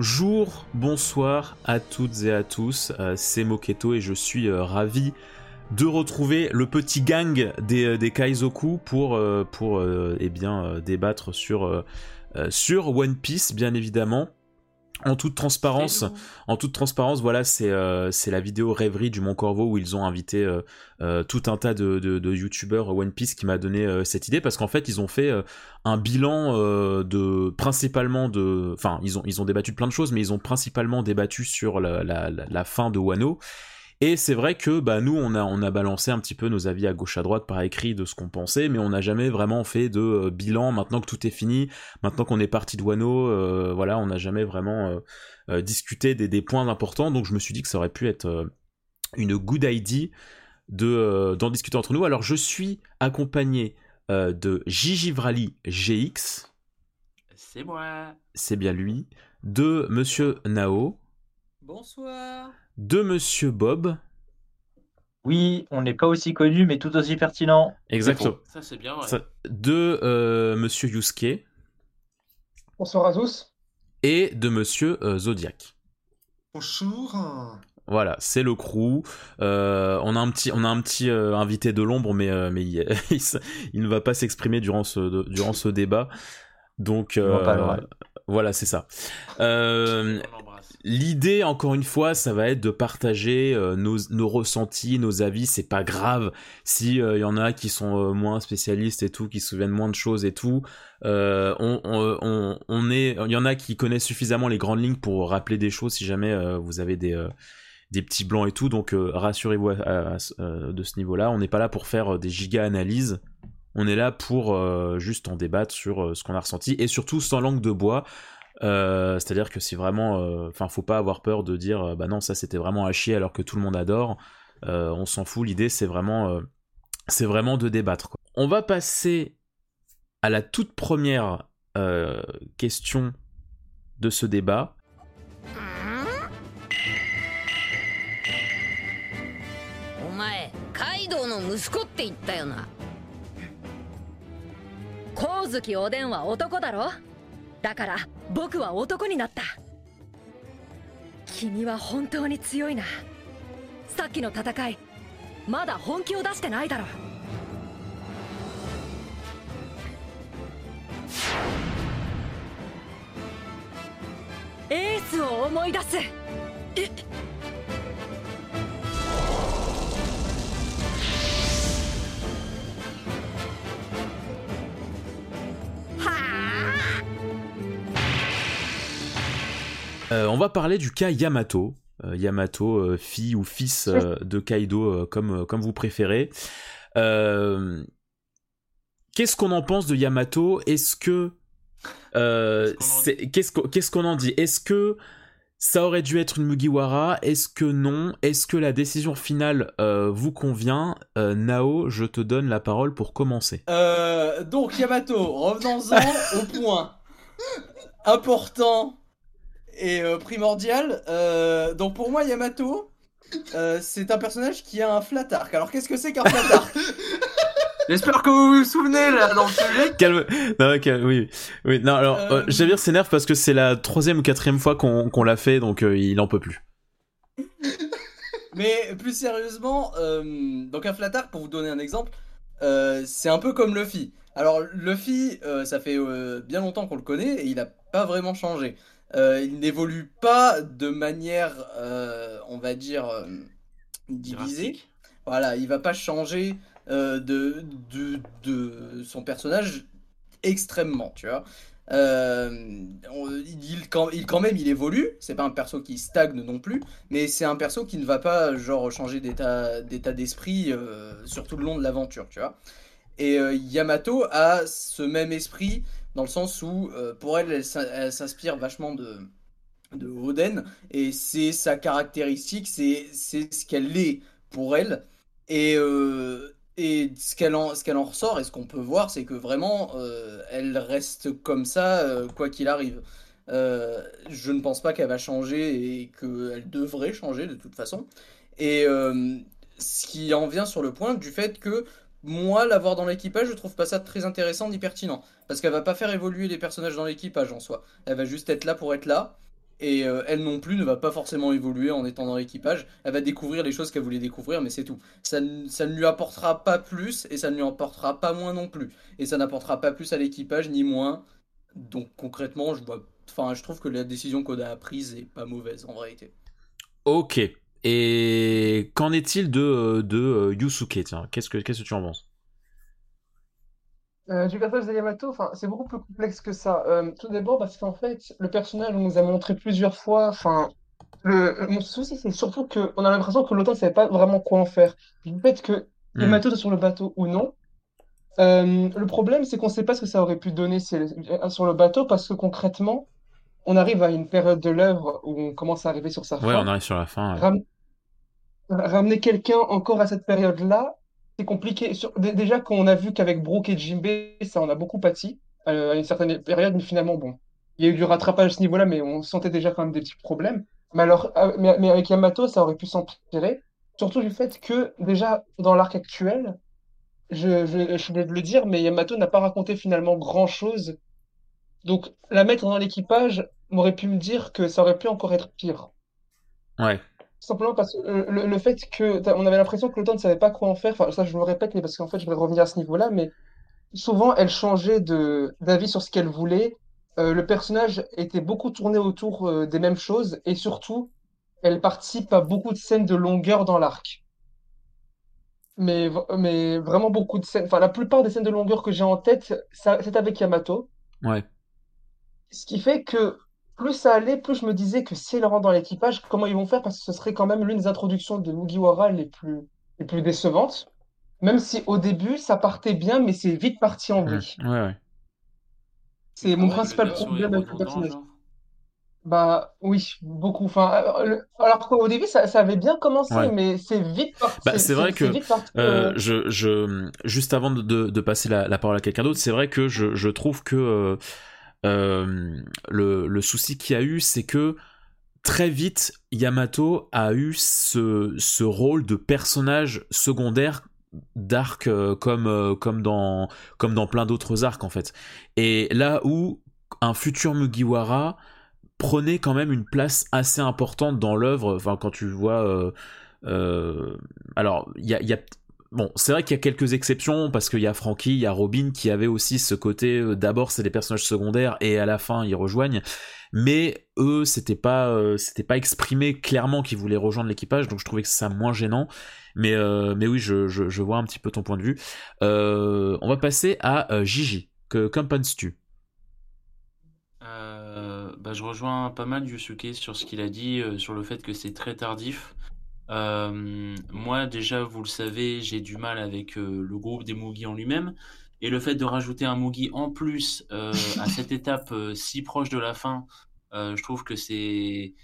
Bonjour, bonsoir à toutes et à tous, euh, c'est Moketo et je suis euh, ravi de retrouver le petit gang des, euh, des Kaizoku pour, pour eh bien, débattre sur One Piece, bien évidemment. En toute transparence, en toute transparence, voilà, c'est euh, c'est la vidéo rêverie du Mont Corvo où ils ont invité euh, euh, tout un tas de, de, de youtubeurs One Piece qui m'a donné euh, cette idée parce qu'en fait ils ont fait euh, un bilan euh, de principalement de, enfin ils ont ils ont débattu de plein de choses mais ils ont principalement débattu sur la, la, la, la fin de Wano et c'est vrai que bah nous on a on a balancé un petit peu nos avis à gauche à droite par écrit de ce qu'on pensait, mais on n'a jamais vraiment fait de euh, bilan. Maintenant que tout est fini, maintenant qu'on est parti de Wano, euh, voilà, on n'a jamais vraiment euh, euh, discuté des, des points importants. Donc je me suis dit que ça aurait pu être euh, une good idea de euh, d'en discuter entre nous. Alors je suis accompagné euh, de Gigi Vrali GX, C'est moi. c'est bien lui, de Monsieur Nao, Bonsoir. De Monsieur Bob, Oui, on n'est pas aussi connu, mais tout aussi pertinent. exactement. Ça c'est bien. Ouais. Ça- de euh, Monsieur Yusuke Bonsoir à tous. et de Monsieur euh, Zodiac. Bonjour. Voilà, c'est le crew. Euh, on a un petit, on a un petit euh, invité de l'ombre, mais euh, mais il, il s- il ne va pas s'exprimer durant ce de- durant ce débat. Donc voilà, c'est ça. Euh. L'idée, encore une fois, ça va être de partager euh, nos, ressentis, nos avis. C'est pas grave si il y en a qui sont euh, moins spécialistes et tout, qui se souviennent moins de choses et tout. Euh, on, est, il y en a qui connaissent suffisamment les grandes lignes pour rappeler des choses si jamais euh, vous avez des euh, des petits blancs et tout. Donc euh, rassurez-vous euh, de ce niveau-là. On n'est pas là pour faire euh, des giga analyses. On est là pour euh, juste en débattre sur euh, ce qu'on a ressenti et surtout sans langue de bois. Euh, C'est-à-dire que si vraiment, euh, enfin, faut pas avoir peur de dire, euh, bah non, ça c'était vraiment à chier alors que tout le monde adore. Euh, on s'en fout. L'idée, c'est vraiment, euh, c'est vraiment de débattre. quoi. On va passer à la toute première euh, question de ce débat. だから僕は男になった。君は本当に強いな。さっきの戦いまだ本気を出してないだろ。エースを思い出す。えっ Euh, on va parler du cas Yamato. Euh, Yamato, euh, fille ou fils euh, de Kaido, euh, comme, euh, comme vous préférez. Euh, Qu'est-ce qu'on en pense de Yamato? Est-ce que. euh, Qu'est-ce qu'on en c'est- Qu'est-ce qu'on qu'est-ce qu'on en dit? Est-ce que ça aurait dû être une Mugiwara? Est-ce que non? Est-ce que la décision finale euh, vous convient? Euh, Nao, je te donne la parole pour commencer. Euh, donc Yamato, revenons-en au point important et euh, primordial. Euh, donc pour moi Yamato, euh, c'est un personnage qui a un flat arc. Alors qu'est-ce que c'est qu'un flat arc J'espère que vous vous souvenez là dans le sujet. Calme. Non, calme, oui, oui. Non, alors, Euh, euh, Javier s'énerve parce que c'est la troisième ou quatrième fois qu'on qu'on l'a fait, donc euh, il en peut plus. Mais plus sérieusement, euh, donc un flat arc, pour vous donner un exemple, euh, c'est un peu comme Luffy. Alors Luffy, euh, ça fait euh, bien longtemps qu'on le connaît et il n'a pas vraiment changé. Euh, il n'évolue pas de manière, euh, on va dire, euh, divisée. Drastique. Voilà, il va pas changer de, de, de son personnage extrêmement, tu vois. On- il, quand, il, quand même, il évolue. C'est pas un perso qui stagne non plus, mais c'est un perso qui ne va pas genre changer d'état d'esprit sur tout le long de l'aventure, tu vois. Et Yamato a ce même esprit dans le sens où euh, pour elle, elle, s'in- elle s'inspire vachement de de Oden et c'est sa caractéristique, c'est c'est ce qu'elle est pour elle et euh, et ce qu'elle en ce qu'elle en ressort et ce qu'on peut voir, c'est que vraiment euh, elle reste comme ça quoi qu'il arrive. Je ne pense pas qu'elle va changer et qu'elle devrait changer de toute façon. Et ce qui en vient sur le point du fait que moi, l'avoir dans l'équipage, je trouve pas ça très intéressant ni pertinent. Parce qu'elle va pas faire évoluer les personnages dans l'équipage en soi. Elle va juste être là pour être là. Et euh, elle non plus ne va pas forcément évoluer en étant dans l'équipage. Elle va découvrir les choses qu'elle voulait découvrir, mais c'est tout. Ça, ne- lui apportera pas plus et ça ne lui apportera pas moins non plus. Et ça n'apportera pas plus à l'équipage ni moins. Donc concrètement, je vois. Je trouve que la décision qu'Oda a prise est pas mauvaise en vérité. Ok. Et qu'en est-il de, de euh, Yusuke Tiens, qu'est-ce que, qu'est-ce que tu en penses? Euh, du personnage de Yamato, c'est beaucoup plus complexe que ça. Euh, tout d'abord parce qu'en fait, le personnage, on nous a montré plusieurs fois. Enfin, le, mon souci, c'est surtout qu'on a l'impression que l'auteur ne savait pas vraiment quoi en faire. Du fait que Hmm. Yamato soit sur le bateau ou non. euh, le problème, c'est qu'on ne sait pas ce que ça aurait pu donner sur le bateau parce que concrètement, on arrive à une période de l'œuvre où on commence à arriver sur sa Ouais, fin. on arrive sur la fin. ouais. Ram- Ramener quelqu'un encore à cette période-là, c'est compliqué. Sur- Déjà qu'on a vu qu'avec Brooke et Jinbei, ça en a beaucoup pâti euh, à une certaine période, mais finalement, bon, il y a eu du rattrapage à ce niveau-là, mais on sentait déjà quand même des petits problèmes. Mais alors, euh, mais, mais avec Yamato, ça aurait pu s'empirer. Surtout du fait que, déjà, dans l'arc actuel, je, je, je de le dire, mais Yamato n'a pas raconté finalement grand-chose. Donc, la mettre dans l'équipage m'aurait pu me dire que ça aurait pu encore être pire. Ouais. Simplement parce que euh, le, le fait que on avait l'impression que l'auteur ne savait pas quoi en faire, enfin ça je me répète, mais parce qu'en fait je vais revenir à ce niveau-là, mais souvent elle changeait de d'avis sur ce qu'elle voulait. Euh, le personnage était beaucoup tourné autour euh, des mêmes choses et surtout elle participe à beaucoup de scènes de longueur dans l'arc. Mais, mais vraiment beaucoup de scènes, enfin la plupart des scènes de longueur que j'ai en tête, c'est avec Yamato. Ouais. Ce qui fait que plus ça allait, plus je me disais que si elle rentre dans l'équipage, comment ils vont faire? Parce que ce serait quand même l'une des introductions de Mugiwara les plus, les plus décevantes. Même si au début, ça partait bien, mais c'est vite parti en vrille. Ouais, ouais. C'est Ah mon ouais, principal le perso est problème avec le redondant, personnage. genre? Bah oui, beaucoup. Enfin, euh, alors qu'au début, ça, ça avait bien commencé, Ouais. mais c'est vite parti. Bah, c'est vrai que, vite parti, Euh, euh, je, je, juste avant de, de, passer la, la parole à quelqu'un d'autre, c'est vrai que je, je trouve que le, le souci qu'il y a eu, c'est que très vite, Yamato a eu ce, rôle de personnage secondaire d'arc euh, comme, euh, comme, dans, plein d'autres arcs en fait. Et là où un futur Mugiwara prenait quand même une place assez importante dans l'œuvre, enfin quand tu vois... euh, euh, alors, il y a Bon, c'est vrai qu'il y a quelques exceptions parce qu'il y a Frankie, il y a Robin qui avaient aussi ce côté. euh, D'abord, c'est des personnages secondaires et à la fin, ils rejoignent. Mais eux, c'était pas, euh, c'était pas exprimé clairement qu'ils voulaient rejoindre l'équipage, donc je trouvais que ça moins gênant. Mais, euh, mais oui, je, je, je vois un petit peu ton point de vue. Euh, on va passer à Gigi. Que, qu'en penses-tu? Bah, je rejoins pas mal Yusuke sur ce qu'il a dit, sur le fait que c'est très tardif. Euh, moi, déjà, vous le savez, j'ai du mal avec euh, le groupe des Mugi en lui-même. Et le fait de rajouter un Mugi en plus euh, à cette étape si proche de la fin, je trouve que c'est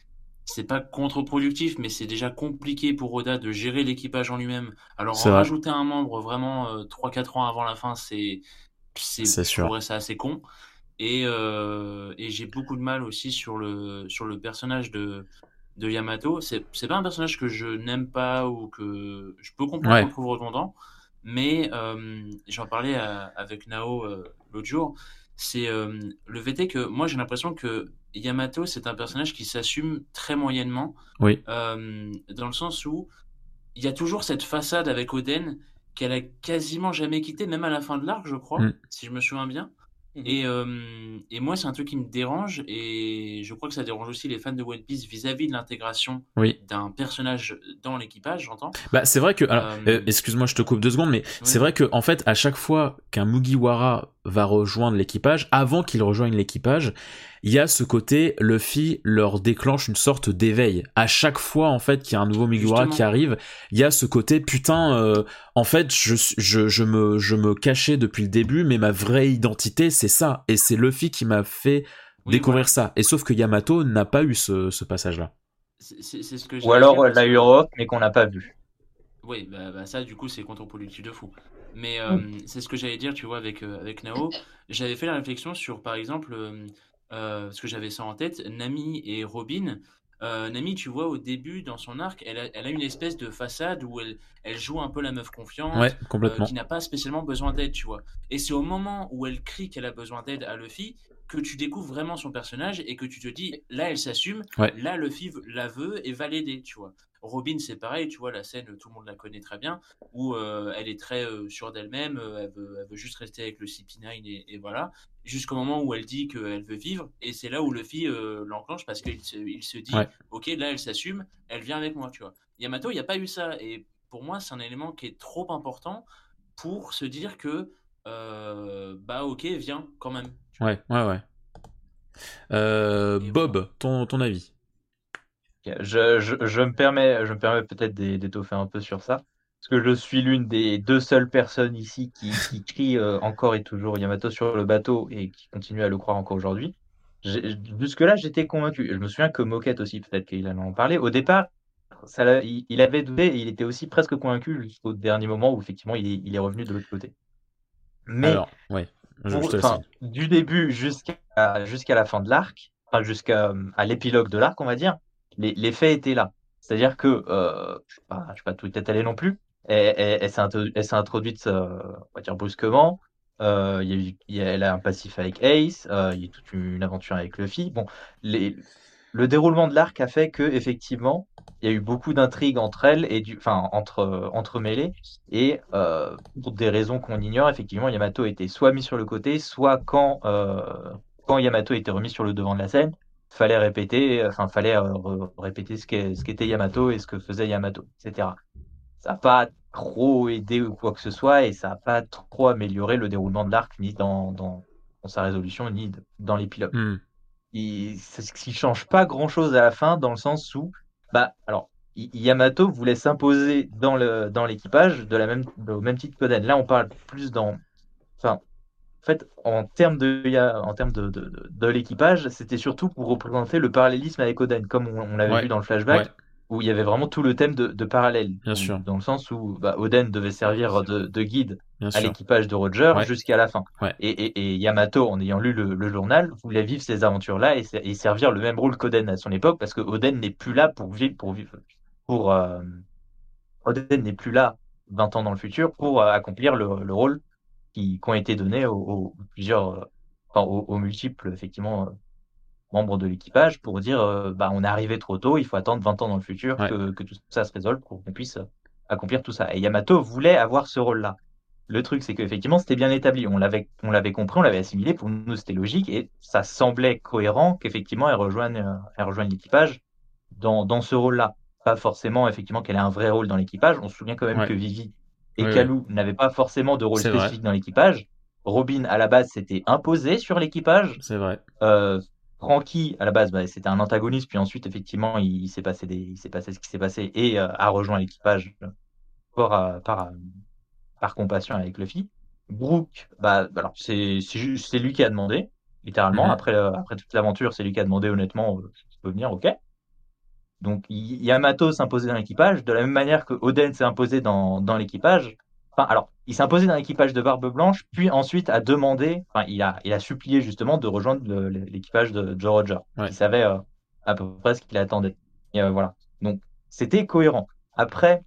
c'est pas contre-productif, mais c'est déjà compliqué pour Oda de gérer l'équipage en lui-même. Alors, en vrai. rajouter un membre vraiment euh, 3-4 ans avant la fin, c'est c'est sûr. ça assez con. Et, et j'ai beaucoup de mal aussi sur le, sur le personnage de, de Yamato. C'est c'est pas un personnage que je n'aime pas ou que je peux comprendre Ouais. qu'on le trouve redondant, mais euh, j'en parlais à- avec Nao euh, l'autre jour. C'est euh, le fait est que moi j'ai l'impression que Yamato c'est un personnage qui s'assume très moyennement, Oui. euh, dans le sens où il y a toujours cette façade avec Oden qu'elle a quasiment jamais quittée, même à la fin de l'arc, je crois, Mm. si je me souviens bien. Mhm. Et, euh, et moi, c'est un truc qui me dérange, et je crois que ça dérange aussi les fans de One Piece vis-à-vis de l'intégration Oui. d'un personnage dans l'équipage, j'entends. Bah, c'est vrai que. alors, Euh, euh, excuse-moi, je te coupe deux secondes, mais c'est vrai que en fait, à chaque fois qu'un Mugiwara va rejoindre l'équipage, avant qu'il rejoigne l'équipage, il y a ce côté Luffy leur déclenche une sorte d'éveil. À chaque fois, en fait, qu'il y a un nouveau Justement. qui arrive, il y a ce côté putain. euh, en fait, je, je, je me je me cachais depuis le début, mais ma vraie identité, c'est ça, et c'est Luffy qui m'a fait Oui, découvrir voilà. ça. Et sauf que Yamato n'a pas eu ce, ce passage-là. C'est c'est- c'est ce que Ou alors parce la que- Europe, mais qu'on n'a pas vu. Oui, bah, bah ça, du coup, c'est contre-productif de fou. Mais euh, c'est ce que j'allais dire, tu vois, avec, euh, avec Nao. J'avais fait la réflexion sur, par exemple, euh, euh, parce que j'avais ça en tête, Nami et Robin. Nami, tu vois, au début, dans son arc, elle a, elle a une espèce de façade où elle, elle joue un peu la meuf confiante, Ouais, complètement. qui n'a pas spécialement besoin d'aide, tu vois. Et c'est au moment où elle crie qu'elle a besoin d'aide à Luffy que tu découvres vraiment son personnage et que tu te dis, là, elle s'assume, Ouais. là, Luffy v- la veut et va l'aider, tu vois. Robin, c'est pareil, tu vois, la scène, tout le monde la connaît très bien, où euh, elle est très euh, sûre d'elle-même, euh, elle, veut, elle veut juste rester avec le CP9 et, et voilà, jusqu'au moment où elle dit qu'elle veut vivre, et c'est là où Luffy euh, l'enclenche parce qu'il se, il se dit, Ouais. ok, là, elle s'assume, elle vient avec moi, tu vois. Yamato, il n'y a pas eu ça, et pour moi, c'est un élément qui est trop important pour se dire que, bah ok, viens quand même. Ouais, ouais, ouais. Euh, Bob, ton, ton avis? Je, je, je me permets, je me permets peut-être d'é- d'étoffer un peu sur ça, parce que je suis l'une des deux seules personnes ici qui, qui crie euh, encore et toujours Yamato sur le bateau et qui continue à le croire encore aujourd'hui. Jusque-là, j'étais convaincu. Je me souviens que Moquette aussi, peut-être qu'il allait en parler. Au départ, ça, il, il avait douté et il était aussi presque convaincu jusqu'au dernier moment où effectivement il est, il est revenu de l'autre côté. Mais Alors, ouais, je, pour- je te laisse. enfin, du début jusqu'à jusqu'à la fin de l'arc, enfin, jusqu'à à l'épilogue de l'arc, on va dire, les, les faits étaient là. C'est-à-dire que, euh, je ne sais pas, je sais pas tout étaler non plus, elle, elle, elle s'est introdu- elle s'est introduite, euh, on va dire brusquement. Euh, il y a eu, il y a- elle a un passif avec Ace, euh, il y a toute une aventure avec Luffy. Bon, les, le déroulement de l'arc a fait que effectivement, il y a eu beaucoup d'intrigues entre elles et du, enfin entre entremêlées et euh, pour des raisons qu'on ignore, effectivement, Yamato était soit mis sur le côté, soit quand euh, quand Yamato était remis sur le devant de la scène, fallait répéter, enfin fallait euh, répéter ce qu'était Yamato et ce que faisait Yamato, etc. Ça n'a pas trop aidé ou quoi que ce soit et ça n'a pas trop amélioré le déroulement de l'arc ni dans, dans, dans sa résolution ni dans l'épilogue Hmm. il, ce qui change pas grand chose à la fin, dans le sens où, bah, alors, Yamato voulait s'imposer dans le dans l'équipage de la même au même titre qu'Oden. Là, on parle plus dans, enfin, en fait, en termes de en termes de, de, de- de l'équipage, c'était surtout pour représenter le parallélisme avec Oden, comme on, on l'avait Ouais. vu dans le flashback, Ouais. Où il y avait vraiment tout le thème de, de parallèle, Bien sûr. dans le sens où bah, Oden devait servir de, de guide Bien à l'équipage de Roger Ouais. jusqu'à la fin. Ouais. Et, et- et Yamato, en ayant lu le, le journal, voulait vivre ces aventures-là et, se- et servir le même rôle qu'Oden à son époque, parce que Oden n'est plus là pour vivre, pour vivre, pour euh, Oden n'est plus là 20 ans dans le futur pour euh, accomplir le, le rôle qui, qui ont été donnés aux, aux plusieurs, enfin, aux, aux multiples effectivement membres de l'équipage pour dire, euh, bah, on est arrivé trop tôt, il faut attendre 20 ans dans le futur Ouais. que, que tout ça se résolve pour qu'on puisse euh, accomplir tout ça. Et Yamato voulait avoir ce rôle-là. Le truc, c'est qu'effectivement, c'était bien établi. On l'avait, on l'avait compris, on l'avait assimilé. Pour nous, c'était logique et ça semblait cohérent qu'effectivement, elle rejoigne, euh, elle rejoigne l'équipage dans, dans ce rôle-là. Pas forcément, effectivement, qu'elle ait un vrai rôle dans l'équipage. On se souvient quand même Ouais. que Vivi et Ouais, Kalou n'avaient pas forcément de rôle vrai. spécifique dans l'équipage. Robin, à la base, s'était imposé sur l'équipage. C'est vrai. Euh, Frankie, à la base, bah, c'était un antagoniste, puis ensuite, effectivement, il, il s'est passé des, il s'est passé ce qui s'est passé et euh, a rejoint l'équipage euh, par, euh, par, euh, par compassion avec Luffy. Brooke, bah, alors c'est lui qui a demandé, littéralement. Mhm. Après, euh, après toute l'aventure, c'est lui qui a demandé, honnêtement, euh, je peux venir, ok. Donc Y- Yamato s'imposait dans l'équipage, de la même manière que Oden s'est imposé dans, dans l'équipage. Enfin, alors, il s'est imposé dans l'équipage de Barbe Blanche, puis ensuite a demandé, enfin, il a, il a supplié justement de rejoindre l'équipage de Joe Roger. Ouais. Il savait euh, à peu près ce qu'il attendait. Et euh, voilà. Donc, c'était cohérent. Après,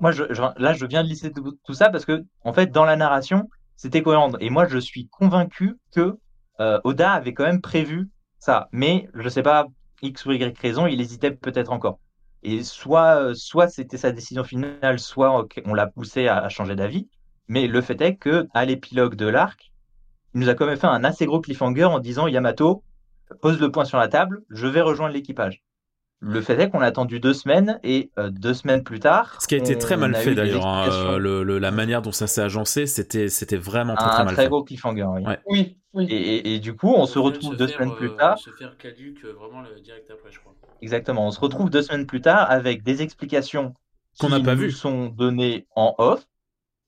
moi, je, je- là, je viens de lister tout, tout ça parce que, en fait, dans la narration, c'était cohérent. Et moi, je suis convaincu que euh, Oda avait quand même prévu ça. Mais je sais pas, X ou Y raison, il hésitait peut-être encore. Et soit, euh, soit c'était sa décision finale, soit on l'a poussé à, à changer d'avis. Mais le fait est que à l'épilogue de l'arc, il nous a quand même fait un assez gros cliffhanger en disant Yamato, pose le point sur la table, je vais rejoindre l'équipage. Le fait est qu'on a attendu deux semaines et euh, deux semaines plus tard. Ce qui a été très mal fait d'ailleurs. hein, euh, le- le- la manière dont ça s'est agencé, c'était c'était vraiment très un très mal très fait. gros cliffhanger. oui. Ouais. Oui, oui. Et, et- et du coup, on se retrouve se deux faire, semaines euh, plus tard. Se faire caduque euh, vraiment le direct après, je crois. Exactement, on se retrouve deux semaines plus tard avec des explications Qu'on qui n'a pas nous vues. sont données en off,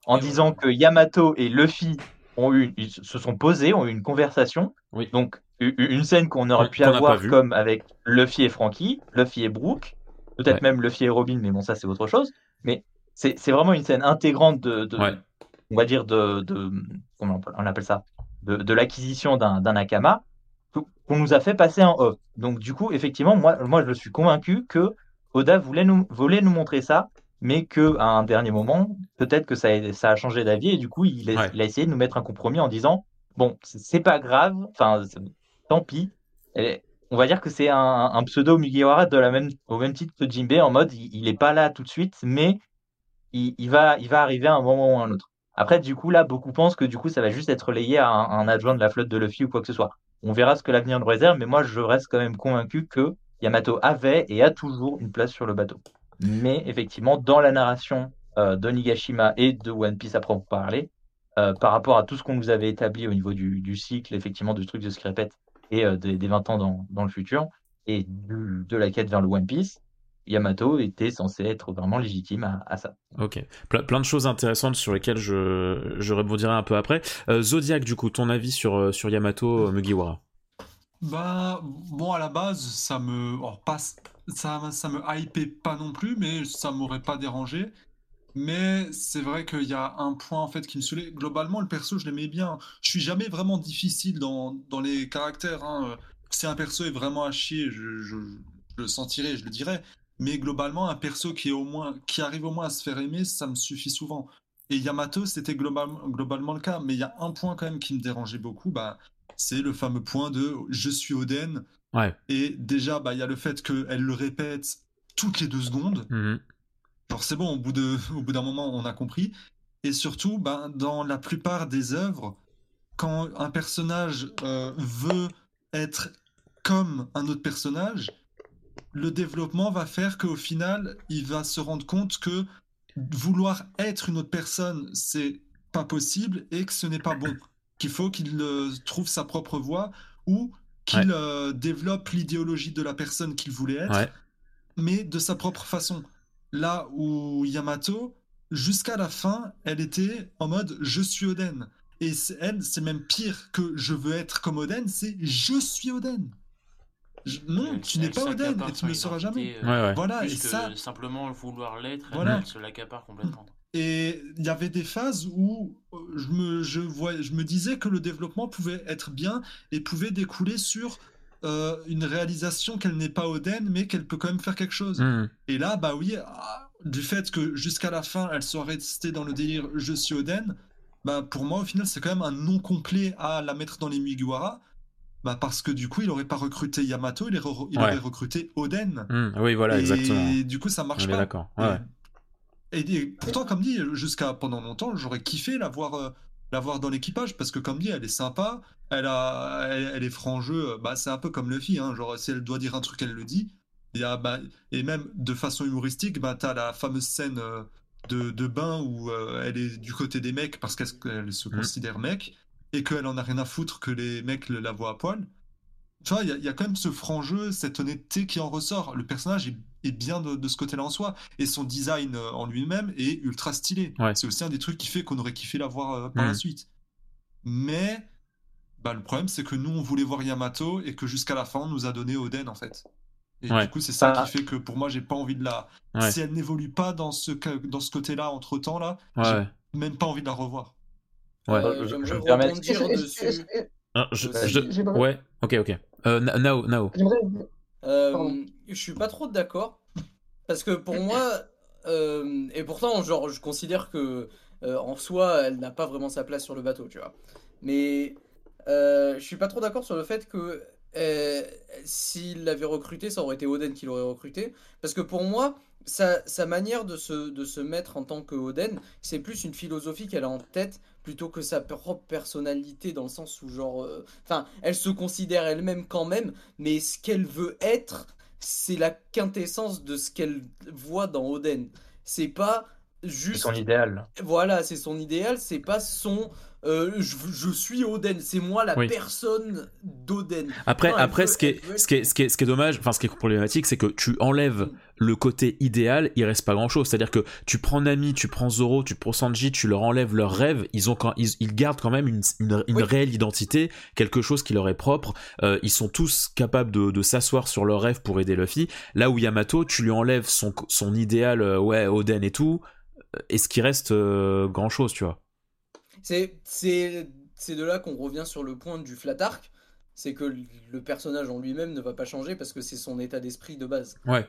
en Et disant voilà. que Yamato et Luffy ont eu, ils se sont posés, ont eu une conversation. Oui. Donc une scène qu'on aurait pu avoir comme avec Luffy et Frankie, Luffy et Brooke, peut-être Ouais. même Luffy et Robin, mais bon ça c'est autre chose. Mais c'est vraiment une scène intégrante de, de- Ouais. on va dire de, de comment on appelle- ça, de, de l'acquisition d'un Nakama qu'on nous a fait passer en off. Donc du coup, effectivement, moi, moi je suis convaincu que Oda voulait nous, voulait nous montrer ça, mais que à un dernier moment, peut-être que ça a, ça a changé d'avis et du coup, il a, Ouais. il a essayé de nous mettre un compromis en disant bon, c'est pas grave. Enfin, tant pis. On va dire que c'est un, un pseudo Mugiwara de la même, au même titre que Jinbe, en mode il, il est pas là tout de suite, mais il, il va, il va arriver à un moment ou à un autre. Après, du coup, là, beaucoup pensent que du coup, ça va juste être relayé à un, un adjoint de la flotte de Luffy ou quoi que ce soit. On verra ce que l'avenir nous réserve, mais moi, je reste quand même convaincu que Yamato avait et a toujours une place sur le bateau. Mais effectivement, dans la narration euh, de Nigashima et de One Piece à proprement parler, euh, par rapport à tout ce qu'on nous avait établi au niveau du, du cycle, effectivement, du truc de ce qui répète et euh, des, des 20 ans dans, dans le futur, et du- de la quête vers le One Piece, Yamato était censé être vraiment légitime à, à ça. Ok. Ple- plein de choses intéressantes sur lesquelles je, je rebondirai un peu après. Euh, Zodiac, du coup, ton avis sur, euh, sur Yamato Mugiwara? Bah, bon, à la base, ça me. pas, ça, ça me hypait pas non plus, mais ça m'aurait pas dérangé. Mais c'est vrai qu'il y a un point en fait qui me saoulait. Globalement, le perso, je l'aimais bien. Je suis jamais vraiment difficile dans, dans les caractères. hein. Si un perso est vraiment à chier, je, je, je le sentirai, je le dirai. Mais globalement, un perso qui est au moins, qui arrive au moins à se faire aimer, ça me suffit souvent. Et Yamato, c'était globalement, globalement le cas. Mais il y a un point quand même qui me dérangeait beaucoup, bah, c'est le fameux point de je suis Oden. Ouais. Et déjà, bah, il y a le fait qu'elle le répète toutes les deux secondes. Genre, c'est bon, au bout de, au bout d'un moment, on a compris. Et surtout, ben, dans la plupart des œuvres, quand un personnage euh, veut être comme un autre personnage, le développement va faire qu'au final, il va se rendre compte que vouloir être une autre personne, c'est pas possible et que ce n'est pas bon. Qu'il faut qu'il euh, trouve sa propre voie ou qu'il euh, développe l'idéologie de la personne qu'il voulait être Ouais. mais de sa propre façon. Là où Yamato, jusqu'à la fin, elle était en mode je suis Oden. Et elle, c'est même pire que je veux être comme Oden, c'est je suis Oden. Je- non, Elle- tu n'es pas Oden et tu ne le seras jamais. euh, Ouais, ouais. Voilà, et que ça, simplement vouloir l'être, elle- Voilà. elle se l'accapare complètement. Et il y avait des phases où euh, je me, je, voyais, je me disais que le développement pouvait être bien et pouvait découler sur euh, une réalisation qu'elle n'est pas Oden, mais qu'elle peut quand même faire quelque chose. Mhm. Et là, bah oui, ah, du fait que jusqu'à la fin, elle soit restée dans le délire je suis Oden, bah pour moi, au final, c'est quand même un nom complet à la mettre dans les Mugiwara. Bah parce que du coup, il aurait pas recruté Yamato, il, aurait- il Ouais. aurait recruté Oden. Mhm. Oui, voilà, et exactement. du coup, ça marche pas. d'accord. Ouais. Et, et pourtant, comme dit, jusqu'à pendant longtemps, j'aurais kiffé la voir, euh, la voir dans l'équipage parce que, comme dit, elle est sympa, elle, a, elle, elle est franc jeu. Bah, c'est un peu comme Luffy, hein, genre si elle doit dire un truc, elle le dit. A, bah, et même de façon humoristique, bah, t'as la fameuse scène euh, de, de bain où euh, elle est du côté des mecs parce qu'elle se- Mhm. considère mec et qu'elle en a rien à foutre que les mecs la voient à poil. Tu vois, il y, y a quand même ce franc jeu, cette honnêteté qui en ressort. Le personnage est, est bien de, de ce côté-là en soi. Et son design euh, en lui-même est ultra stylé. Ouais. C'est aussi un des trucs qui fait qu'on aurait kiffé la voir euh, par la Mhm. suite. Mais bah, le problème, c'est que nous, on voulait voir Yamato et que jusqu'à la fin, on nous a donné Oden, en fait. Et Ouais. du coup, c'est ça Ah. qui fait que pour moi, j'ai pas envie de la. Ouais. Si elle n'évolue pas dans ce, dans ce côté-là, entre temps, là, Ouais, j'ai même pas envie de la revoir. Ouais. Euh, Je- je je- je- Ouais, ok, ok. Euh, Na- Nao, Nao. J'aimerais. Euh, je suis pas trop d'accord. Parce que pour moi euh, et pourtant genre je considère que euh, en soi elle n'a pas vraiment sa place sur le bateau tu vois. Mais je suis pas trop d'accord sur le fait que s'il l'avait recruté ça aurait été Oden qui l'aurait recruté. Parce que pour moi sa, sa manière de se, de se mettre en tant que Oden c'est plus une philosophie qu'elle a en tête plutôt que sa propre personnalité dans le sens où genre euh, enfin elle se considère elle-même quand même mais ce qu'elle veut être, c'est la quintessence de ce qu'elle voit dans Oden. C'est pas juste. son idéal. Voilà, c'est son idéal, c'est pas son. Euh, je, je suis Oden, c'est moi la Oui. personne d'Oden. Après, Non, après veut- ce, qui est, elle veut ce, qui est, ce, qui est, ce qui est dommage, enfin ce qui est problématique, c'est que tu enlèves Mm. le côté idéal, il reste pas grand chose. C'est-à-dire que tu prends Nami, tu prends Zoro, tu prends Sanji, tu leur enlèves leurs rêves, ils, ont quand, ils, ils gardent quand même une, une, une Oui. réelle identité, quelque chose qui leur est propre. Euh, ils sont tous capables de, de s'asseoir sur leurs rêves pour aider Luffy. Là où Yamato, tu lui enlèves son, son idéal, euh, ouais, Oden et tout, euh, et ce qui reste grand chose, tu vois? C'est de là qu'on revient sur le point du flat arc, c'est que le personnage en lui-même ne va pas changer parce que c'est son état d'esprit de base. Ouais.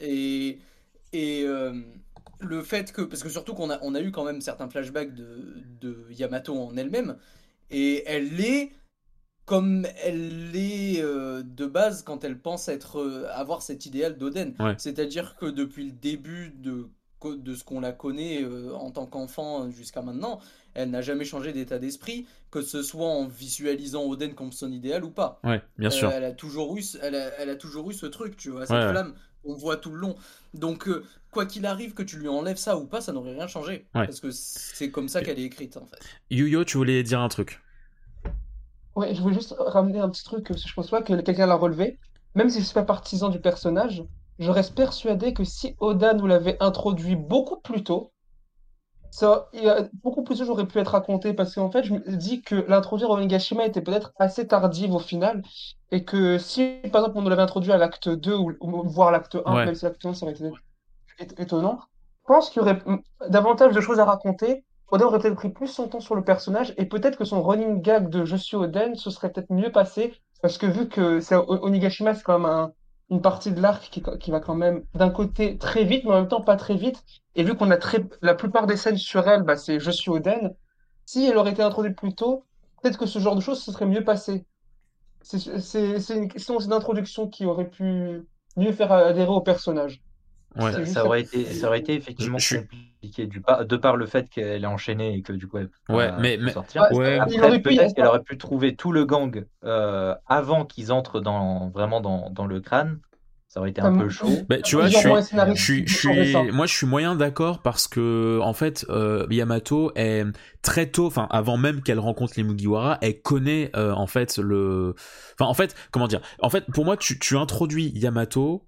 Et, et euh, le fait que. Parce que surtout qu'on a, on a eu quand même certains flashbacks de, de Yamato en elle-même. Et elle l'est comme elle l'est euh, de base quand elle pense être, euh, avoir cet idéal d'Oden. Ouais. C'est-à-dire que depuis le début de, de ce qu'on la connaît euh, en tant qu'enfant jusqu'à maintenant, elle n'a jamais changé d'état d'esprit, que ce soit en visualisant Oden comme son idéal ou pas. Ouais, bien Euh, sûr. elle a toujours eu, ce- elle a, elle a toujours eu ce truc, tu vois, cette Ouais, ouais. flamme qu'on voit tout le long. Donc, euh, quoi qu'il arrive, que tu lui enlèves ça ou pas, ça n'aurait rien changé. Ouais. Parce que c'est comme ça qu'elle est écrite, en fait. Yuyo, tu voulais dire un truc? Ouais, je voulais juste ramener un petit truc, parce que je pense pas que quelqu'un l'a relevé. Même si je suis pas partisan du personnage, je reste persuadé que si Oda nous l'avait introduit beaucoup plus tôt, ça, il y a- beaucoup plus tôt j'aurais pu être raconté, parce qu'en fait, je me dis que l'introduire au Onigashima était peut-être assez tardive au final, et que si, par exemple, on nous l'avait introduit à l'acte 2, ou, ou voire l'acte 1, Ouais. même si l'acte 1, ça aurait été étonnant, je pense qu'il y aurait mm, davantage de choses à raconter. Oden aurait peut-être pris plus son temps sur le personnage et peut-être que son running gag de Je suis Oden se serait peut-être mieux passé parce que vu que c'est Onigashima, c'est quand même un- une partie de l'arc qui, qui va quand même d'un côté très vite, mais en même temps pas très vite. Et vu qu'on a très, la plupart des scènes sur elle, bah, c'est Je suis Oden. Si elle aurait été introduite plus tôt, peut-être que ce genre de choses se serait mieux passé. C'est une question d'introduction qui aurait pu mieux faire adhérer au personnage. Ouais. Ça, juste ça aurait été, ça aurait été effectivement Je- je- compliqué du par, de par le fait qu'elle est enchaînée et que du coup elle peut Ouais, mais- mais- sortir. Ouais, Après, aurait pu y peut-être qu'elle aurait pu trouver tout le gang euh, avant qu'ils entrent dans, vraiment dans, dans le crâne. Ça aurait été un peu chaud. Bah, tu vois, je suis, je suis, je suis, moi, je suis moyen d'accord parce que, en fait, euh, Yamato est très tôt, enfin, avant même qu'elle rencontre les Mugiwara, elle connaît, euh, en fait, le, enfin, en fait, comment dire, en fait, pour moi, tu, tu introduis Yamato,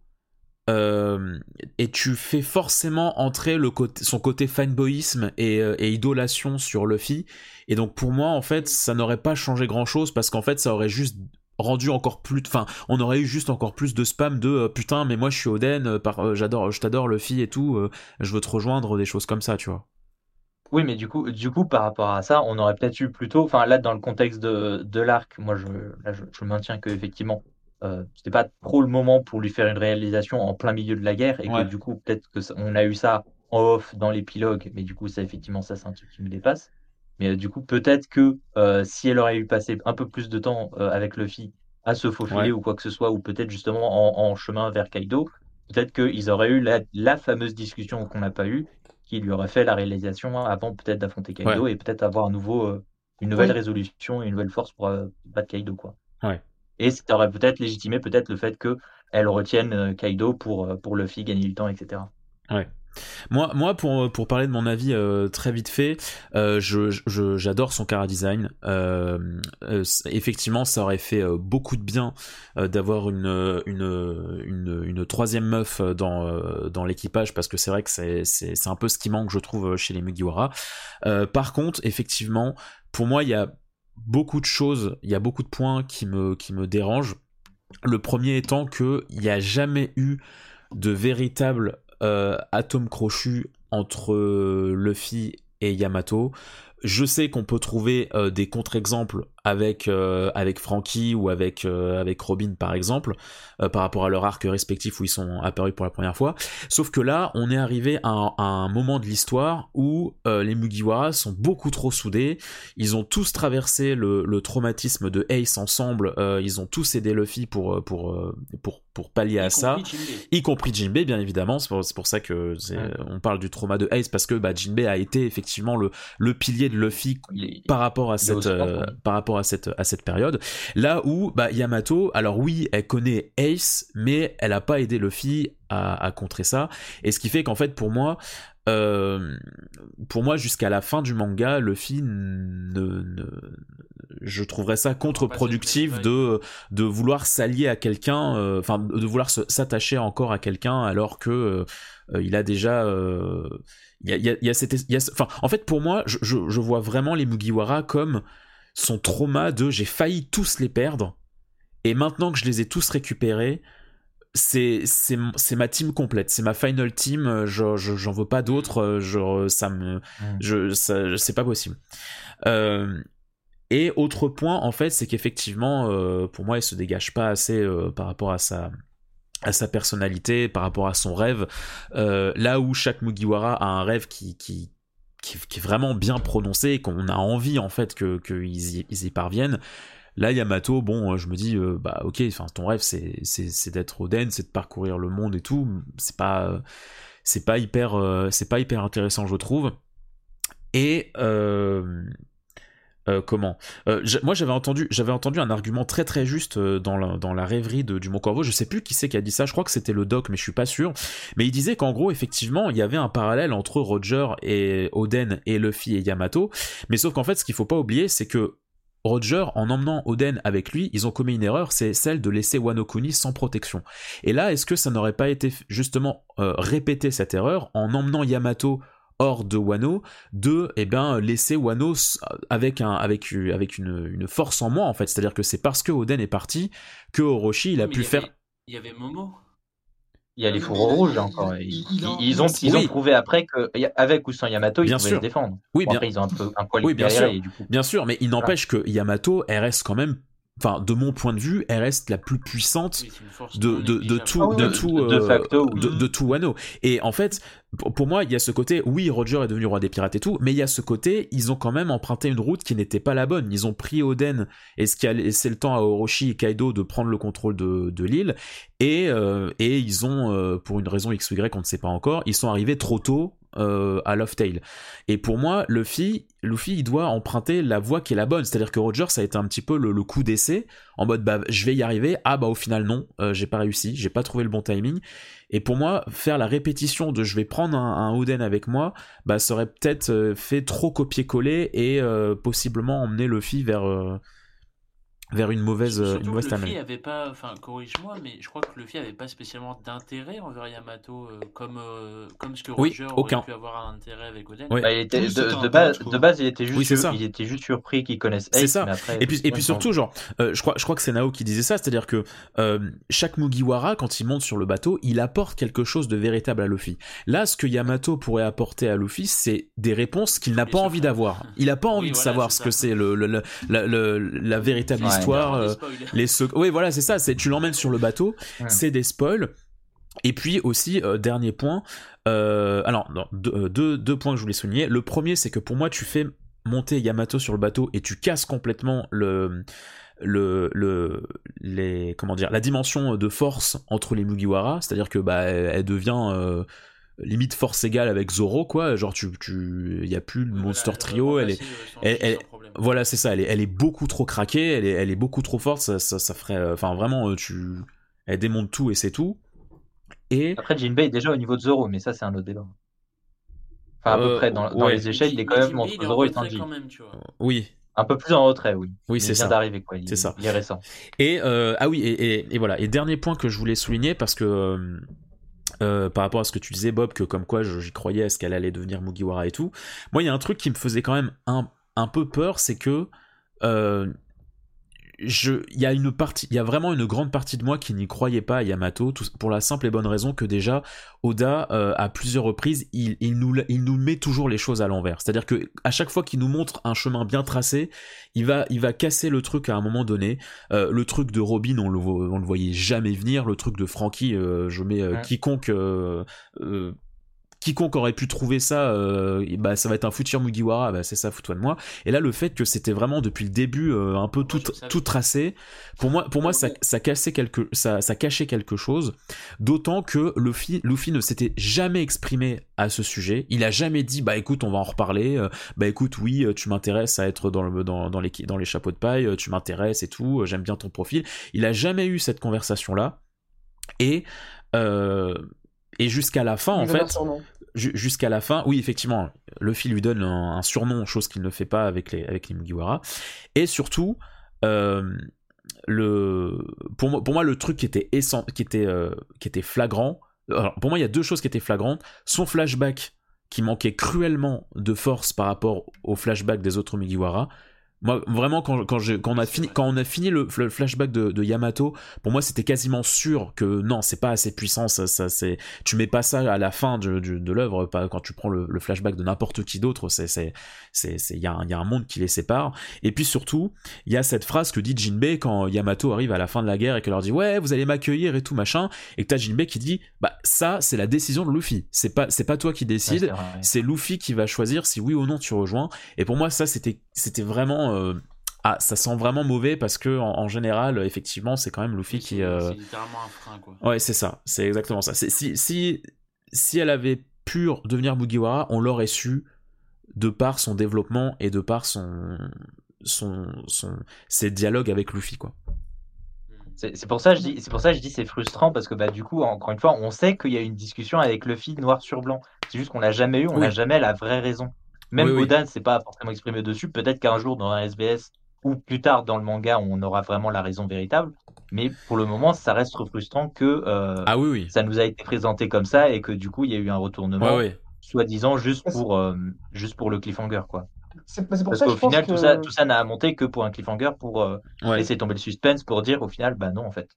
euh, et tu fais forcément entrer son côté fanboyisme et, euh, et idolation sur Luffy. Et donc, pour moi, en fait, ça n'aurait pas changé grand chose parce qu'en fait, ça aurait juste rendu encore plus enfin on aurait eu juste encore plus de spam de euh, putain mais moi je suis Oden par j'adore je t'adore Luffy et tout je veux te rejoindre des choses comme ça tu vois Oui, mais du coup, du coup, par rapport à ça, on aurait peut-être eu plutôt, enfin là, dans le contexte de, de l'arc, moi, je, je, je maintiens que effectivement, euh, c'était pas trop le moment pour lui faire une réalisation en plein milieu de la guerre, et Ouais. que du coup, peut-être que ça- on a eu ça en off dans l'épilogue, mais du coup, ça, effectivement, ça, c'est un truc qui me dépasse. Mais euh, du coup, peut-être que euh, si elle aurait eu passé un peu plus de temps euh, avec Luffy à se faufiler Ouais. ou quoi que ce soit, ou peut-être justement en, en chemin vers Kaido, peut-être qu'ils auraient eu la, la fameuse discussion qu'on n'a pas eue, qui lui aurait fait la réalisation avant peut-être d'affronter Kaido et peut-être avoir un nouveau, une nouvelle Oui. résolution et une nouvelle force pour battre Kaido quoi. Ouais. Et ça aurait peut-être légitimé peut-être le fait que elle retienne euh, Kaido pour euh, pour Luffy gagner du temps etc. Moi, moi pour, pour parler de mon avis euh, très vite fait, je, j'adore son cara design. Effectivement, ça aurait fait beaucoup de bien d'avoir une, une, une, troisième meuf dans, dans l'équipage parce que c'est vrai que c'est, c'est, un peu ce qui manque, je trouve, chez les Mugiwara. Par contre, effectivement, pour moi, il y a beaucoup de choses, il y a beaucoup de points qui me, dérangent. Le premier étant que il n'y a jamais eu de véritable euh, atome crochu entre Luffy et Yamato. Je sais qu'on peut trouver euh, des contre-exemples avec euh, avec Frankie ou avec euh, avec Robin par exemple euh, par rapport à leur arc respectif où ils sont apparus pour la première fois. Sauf que là, on est arrivé à un, à un moment de l'histoire où euh, les Mugiwara sont beaucoup trop soudés. Ils ont tous traversé le, le traumatisme de Ace ensemble. ils ont tous aidé Luffy pour pour pour pour pallier à ça Jinbei. y compris Jinbei bien évidemment c'est pour, pour ça que Ouais. on parle du trauma de Ace parce que bah, Jinbei a été effectivement le, le pilier de Luffy Il par rapport à cette par rapport à cette à cette période. Là où bah, Yamato alors oui elle connaît Ace mais elle a pas aidé Luffy à, à contrer ça. Et ce qui fait qu'en fait pour moi euh, pour moi jusqu'à la fin du manga Luffy ne, ne je trouverais ça contre-productif de de vouloir s'allier à quelqu'un euh, enfin de vouloir s'attacher encore à quelqu'un alors que euh, il a déjà il y a, y a- y a cette y a en fait pour moi je, je, je vois vraiment les Mugiwara comme son trauma de j'ai failli tous les perdre et maintenant que je les ai tous récupérés c'est c'est c'est ma team complète c'est ma final team euh, je je- j'en veux pas d'autres euh, je ça me je ça c'est pas possible. Euh, et autre point en fait c'est qu'effectivement euh, pour moi il se dégage pas assez euh, par rapport à sa à sa personnalité par rapport à son rêve. Euh, là où chaque Mugiwara a un rêve qui qui qui, est vraiment bien prononcé, qu'on a envie en fait que qu'ils y, ils y parviennent. Là, Yamato, bon, je me dis, euh, bah ok, enfin ton rêve c'est c'est d'être Oden, c'est de parcourir le monde et tout. C'est pas c'est pas hyper euh, c'est pas hyper intéressant, je trouve. Et euh, euh, comment? Euh, Moi, j'avais entendu, j'avais entendu un argument très très juste euh, dans la, dans la rêverie de, du Mont Corvo. Je sais plus qui c'est qui a dit ça. Je crois que c'était le doc, mais je suis pas sûr. Mais il disait qu'en gros, effectivement, il y avait un parallèle entre Roger et Oden et Luffy et Yamato. Mais sauf qu'en fait, ce qu'il faut pas oublier, c'est que Roger, en emmenant Oden avec lui, ils ont commis une erreur, c'est celle de laisser Wano Kuni sans protection. Et là, est-ce que ça n'aurait pas été justement répéter cette erreur en emmenant Yamato hors de Wano, de eh ben laisser Wano avec un avec avec une, une force en moins en fait, c'est-à-dire que c'est parce que Oden est parti que Orochi il a Mais pu faire avait- Il y avait Momo. Il y a les Oui, fourreaux rouges encore. il- Ils, ont, ils ont prouvé après que, avec ou sans Yamato, ils Bien pouvaient sûr. se défendre. Oui, Bon, bien, après, ils ont un peu un poil Oui, bien derrière sûr. et du coup. bien sûr, mais il n'empêche que Yamato elle reste quand même enfin de mon point de vue, elle reste la plus puissante Oui, de, non de, de négligeable. tout, de, oui. tout, De euh, facto, de, oui. de tout Wano. Et en fait, pour moi, il y a ce côté, oui, Roger est devenu roi des pirates et tout, mais il y a ce côté, ils ont quand même emprunté une route qui n'était pas la bonne. Ils ont pris Oden et ce qui a laissé le temps à Orochi et Kaido de prendre le contrôle de, de l'île. Et, euh, et ils ont, euh, pour une raison X ou Y, on ne sait pas encore, ils sont arrivés trop tôt euh, à Love Tale. Et pour moi, Luffy, Luffy, il doit emprunter la voie qui est la bonne. C'est-à-dire que Roger, ça a été un petit peu le, le coup d'essai, en mode, bah, je vais y arriver. Ah, bah, au final, non, euh, j'ai pas réussi, j'ai pas trouvé le bon timing. Et pour moi, faire la répétition de je vais prendre un, un Oden avec moi, bah, ça aurait peut-être euh, fait trop copier-coller et euh, possiblement emmener Luffy vers, vers une mauvaise, euh, Surtout une que mauvaise Luffy avait pas, enfin corrige-moi, mais je crois que Luffy avait pas spécialement d'intérêt envers Yamato, euh, comme euh, comme ce que Oui, Roger aucun. aurait pu avoir un intérêt avec Oden. Bah, il était, Oui, de, c'était de base, de base, il était juste, Oui, c'est ça. il était juste surpris qu'ils connaissent C'est Ace, ça. mais après. Et puis, et puis surtout, genre, euh, je crois, je crois que c'est Nao qui disait ça, c'est-à-dire que euh, chaque Mugiwara, quand il monte sur le bateau, il apporte quelque chose de véritable à Luffy. Là, ce que Yamato pourrait apporter à Luffy, c'est des réponses qu'il n'a pas envie d'avoir. Il n'a pas envie Oui, de voilà, savoir ce que c'est le, le- le- la, le- la véritable Ouais. histoire. Des euh, spoils. les sec- Oui, voilà, c'est ça. C'est tu l'emmènes sur le bateau, Ouais. c'est des spoils. Et puis aussi euh, dernier point. Euh, alors non, deux, deux, deux points que je voulais souligner. Le premier, c'est que pour moi, tu fais monter Yamato sur le bateau et tu casses complètement le le, le les comment dire la dimension de force entre les Mugiwara, c'est-à-dire que bah elle, elle devient euh, limite force égale avec Zoro quoi, genre tu tu il y a plus le Monster voilà, Trio, elle est elle-. Voilà, c'est ça. Elle est, elle est beaucoup trop craquée. Elle est, elle est beaucoup trop forte. Ça, ça, ça ferait, euh, enfin vraiment, euh, tu, elle démonte tout et c'est tout. Et Après, Jinbei est déjà au niveau de Zoro, mais ça, c'est un autre débat. Enfin, à Euh, peu près, dans, dans ouais. les échelles, il est quand même entre Zoro et retrait Sanji. quand même, tu vois. oui, Un peu plus en retrait, oui. oui, il c'est vient ça. d'arriver, quoi. Il, C'est ça. Il est récent. Et euh, ah oui, et, et- et voilà. Et dernier point que je voulais souligner parce que euh, euh, par rapport à ce que tu disais, Bob, que comme quoi je- j'y croyais à ce qu'elle allait devenir Mugiwara et tout. Moi, il y a un truc qui me faisait quand même un, un peu peur, c'est que euh, je, il y a une partie, il y a vraiment une grande partie de moi qui n'y croyait pas à Yamato, tout- pour la simple et bonne raison que déjà Oda, euh, à plusieurs reprises, il, il nous, il nous met toujours les choses à l'envers. C'est-à-dire que à chaque fois qu'il nous montre un chemin bien tracé, il va, il va casser le truc à un moment donné. Euh, le truc de Robin, on le, on le voyait jamais venir. Le truc de Frankie, euh, je mets Ouais. quiconque. Quiconque aurait pu trouver ça, euh, bah ça va être un futur Mugiwara, bah c'est ça, fous-toi de moi. Et là, le fait que c'était vraiment depuis le début euh, un peu Moi, tout, tout tracé, pour moi, pour moi, ça, ça cassait quelque, ça, ça cachait quelque chose. D'autant que Luffy, Luffy ne s'était jamais exprimé à ce sujet. Il a jamais dit, bah écoute, on va en reparler. euh, bah écoute, oui, tu m'intéresses à être dans le, dans, dans les, dans les chapeaux de paille, tu m'intéresses et tout. J'aime bien ton profil. Il a jamais eu cette conversation là. Et euh, et jusqu'à la fin, en Il fait, jusqu'à la fin, oui, effectivement, Luffy lui donne un, surnom, chose qu'il ne fait pas avec les, avec les Mugiwara. Et surtout, euh, le, pour, moi, pour moi, le truc qui était, essen- qui était, euh, qui était flagrant, pour moi, il y a deux choses qui étaient flagrantes. Son flashback, qui manquait cruellement de force par rapport au flashback des autres Mugiwara, Moi, vraiment, quand, quand, on a fini, quand on a fini le, le flashback de, de Yamato, pour moi, c'était quasiment sûr que non, c'est pas assez puissant. Ça, ça, c'est, tu mets pas ça à la fin de, de, de l'œuvre, quand tu prends le, le flashback de n'importe qui d'autre. C'est, c'est, c'est, c'est, il y a, un- y a un monde qui les sépare. Et puis surtout, il y a cette phrase que dit Jinbei quand Yamato arrive à la fin de la guerre et que leur dit ouais, vous allez m'accueillir et tout machin, et que t'as Jinbei qui dit bah ça, c'est la décision de Luffy. C'est pas, c'est pas toi qui décide ouais. c'est Luffy qui va choisir si oui ou non tu rejoins. Et pour moi, ça, c'était, c'était vraiment. Euh, Ah, ça sent vraiment mauvais parce que en, en général, effectivement, c'est quand même Luffy qui. C'est euh, c'est littéralement un frein, quoi. Ouais, c'est ça. C'est exactement ça. C'est- Si, si, si elle avait pu devenir Mugiwara, on l'aurait su de par son développement et de par son, son, son, ses dialogues avec Luffy, quoi. C'est c'est pour ça que je dis, c'est pour ça que je dis c'est frustrant parce que bah du coup encore une fois on sait qu'il y a une discussion avec Luffy noir sur blanc. C'est juste qu'on l'a jamais eu, on Oui. n'a jamais la vraie raison. Même Oui. Oda ne s'est pas forcément exprimé dessus. Peut-être qu'un jour dans un SBS ou plus tard dans le manga on aura vraiment la raison véritable. Mais pour le moment ça reste frustrant que euh, Ah oui, oui. ça nous a été présenté comme ça et que du coup il y a eu un retournement, soi-disant juste pour euh, juste pour le cliffhanger quoi. C'est c'est pour Parce ça que qu'au je pense final que... tout ça tout ça n'a monté que pour un cliffhanger pour euh, Ouais. laisser tomber le suspense pour dire au final bah non en fait.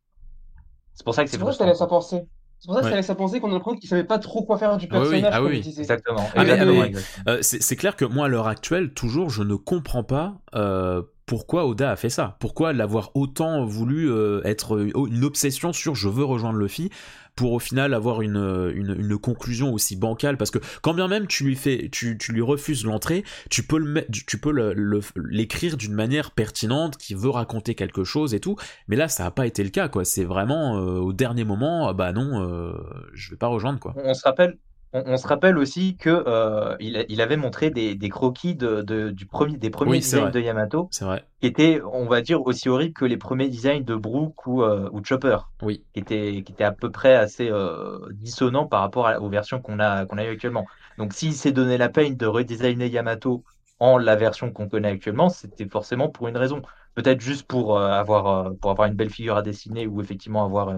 C'est pour ça que c'est C'est pour ça que ça à penser. C'est pour ça que Ouais. ça laisse à penser qu'on a l'impression qu'il savait pas trop quoi faire du Ah oui, oui. personnage, Ah oui. Exactement. Ah, mais- mais-. Euh, c'est c'est clair que moi, à l'heure actuelle, toujours, je ne comprends pas euh, pourquoi Oda a fait ça. Pourquoi l'avoir autant voulu euh, être une obsession sur je veux rejoindre Luffy pour au final avoir une, une, une conclusion aussi bancale parce que quand bien même tu lui fais tu, tu lui refuses l'entrée tu peux le tu peux le- le- l'écrire d'une manière pertinente qui veut raconter quelque chose et tout mais là ça n'a pas été le cas quoi. C'est vraiment euh, au dernier moment ah bah non euh, je vais pas rejoindre quoi. On se rappelle, on, on se rappelle aussi que euh, il, avait montré des, des croquis de, de- du premier, des premiers Oui, designs de Yamato vrai qui étaient, on va dire, aussi horribles que les premiers designs de Brook ou, euh, ou Chopper, oui qui étaient, qui étaient à peu près assez euh, dissonants par rapport à- aux versions qu'on a, qu'on a eues actuellement. Donc s'il s'est donné la peine de redesigner Yamato en la version qu'on connaît actuellement, c'était forcément pour une raison. Peut-être juste pour, euh, avoir, pour avoir une belle figure à dessiner ou effectivement avoir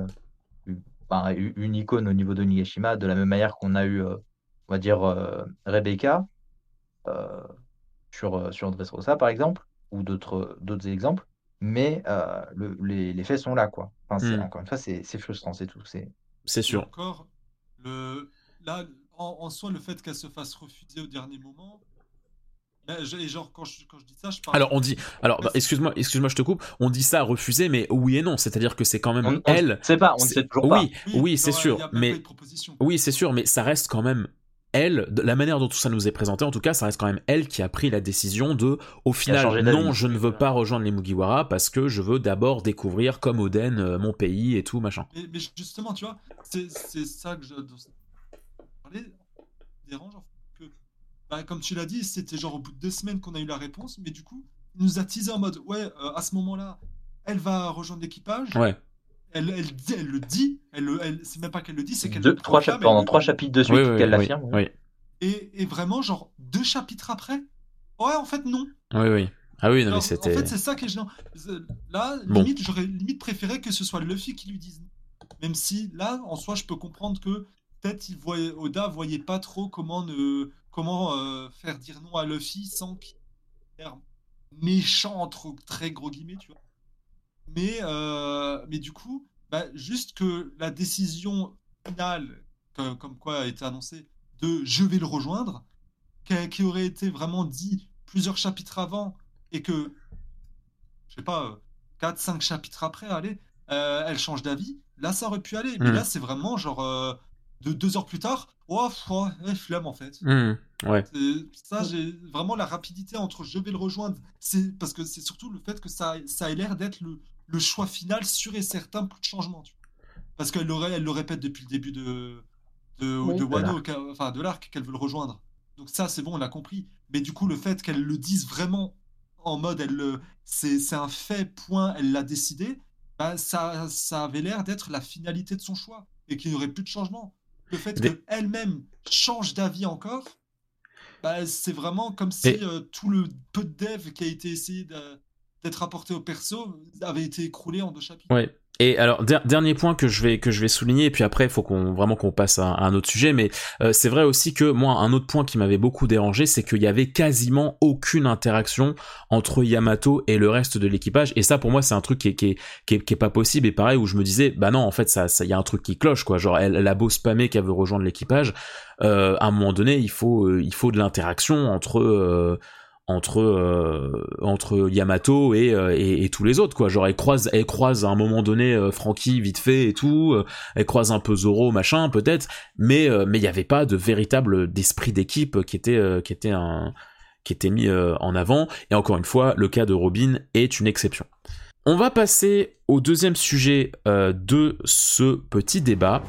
enfin, une- une icône au niveau de Nigashima, de la même manière qu'on a eu, euh, on va dire, euh, Rebecca euh, sur, sur Dressrosa, par exemple, ou d'autres d'autres exemples. Mais euh, le- les, les faits sont là, quoi. Enfin, c'est- Mm. Encore une fois, c'est frustrant, c'est tout. C'est sûr encore, le, là, en, en soi, le fait qu'elle se fasse refuser au dernier moment, genre, quand je, quand je dis ça, je parle. Alors on dit, alors bah, c'est- excuse-moi, excuse-moi, je te coupe. On dit ça refuser, mais oui et non. C'est-à-dire que c'est quand même On on elle. ne sait pas, on ne c'est- sait toujours pas. oui, oui, c'est sûr, mais oui, c'est sûr, mais ça reste quand même elle. de La manière dont tout ça nous est présenté, en tout cas, ça reste quand même elle qui a pris la décision de, au final, non, je ne veux pas rejoindre les Mugiwara parce que je veux d'abord découvrir comme Oden euh, mon pays et tout machin. Mais, mais justement, tu vois, c'est c'est ça que je dérange. en bah, comme tu l'as dit, c'était genre au bout de deux semaines qu'on a eu la réponse, mais du coup, il nous a teasé en mode, ouais, euh, à ce moment-là, elle va rejoindre l'équipage. Ouais. Elle, elle, dit- elle le dit, elle, le- elle, c'est même pas qu'elle le dit, c'est qu'elle le trois pendant trois chapitres de suite Oui, oui, qu'elle oui, l'affirme. oui, Et, et vraiment, genre, deux chapitres après, ouais, en fait, non. oui, oui. Ah oui, non, mais Alors, en c'était. fait, c'est ça qui est gênant. C'est- Là, Bon. limite, j'aurais limite préféré que ce soit Luffy qui lui dise. non. Même si, là, en soi, je peux comprendre que peut-être il voyait, Oda voyait pas trop comment, ne, comment euh, faire dire non à Luffy sans qu'il ait l'air méchant, entre très gros guillemets, tu vois. Mais, euh, mais du coup, bah, juste que la décision finale, que- comme quoi a été annoncée, de je vais le rejoindre, qui, qui aurait été vraiment dit plusieurs chapitres avant et que, je sais pas, 4-5 chapitres après, allez, euh, elle change d'avis, là ça aurait pu aller. Mais Mhm. là c'est vraiment genre euh, de deux heures plus tard, oh, pff, ouais, ouais, flemme en fait. Hmm, ouais. C'est- Ça, j'ai vraiment la rapidité entre je vais le rejoindre, c'est parce que c'est surtout le fait que ça, ça a l'air d'être le, le choix final sûr et certain, plus de changement. tu vois. Parce qu'elle elle le répète depuis le début de, de, Oui. de De Wano, enfin de l'arc, qu'elle veut le rejoindre. Donc ça, c'est bon, on l'a compris. Mais du coup, le fait qu'elle le dise vraiment en mode, elle le, c'est, c'est un fait, point, elle l'a décidé, bah, ça, ça avait l'air d'être la finalité de son choix et qu'il n'y aurait plus de changement. Le fait Des- qu'elle-même change d'avis encore, bah, c'est vraiment comme si Et- euh, tout le peu de dev qui a été essayé de- d'être apporté au perso avait été écroulé en deux chapitres. Ouais. Et alors der- dernier point que je vais que je vais souligner et puis après il faut qu'on vraiment qu'on passe à, un autre sujet mais euh, c'est vrai aussi que moi un autre point qui m'avait beaucoup dérangé c'est qu'il y avait quasiment aucune interaction entre Yamato et le reste de l'équipage et ça pour moi c'est un truc qui est, qui est qui est pas possible et pareil où je me disais bah non en fait ça ça y a un truc qui cloche quoi genre elle, elle a beau spammer qu'elle veut rejoindre l'équipage euh, à un moment donné il faut euh, il faut de l'interaction entre entre euh, entre Yamato et, euh, et, et tous les autres quoi. Genre elle croise elle croise à un moment donné euh, Franky vite fait et tout euh, elle croise un peu Zoro machin peut-être mais euh, mais il y avait pas de véritable d'esprit d'équipe qui était qui était un qui était mis en avant. Et encore une fois le cas de Robin est une exception. On va passer au deuxième sujet de ce petit débat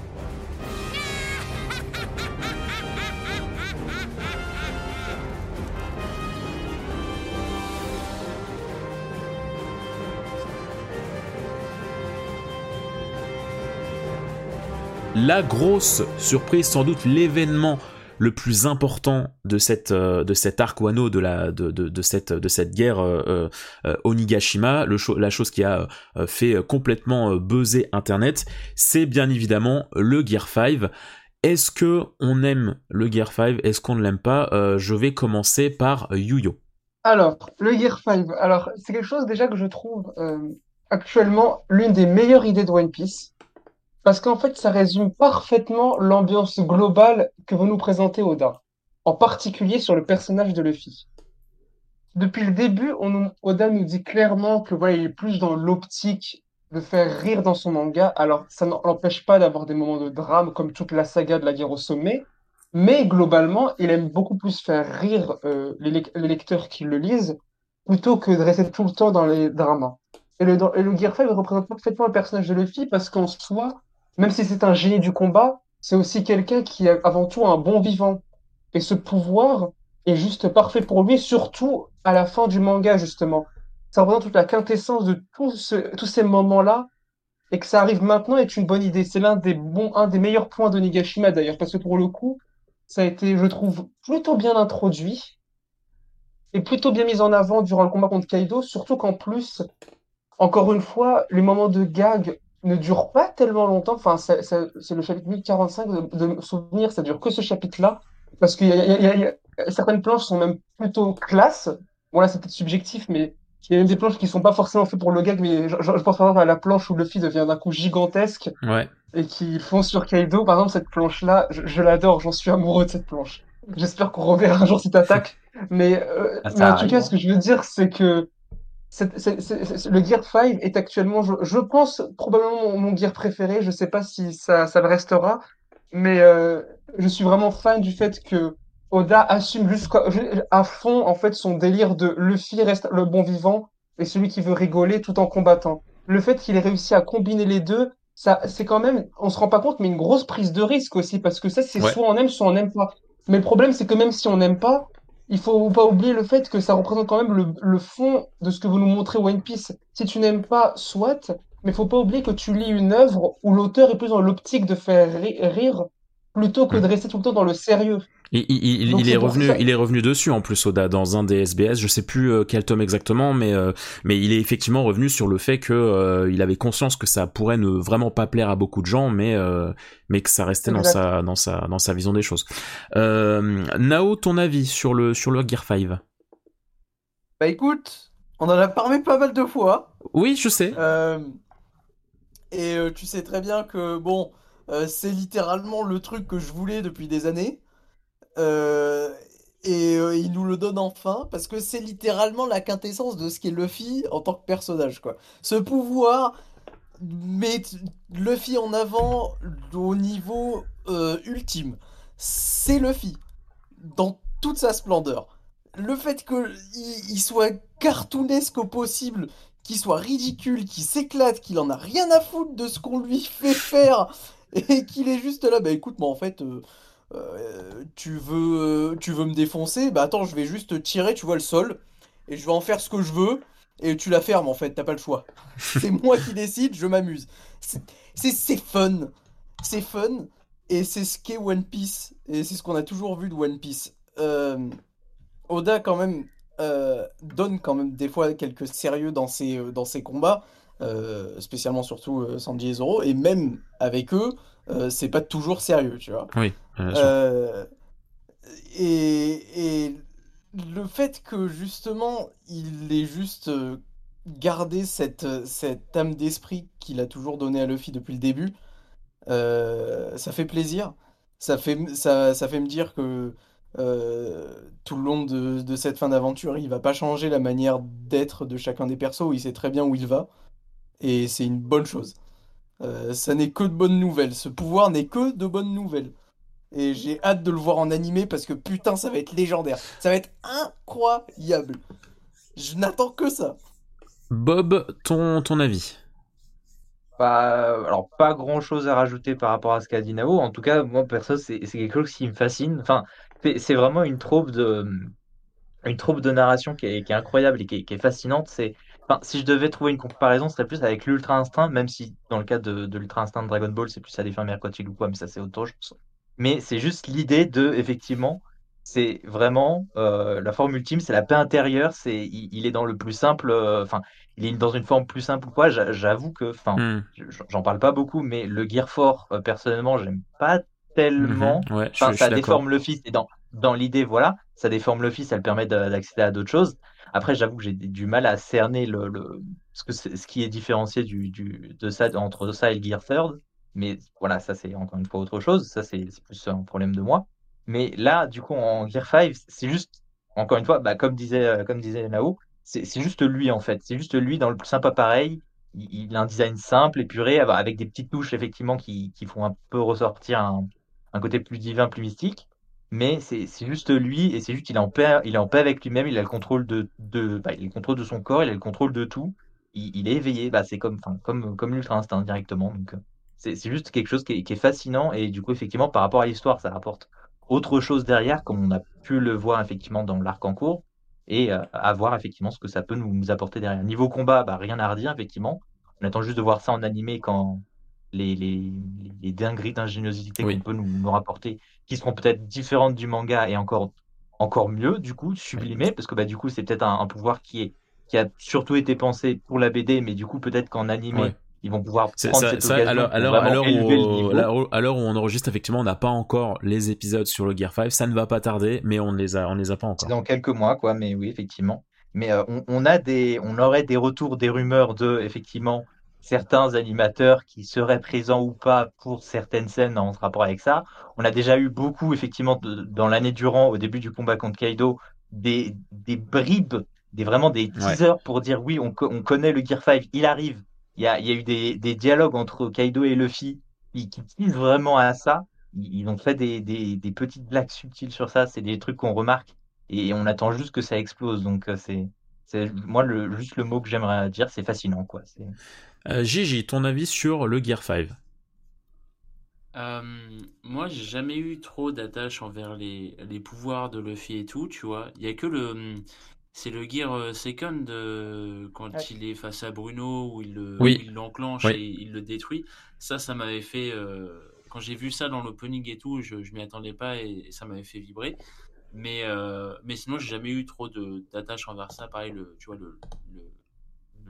la grosse surprise, sans doute l'événement le plus important de cette euh, de cet arc Wano de cette guerre euh, euh, Onigashima, la chose qui a fait complètement buzzer internet, c'est bien évidemment le Gear 5. Est-ce que on aime le Gear 5 Est-ce qu'on ne l'aime pas? Je vais commencer par Yuyo. Alors, le Gear 5, alors c'est quelque chose déjà que je trouve actuellement l'une des meilleures idées de One Piece, parce qu'en fait ça résume parfaitement l'ambiance globale que veut nous présenter Oda, en particulier sur le personnage de Luffy. Depuis le début, Oda nous dit clairement que voilà, il est plus dans l'optique de faire rire dans son manga. Alors, ça n'empêche pas d'avoir des moments de drame comme toute la saga de la guerre au sommet, mais globalement, il aime beaucoup plus faire rire euh, les, lec- les lecteurs qui le lisent plutôt que de rester tout le temps dans les dramas. Et le, le Gear 5 représente parfaitement le personnage de Luffy parce qu'en soi, même si c'est un génie du combat, c'est aussi quelqu'un qui est avant tout un bon vivant. Et ce pouvoir est juste parfait pour lui, surtout à la fin du manga, justement. Ça représente toute la quintessence de tous ces moments-là, et que ça arrive maintenant est une bonne idée. C'est l'un des des meilleurs points de Nigashima, d'ailleurs, parce que pour le coup, ça a été, je trouve, plutôt bien introduit, et plutôt bien mis en avant durant le combat contre Kaido, surtout qu'en plus, encore une fois, les moments de gag ne durent pas tellement longtemps. Enfin, c'est le chapitre 1045 de, de souvenir, ça dure que ce chapitre-là. Parce que certaines planches sont même plutôt classe. Bon, là, c'est peut-être subjectif, mais il y a même des planches qui sont pas forcément faites pour le gag. Mais je, je- je pense par exemple à la planche où Luffy devient d'un coup gigantesque Ouais. et qui fonce sur Kaido. Par exemple, cette planche-là, je, je l'adore, j'en suis amoureux de cette planche. J'espère qu'on reverra un jour cette attaque. Mais, euh, Ah, mais en tout cas, hein. ce que je veux dire, c'est que le Gear 5 est actuellement, je, je pense, probablement mon, mon Gear préféré. Je sais pas si ça, ça le restera, mais euh, je suis vraiment fan du fait que Oda assume jusqu'à à fond en fait son délire de Luffy reste le bon vivant et celui qui veut rigoler tout en combattant. Le fait qu'il ait réussi à combiner les deux, ça, c'est quand même, on se rend pas compte, mais une grosse prise de risque aussi parce que ça, c'est Ouais. soit on aime, soit on n'aime pas. Mais le problème, c'est que même si on n'aime pas, il faut pas oublier le fait que ça représente quand même le, le fond de ce que veut nous montrer One Piece. Si tu n'aimes pas, soit, mais faut pas oublier que tu lis une œuvre où l'auteur est plus dans l'optique de faire ri- rire plutôt que de rester tout le temps dans le sérieux. Il, il- il- Donc il c'est est revenu, ça- il est revenu dessus en plus Oda dans un des SBS. Je sais plus euh, quel tome exactement, mais euh, mais il est effectivement revenu sur le fait que euh, il avait conscience que ça pourrait ne vraiment pas plaire à beaucoup de gens, mais euh, mais que ça restait dans sa dans sa dans sa vision des choses. Euh, Nao, ton avis sur le sur le Gear 5 Bah écoute, on en a parlé pas mal de fois. Oui, je sais. Euh, et euh, tu sais très bien que, bon, euh, c'est littéralement le truc que je voulais depuis des années. Euh, et euh, il nous le donne enfin, parce que c'est littéralement la quintessence de ce qu'est Luffy en tant que personnage, quoi. Ce pouvoir met Luffy en avant au niveau euh, ultime. C'est Luffy, dans toute sa splendeur. Le fait qu'il il soit cartoonesque au possible, qu'il soit ridicule, qu'il s'éclate, qu'il en a rien à foutre de ce qu'on lui fait faire, et qu'il est juste là, bah écoute, moi en fait, euh, tu veux, euh, tu veux me défoncer, bah attends, je vais juste tirer, tu vois le sol, et je vais en faire ce que je veux, et tu la fermes en fait, t'as pas le choix. C'est moi qui décide, je m'amuse. C'est- fun, c'est fun, et c'est ce qu'est One Piece, et c'est ce qu'on a toujours vu de One Piece. Euh, Oda quand même euh, donne quand même des fois quelques sérieux dans ses, dans ses combats, spécialement surtout Sanji et Zoro, et même avec eux, c'est pas toujours sérieux, tu vois. Oui. Euh, et, et le fait que justement il ait juste euh, gardé cette, euh, cette âme d'esprit qu'il a toujours donnée à Luffy depuis le début, euh, ça fait plaisir. Ça fait, ça, ça fait me dire que euh, tout le long de, de cette fin d'aventure, il va pas changer la manière d'être de chacun des persos. Il sait très bien où il va. Et c'est une bonne chose. Euh, ça n'est que de bonnes nouvelles. Ce pouvoir n'est que de bonnes nouvelles. Et j'ai hâte de le voir en animé parce que putain, ça va être légendaire. Ça va être incroyable. Je n'attends que ça. Bob, ton, ton avis? Bah, alors, pas grand-chose à rajouter par rapport à ce qu'a dit Nao. En tout cas, moi, perso, c'est c'est quelque chose qui me fascine. Enfin, c'est c'est vraiment une troupe de, une troupe de narration qui est, qui est incroyable et qui est, qui est fascinante. C'est, enfin, si je devais trouver une comparaison, ce serait plus avec l'Ultra Instinct, même si dans le cas de, de l'Ultra Instinct de Dragon Ball, c'est plus à des fins ou quoi, mais ça, c'est autre chose. Mais c'est juste l'idée de, effectivement, c'est vraiment euh, la forme ultime, c'est la paix intérieure. C'est, il, il est dans le plus simple, euh, enfin, il est dans une forme plus simple ou quoi. J'a- J'avoue que, enfin, Hmm. je- j'en parle pas beaucoup, mais le Gear 4, euh, personnellement, j'aime pas tellement. Mhm. Ouais, je, ça déforme le fils et dans, dans l'idée, voilà, ça déforme le fils, ça le permet de- d'accéder à d'autres choses. Après, j'avoue que j'ai du mal à cerner le, le- ce, que ce qui est différencié du, du, de ça, entre ça et le Gear Third. Mais voilà, ça c'est encore une fois autre chose. Ça, c'est plus un problème de moi. Mais là, du coup, en Gear 5, c'est juste, encore une fois, bah, comme disait, euh, comme disait Nao, c'est juste lui en fait. C'est juste lui dans le plus sympa pareil. Il, il a un design simple, épuré, avec des petites touches effectivement qui, qui font un peu ressortir un, un côté plus divin, plus mystique. Mais c'est juste lui et c'est juste qu'il est en paix, il est en paix avec lui-même. Il a le contrôle de, de, bah, il a le contrôle de son corps, il a le contrôle de tout. Il, il est éveillé. Bah, c'est comme, comme, comme l'ultra instinct directement. C'est juste quelque chose qui est, qui est fascinant et du coup, effectivement, par rapport à l'histoire, ça rapporte autre chose derrière, comme on a pu le voir effectivement dans l'arc en cours et euh, à voir effectivement ce que ça peut nous, nous apporter derrière. Niveau combat, bah, rien à redire, effectivement. On attend juste de voir ça en animé quand les, les, les dingueries d'ingéniosité Oui. qu'on peut nous, nous rapporter, qui seront peut-être différentes du manga et encore, encore mieux, du coup, sublimées, parce que bah, du coup, c'est peut-être un, un pouvoir qui, est, qui a surtout été pensé pour la BD, mais du coup, peut-être qu'en animé, ils vont pouvoir prendre ça- cette ça, occasion alors, alors, vraiment alors, où, où on enregistre, effectivement, on n'a pas encore les épisodes sur le Gear 5. Ça ne va pas tarder, mais on ne les a, on les a pas encore. dans quelques mois, quoi, mais oui, effectivement. Mais euh, on, on a des, on aurait des retours, des rumeurs de, effectivement, certains animateurs qui seraient présents ou pas pour certaines scènes en rapport avec ça. On a déjà eu beaucoup, effectivement, de- dans l'année durant, au début du combat contre Kaido, des, des bribes, des, vraiment des Ouais. teasers pour dire oui, on, co- on connaît le Gear 5, il arrive. Il y a, il y a eu des, des dialogues entre Kaido et Luffy qui, qui teasent vraiment à ça. Ils ils ont fait des, des, petites blagues subtiles sur ça. C'est des trucs qu'on remarque et on attend juste que ça explose. Donc euh, c'est, c'est moi le, juste le mot que j'aimerais dire, c'est fascinant quoi. Euh, Gigi, ton avis sur le Gear 5 Euh, moi, j'ai jamais eu trop d'attache envers les, les pouvoirs de Luffy et tout, tu vois. Il y a que le. C'est le Gear euh, Second euh, quand Ouais. il est face à Bruno où il le- Oui. l'enclenche Oui. et il le détruit. Ça, ça m'avait fait. euh, quand j'ai vu ça dans l'opening et tout, je, je m'y attendais pas et, et ça m'avait fait vibrer. Mais, euh, mais sinon, j'ai jamais eu trop de d'attache envers ça. Pareil, le, tu vois, le, le,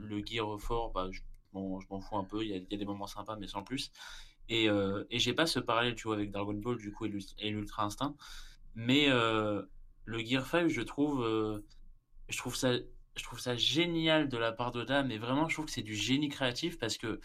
le Gear fort, bah, je m'en je m'en fous un peu. Il y a, il y a des moments sympas, mais sans plus. Et, euh, et j'ai pas ce parallèle, tu vois, avec Dragon Ball, du coup, et l'Ul- et l'Ultra Instinct. Mais euh, le Gear 5, je trouve, euh, je trouve ça, je trouve ça génial de la part d'Oda, mais vraiment, je trouve que c'est du génie créatif parce que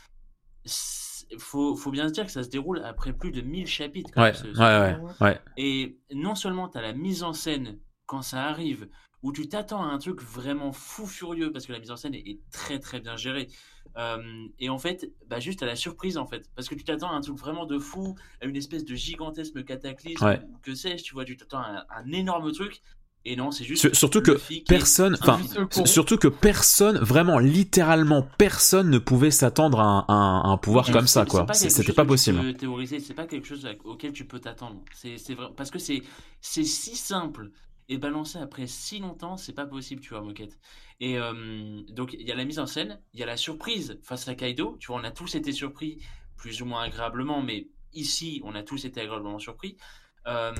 faut, faut bien se dire que ça se déroule après plus de 1000 chapitres. quand Ouais, même, ce- ce ouais, truc. ouais, ouais. Et non seulement tu as la mise en scène quand ça arrive, où tu t'attends à un truc vraiment fou furieux, parce que la mise en scène est, est très très bien gérée. Euh, et en fait, bah juste à la surprise en fait, parce que tu t'attends à un truc vraiment de fou, à une espèce de gigantesque cataclysme, Ouais. que sais-je, tu vois, tu t'attends à un, un énorme truc, et non, c'est juste. Sur- Surtout que personne, enfin, surtout que personne, vraiment, littéralement personne ne pouvait s'attendre à un, à un- à un pouvoir comme ça, quoi. C'était pas possible. Théoriser, c'est pas quelque chose auquel tu peux t'attendre. C'est parce que c'est c'est si simple et balancé après si longtemps, c'est pas possible, tu vois, moquette. Et euh, donc il y a la mise en scène, il y a la surprise face à Kaido. Tu vois, on a tous été surpris, plus ou moins agréablement, mais ici, on a tous été agréablement surpris. euh,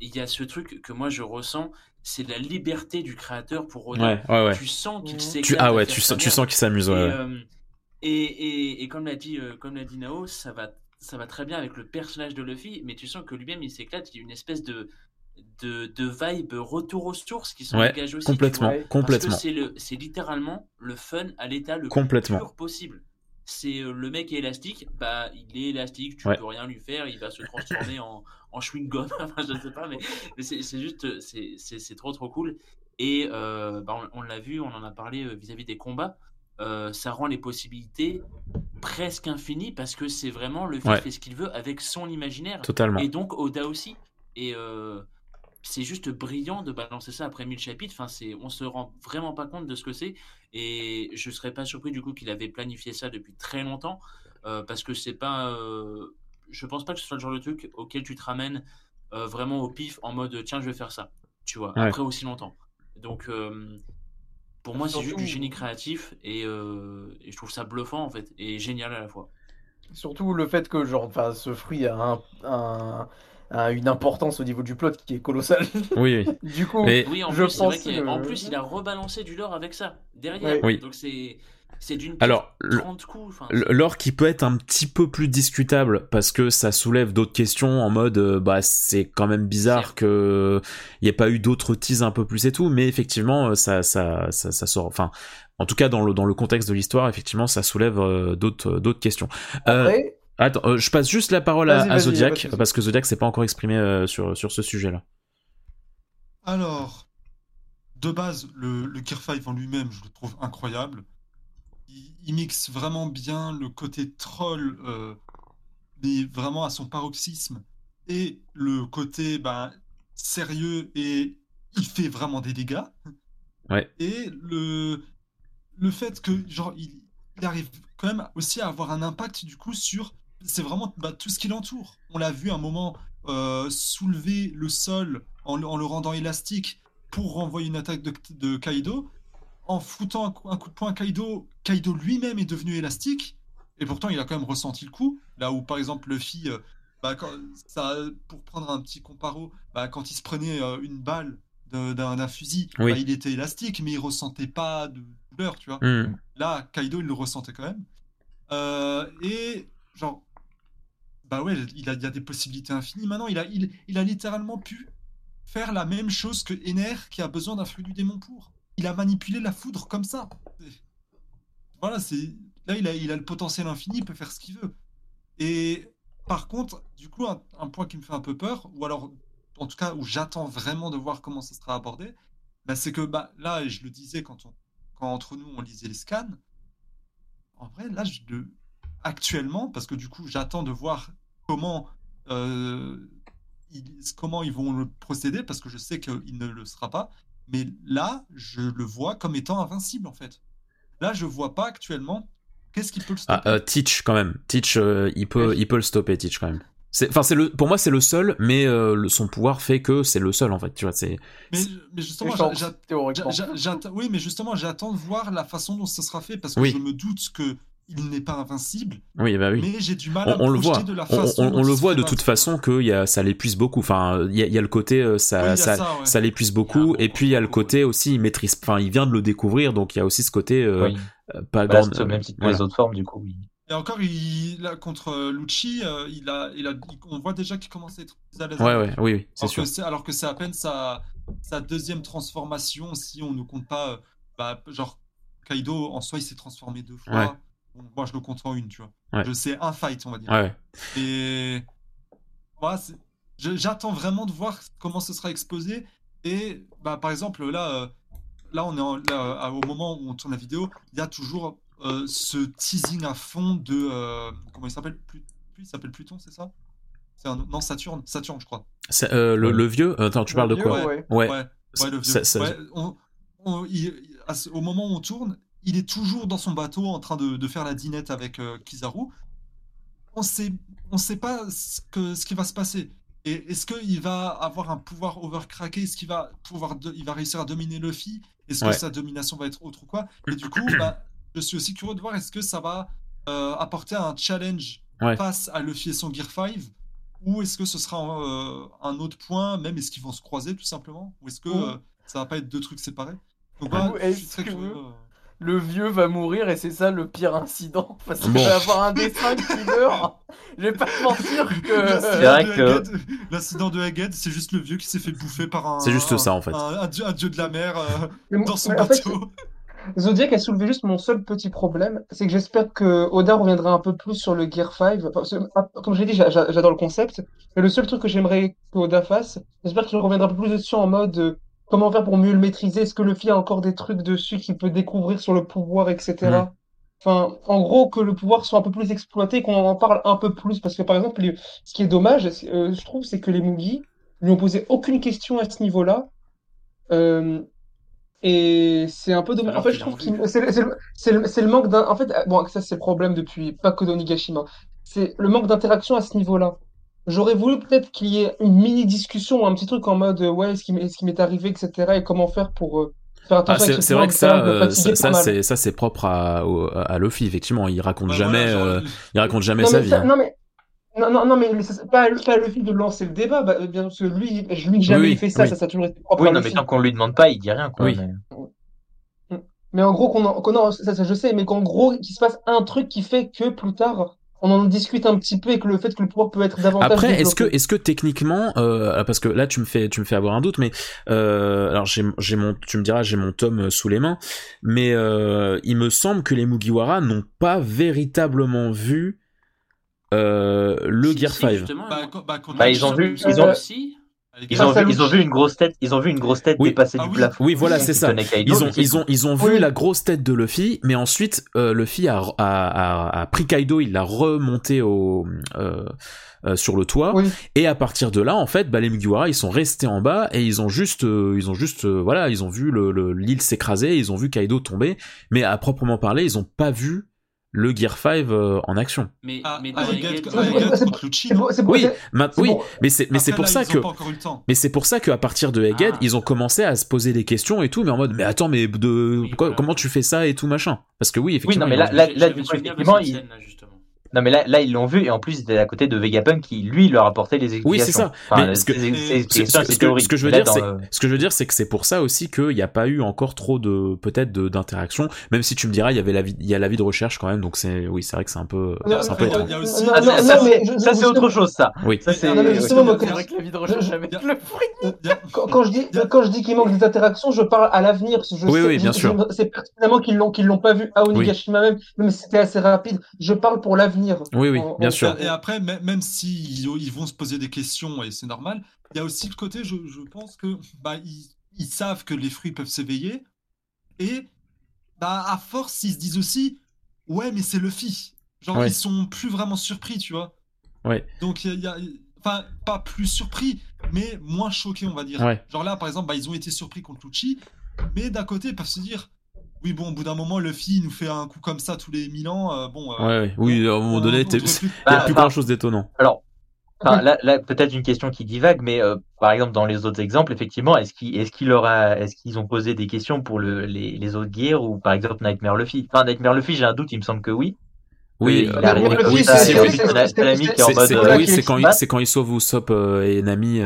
il y a ce truc que moi je ressens, c'est la liberté du créateur pour Oda. Ouais, ouais, ouais. Tu sens qu'il s'éclate Tu, ah ouais, tu sens, tu sens qu'il s'amuse, ouais. Et, ouais. euh, et, et, et comme l'a dit, euh, comme l'a dit Nao, ça va, ça va très bien avec le personnage de Luffy, mais tu sens que lui-même il s'éclate, il y a une espèce de, de, de vibe retour aux sources qui sont Ouais, dégagées aussi. complètement, vois. Ouais, Parce complètement. que c'est le, c'est littéralement le fun à l'état le Complètement. plus pur possible. C'est euh, le mec est élastique, bah il est élastique, tu Ouais. peux rien lui faire, il va se transformer en, en chewing gum, enfin je ne sais pas, mais, mais c'est juste, c'est- trop trop cool. Et euh, bah, on, on l'a vu, on en a parlé euh, vis-à-vis des combats, euh, ça rend les possibilités presque infinies parce que c'est vraiment le Ouais. fait ce qu'il veut avec son imaginaire Totalement. et donc Oda aussi. Et euh, c'est juste brillant de balancer ça après 1000 chapitres. Enfin, c'est, on se rend vraiment pas compte de ce que c'est. Et je serais pas surpris du coup qu'il avait planifié ça depuis très longtemps. euh, parce que c'est pas. euh, je pense pas que ce soit le genre de truc auquel tu te ramènes euh, vraiment au pif en mode tiens, je vais faire ça. Tu vois, Ouais. après aussi longtemps. Donc. euh, pour moi, c'est juste du génie créatif et, euh, et je trouve ça bluffant en fait et génial à la fois. Surtout le fait que genre, enfin, ce fruit a, un, un- a une importance au niveau du plot qui est colossale. Oui, oui. du coup, Mais Oui, en je plus, vrai pense que- plus, il a rebalancé du lore avec ça, derrière. Oui. Donc c'est c'est d'une Alors, pierre le- 30 coups. enfin, L- L'or qui peut être un petit peu plus discutable parce que ça soulève d'autres questions en mode euh, bah c'est quand même bizarre que il y ait pas eu d'autres teases un peu plus et tout mais effectivement euh, ça ça ça, ça sort enfin en tout cas dans le dans le contexte de l'histoire effectivement ça soulève euh, d'autres d'autres questions. Euh, après, attends euh, je passe juste la parole à, Zodiac parce que Zodiac s'est pas encore exprimé euh, sur sur ce sujet là. Alors, de base, le, le Gear 5 en lui-même, je le trouve incroyable. Il, il mixe vraiment bien le côté troll, euh, mais vraiment à son paroxysme, et le côté ben, sérieux, et il fait vraiment des dégâts. Ouais. Et le, le fait que, genre, il, il arrive quand même aussi à avoir un impact, du coup, sur. C'est vraiment bah, tout ce qui l'entoure. On l'a vu un moment euh, soulever le sol en, le- en le rendant élastique pour renvoyer une attaque de, de Kaido. En foutant un coup, un coup de poing à Kaido, Kaido lui-même est devenu élastique. Et pourtant, il a quand même ressenti le coup. Là où, par exemple, Luffy, euh, bah, quand- ça, pour prendre un petit comparo, bah, quand il se prenait euh, une balle d'un fusil, Oui. bah, il était élastique, mais il ressentait pas de douleur, tu vois. Hmm. Là, Kaido, il le ressentait quand même. Euh, et genre, bah ouais, il y a des possibilités infinies. Maintenant, il a, il, a littéralement pu faire la même chose que Ener qui a besoin d'un fruit du démon pour. Il a manipulé la foudre comme ça. Voilà, c'est là, il a, il a le potentiel infini, il peut faire ce qu'il veut. Et par contre, du coup, un, point qui me fait un peu peur, ou alors, en tout cas, où j'attends vraiment de voir comment ça sera abordé, bah, c'est que bah, là, et je le disais quand, on, quand entre nous on lisait les scans, en vrai, là, actuellement, parce que du coup, j'attends de voir comment, euh, ils, comment ils vont le procéder, parce que je sais qu'il ne le sera pas. Mais là, je le vois comme étant invincible, en fait. Là, je vois pas actuellement qu'est-ce qui peut le stopper. Ah, euh, Teach quand même. Teach, euh, il peut, Ouais. il peut le stopper. Teach quand même. C'est, enfin, c'est le, pour moi, c'est le seul, mais euh, le- son pouvoir fait que c'est le seul en fait. Tu vois, c'est. mais, mais justement, oui, mais justement, j'attends de voir la façon dont ça sera fait, parce que Oui. je me doute que il n'est pas invincible, Oui, bah oui. mais j'ai du mal à on, on le voit. de la On, façon on- dont on le voit de toute façon que y a, ça l'épuise beaucoup. Enfin, il y y a le côté euh, ça, Oui, ça, ça, ouais. ça l'épuise beaucoup. Et puis il y a le côté aussi il maîtrise. Enfin, il vient de le découvrir, donc il y a aussi ce côté euh, Oui. euh, pas Bah, grand. même que voilà. les autres formes, du coup, oui. Et encore, il, là, contre euh, Lucci, euh, il a, il a, on voit déjà qu'il commence à être plus à l'aise. Ouais, ouais, oui, oui, c'est Alors sûr. que c'est, alors que c'est à peine sa, sa deuxième transformation, si on ne compte pas, bah, genre Kaido en soi, il s'est transformé deux fois. Moi, je le compte en une, tu vois. Ouais. Je sais un fight, on va dire. Ouais. Et je- j'attends vraiment de voir comment ce sera exposé. Et bah, par exemple, là, euh, là on est en- là, à- au moment où on tourne la vidéo, il y a toujours euh, ce teasing à fond de. euh, comment il s'appelle? Il s'appelle Pluton, c'est ça? Un... Non, Saturne, Saturne, je crois. Euh, le, vieux. Attends, tu Le parles de quoi? ouais. Ouais. Ouais, ouais, le vieux. Ça- ça- Ouais, on- on- il- il- à ce- au moment où on tourne, il est toujours dans son bateau en train de, de faire la dinette avec euh, Kizaru. On sait, on sait pas ce, que, ce qui va se passer. Et est-ce qu'il va avoir un pouvoir overcracké? Est-ce qu'il va pouvoir, de- il va réussir à dominer Luffy? Est-ce Ouais. que sa domination va être autre ou quoi? Et du coup, bah, je suis aussi curieux de voir est-ce que ça va euh, apporter un challenge Ouais. face à Luffy et son Gear 5 ou est-ce que ce sera euh, un autre point, même est-ce qu'ils vont se croiser tout simplement, ou est-ce que euh, ça va pas être deux trucs séparés? Donc je suis très que- curieux. euh. Le vieux va mourir et c'est ça le pire incident. Parce qu'il Bon. va avoir un dessin qui meurt. Je vais pas te mentir que. L'incident vrai de que- L'incident de Egghead, c'est juste le vieux qui s'est fait bouffer par un. C'est juste ça, en fait. Un, un dieu, un dieu de la mer euh, dans son en fait, bateau. Zodiac a soulevé juste mon seul petit problème, c'est que j'espère que Oda reviendra un peu plus sur le Gear 5. Parce que, ah, comme je l'ai dit, j'a- j'a- j'adore le concept, mais le seul truc que j'aimerais que Oda fasse, j'espère qu'il reviendra un peu plus dessus en mode euh, comment faire pour mieux le maîtriser? Est-ce que Luffy a encore des trucs dessus qu'il peut découvrir sur le pouvoir, etc. Enfin, en gros, que le pouvoir soit un peu plus exploité, qu'on en parle un peu plus. Parce que par exemple, les- ce qui est dommage, euh, je trouve, c'est que les Mugi lui ont posé aucune question à ce niveau-là. Euh, et c'est un peu dommage. En fait, je trouve l'ont qu'il vu. c'est le, c'est le- c'est le- c'est le manque d'un. En fait, bon, ça c'est le problème depuis pas que d'Onigashima. C'est le manque d'interaction à ce niveau-là. J'aurais voulu peut-être qu'il y ait une mini discussion, un petit truc en mode euh, ouais, ce qui m'est arrivé, etc. Et comment faire pour euh, faire Ah, attention c'est avec ce c'est vrai que ça, euh, ça, ça, c'est ça c'est propre à, au- à Luffy effectivement. Il raconte Bah jamais, voilà, euh, il raconte jamais Non, sa vie. ça- hein. non, mais non, non, non, mais c'est pas, pas Luffy de lancer le débat, bah, bien parce que lui, je lui jamais Oui, il fait ça, oui. ça, ça a toujours été propre Oui, à non, mais tant qu'on lui demande pas, il dit rien, quoi. Oui. mais- Mais en gros, qu'on en, qu'on en- ça, ça, je sais, mais qu'en gros, qu'il se passe un truc qui fait que plus tard, on en discute un petit peu et que le fait que le pouvoir peut être davantage Après, est-ce que, développé. est-ce que techniquement, euh, parce que là tu me fais, tu me fais avoir un doute, mais euh, alors j'ai, j'ai mon, tu me diras, j'ai mon tome euh, sous les mains, mais euh, il me semble que les Mugiwara n'ont pas véritablement vu euh, le Si, Gear si, 5. justement, Bah, quand- bah, quand Bah, on- ils ont vu- il ils ont- aussi. Ils ont, vu, ils ont vu une grosse tête, ils ont vu une grosse tête Oui. dépasser Ah du oui. plafond. Oui, voilà, c'est ça. Ils ont, ils ont, ils ont vu Oui. la grosse tête de Luffy, mais ensuite euh, Luffy a, a, a, a pris Kaido, il l'a remonté au, euh, euh, sur le toit, Oui. et à partir de là, en fait, bah, les Mugiwara, ils sont restés en bas et ils ont juste, euh, ils ont juste, euh, voilà, ils ont vu le- le- l'île s'écraser, ils ont vu Kaido tomber, mais à proprement parler, ils ont pas vu le Gear 5 euh, en action. Mais, Ah, Oui, oui, mais c'est, mais c'est pour là, ça que, mais c'est pour ça qu'à partir de Egghead, Ah. ils ont commencé à se poser des questions et tout, mais en mode, mais attends, mais de, Oui, quoi- voilà. comment tu fais ça et tout machin Parce que oui, Oui, effectivement. non, mais là, là, là, effectivement, non, mais là, là, ils l'ont vu, et en plus, ils étaient à côté de Vegapunk qui, lui, leur apportait les explications. Oui, c'est ça. Enfin, Mais ce que- je veux dire, c'est, le- ce que je veux dire, c'est que c'est pour ça aussi qu'il n'y a pas eu encore trop de, peut-être d'interaction, même si tu me diras, il y avait la vie, il y a la vie de recherche quand même, donc c'est, oui, c'est vrai que c'est un peu, Non, c'est un peu étrange. aussi- Ah, ça, c'est- ça, autre chose, ça. Oui. Ça, c'est. Quand- vrai que la vie de recherche avec y a- le fruit. Il y a- Quand, quand je dis, quand je dis qu'il manque des interactions, je parle à l'avenir. Je Oui, sais- oui, bien je- sûr. C'est pertinemment qu'ils l'ont, qu'ils l'ont pas vu à Onigashima même, même si c'était assez rapide. Je parle pour l'avenir. Oui, oui, En- bien en- sûr. Et après, mê- même s'ils ils vont se poser des questions, et c'est normal, il y a aussi le côté, je, je pense que bah, ils, ils savent que les fruits peuvent s'éveiller, et bah, à force, ils se disent aussi, ouais, mais c'est Luffy. Genre, Ouais. ils sont plus vraiment surpris, tu vois. Ouais. Donc, il y a, il y a- Enfin, pas plus surpris, mais moins choqués, on va dire. Ouais. Genre là, par exemple, bah, ils ont été surpris contre Lucci, mais d'un côté, ils peuvent se dire, oui, bon, au bout d'un moment, Luffy il nous fait un coup comme ça tous les mille ans, euh, bon... euh, Ouais. Oui, à un moment on- donné, il n'y a Bah, plus grand chose d'étonnant. Alors, enfin, là, là peut-être une question qui divague, mais euh, par exemple, dans les autres exemples, effectivement, est-ce qu'ils est qu'il aura, est-ce qu'ils ont posé des questions pour le, les, les autres gears ou par exemple Nightmare Luffy? Enfin, Nightmare Luffy, j'ai un doute, il me semble que oui. Oui, euh, est c'est- est quand, il- sauve Usopp et Nami.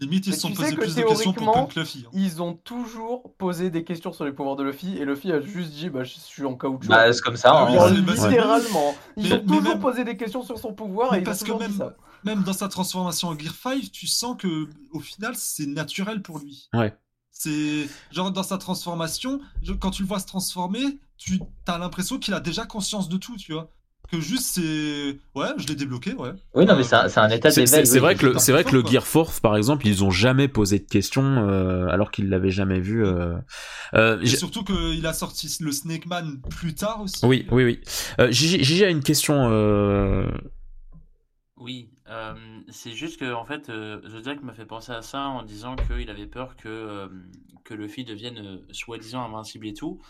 Limite, ils se sont posés plus de questions pour Punk Luffy. hein. Ils ont toujours posé des questions sur les pouvoirs de Luffy et Luffy a juste dit bah je suis en caoutchouc. Bah, c'est comme ça. Ah hein. oui, bah, littéralement. Ils Mais- ont mais toujours même- posé des questions sur son pouvoir Mais et ils ont parce que toujours dit même, ça. même dans sa transformation en Gear 5, tu sens que au final, c'est naturel pour lui. Ouais. C'est genre dans sa transformation, quand tu le vois se transformer, tu as l'impression qu'il a déjà conscience de tout, tu vois. Que juste c'est ouais, je l'ai débloqué, ouais. Oui, non, mais c'est un, c'est un état d'éveil. c'est- c'est oui. vrai que le, c'est vrai que le. Gear 4, par exemple, ils ont jamais posé de questions euh, alors qu'ils l'avaient jamais vu. euh. Euh, Et surtout qu'il a sorti le Snake Man plus tard aussi. oui, oui, oui. Euh, Gigi, a une question. Euh... Oui, euh, c'est juste que en fait, euh, Zodiac m'a fait penser à ça en disant qu'il avait peur que, euh, que Luffy devienne euh, soi-disant invincible et tout.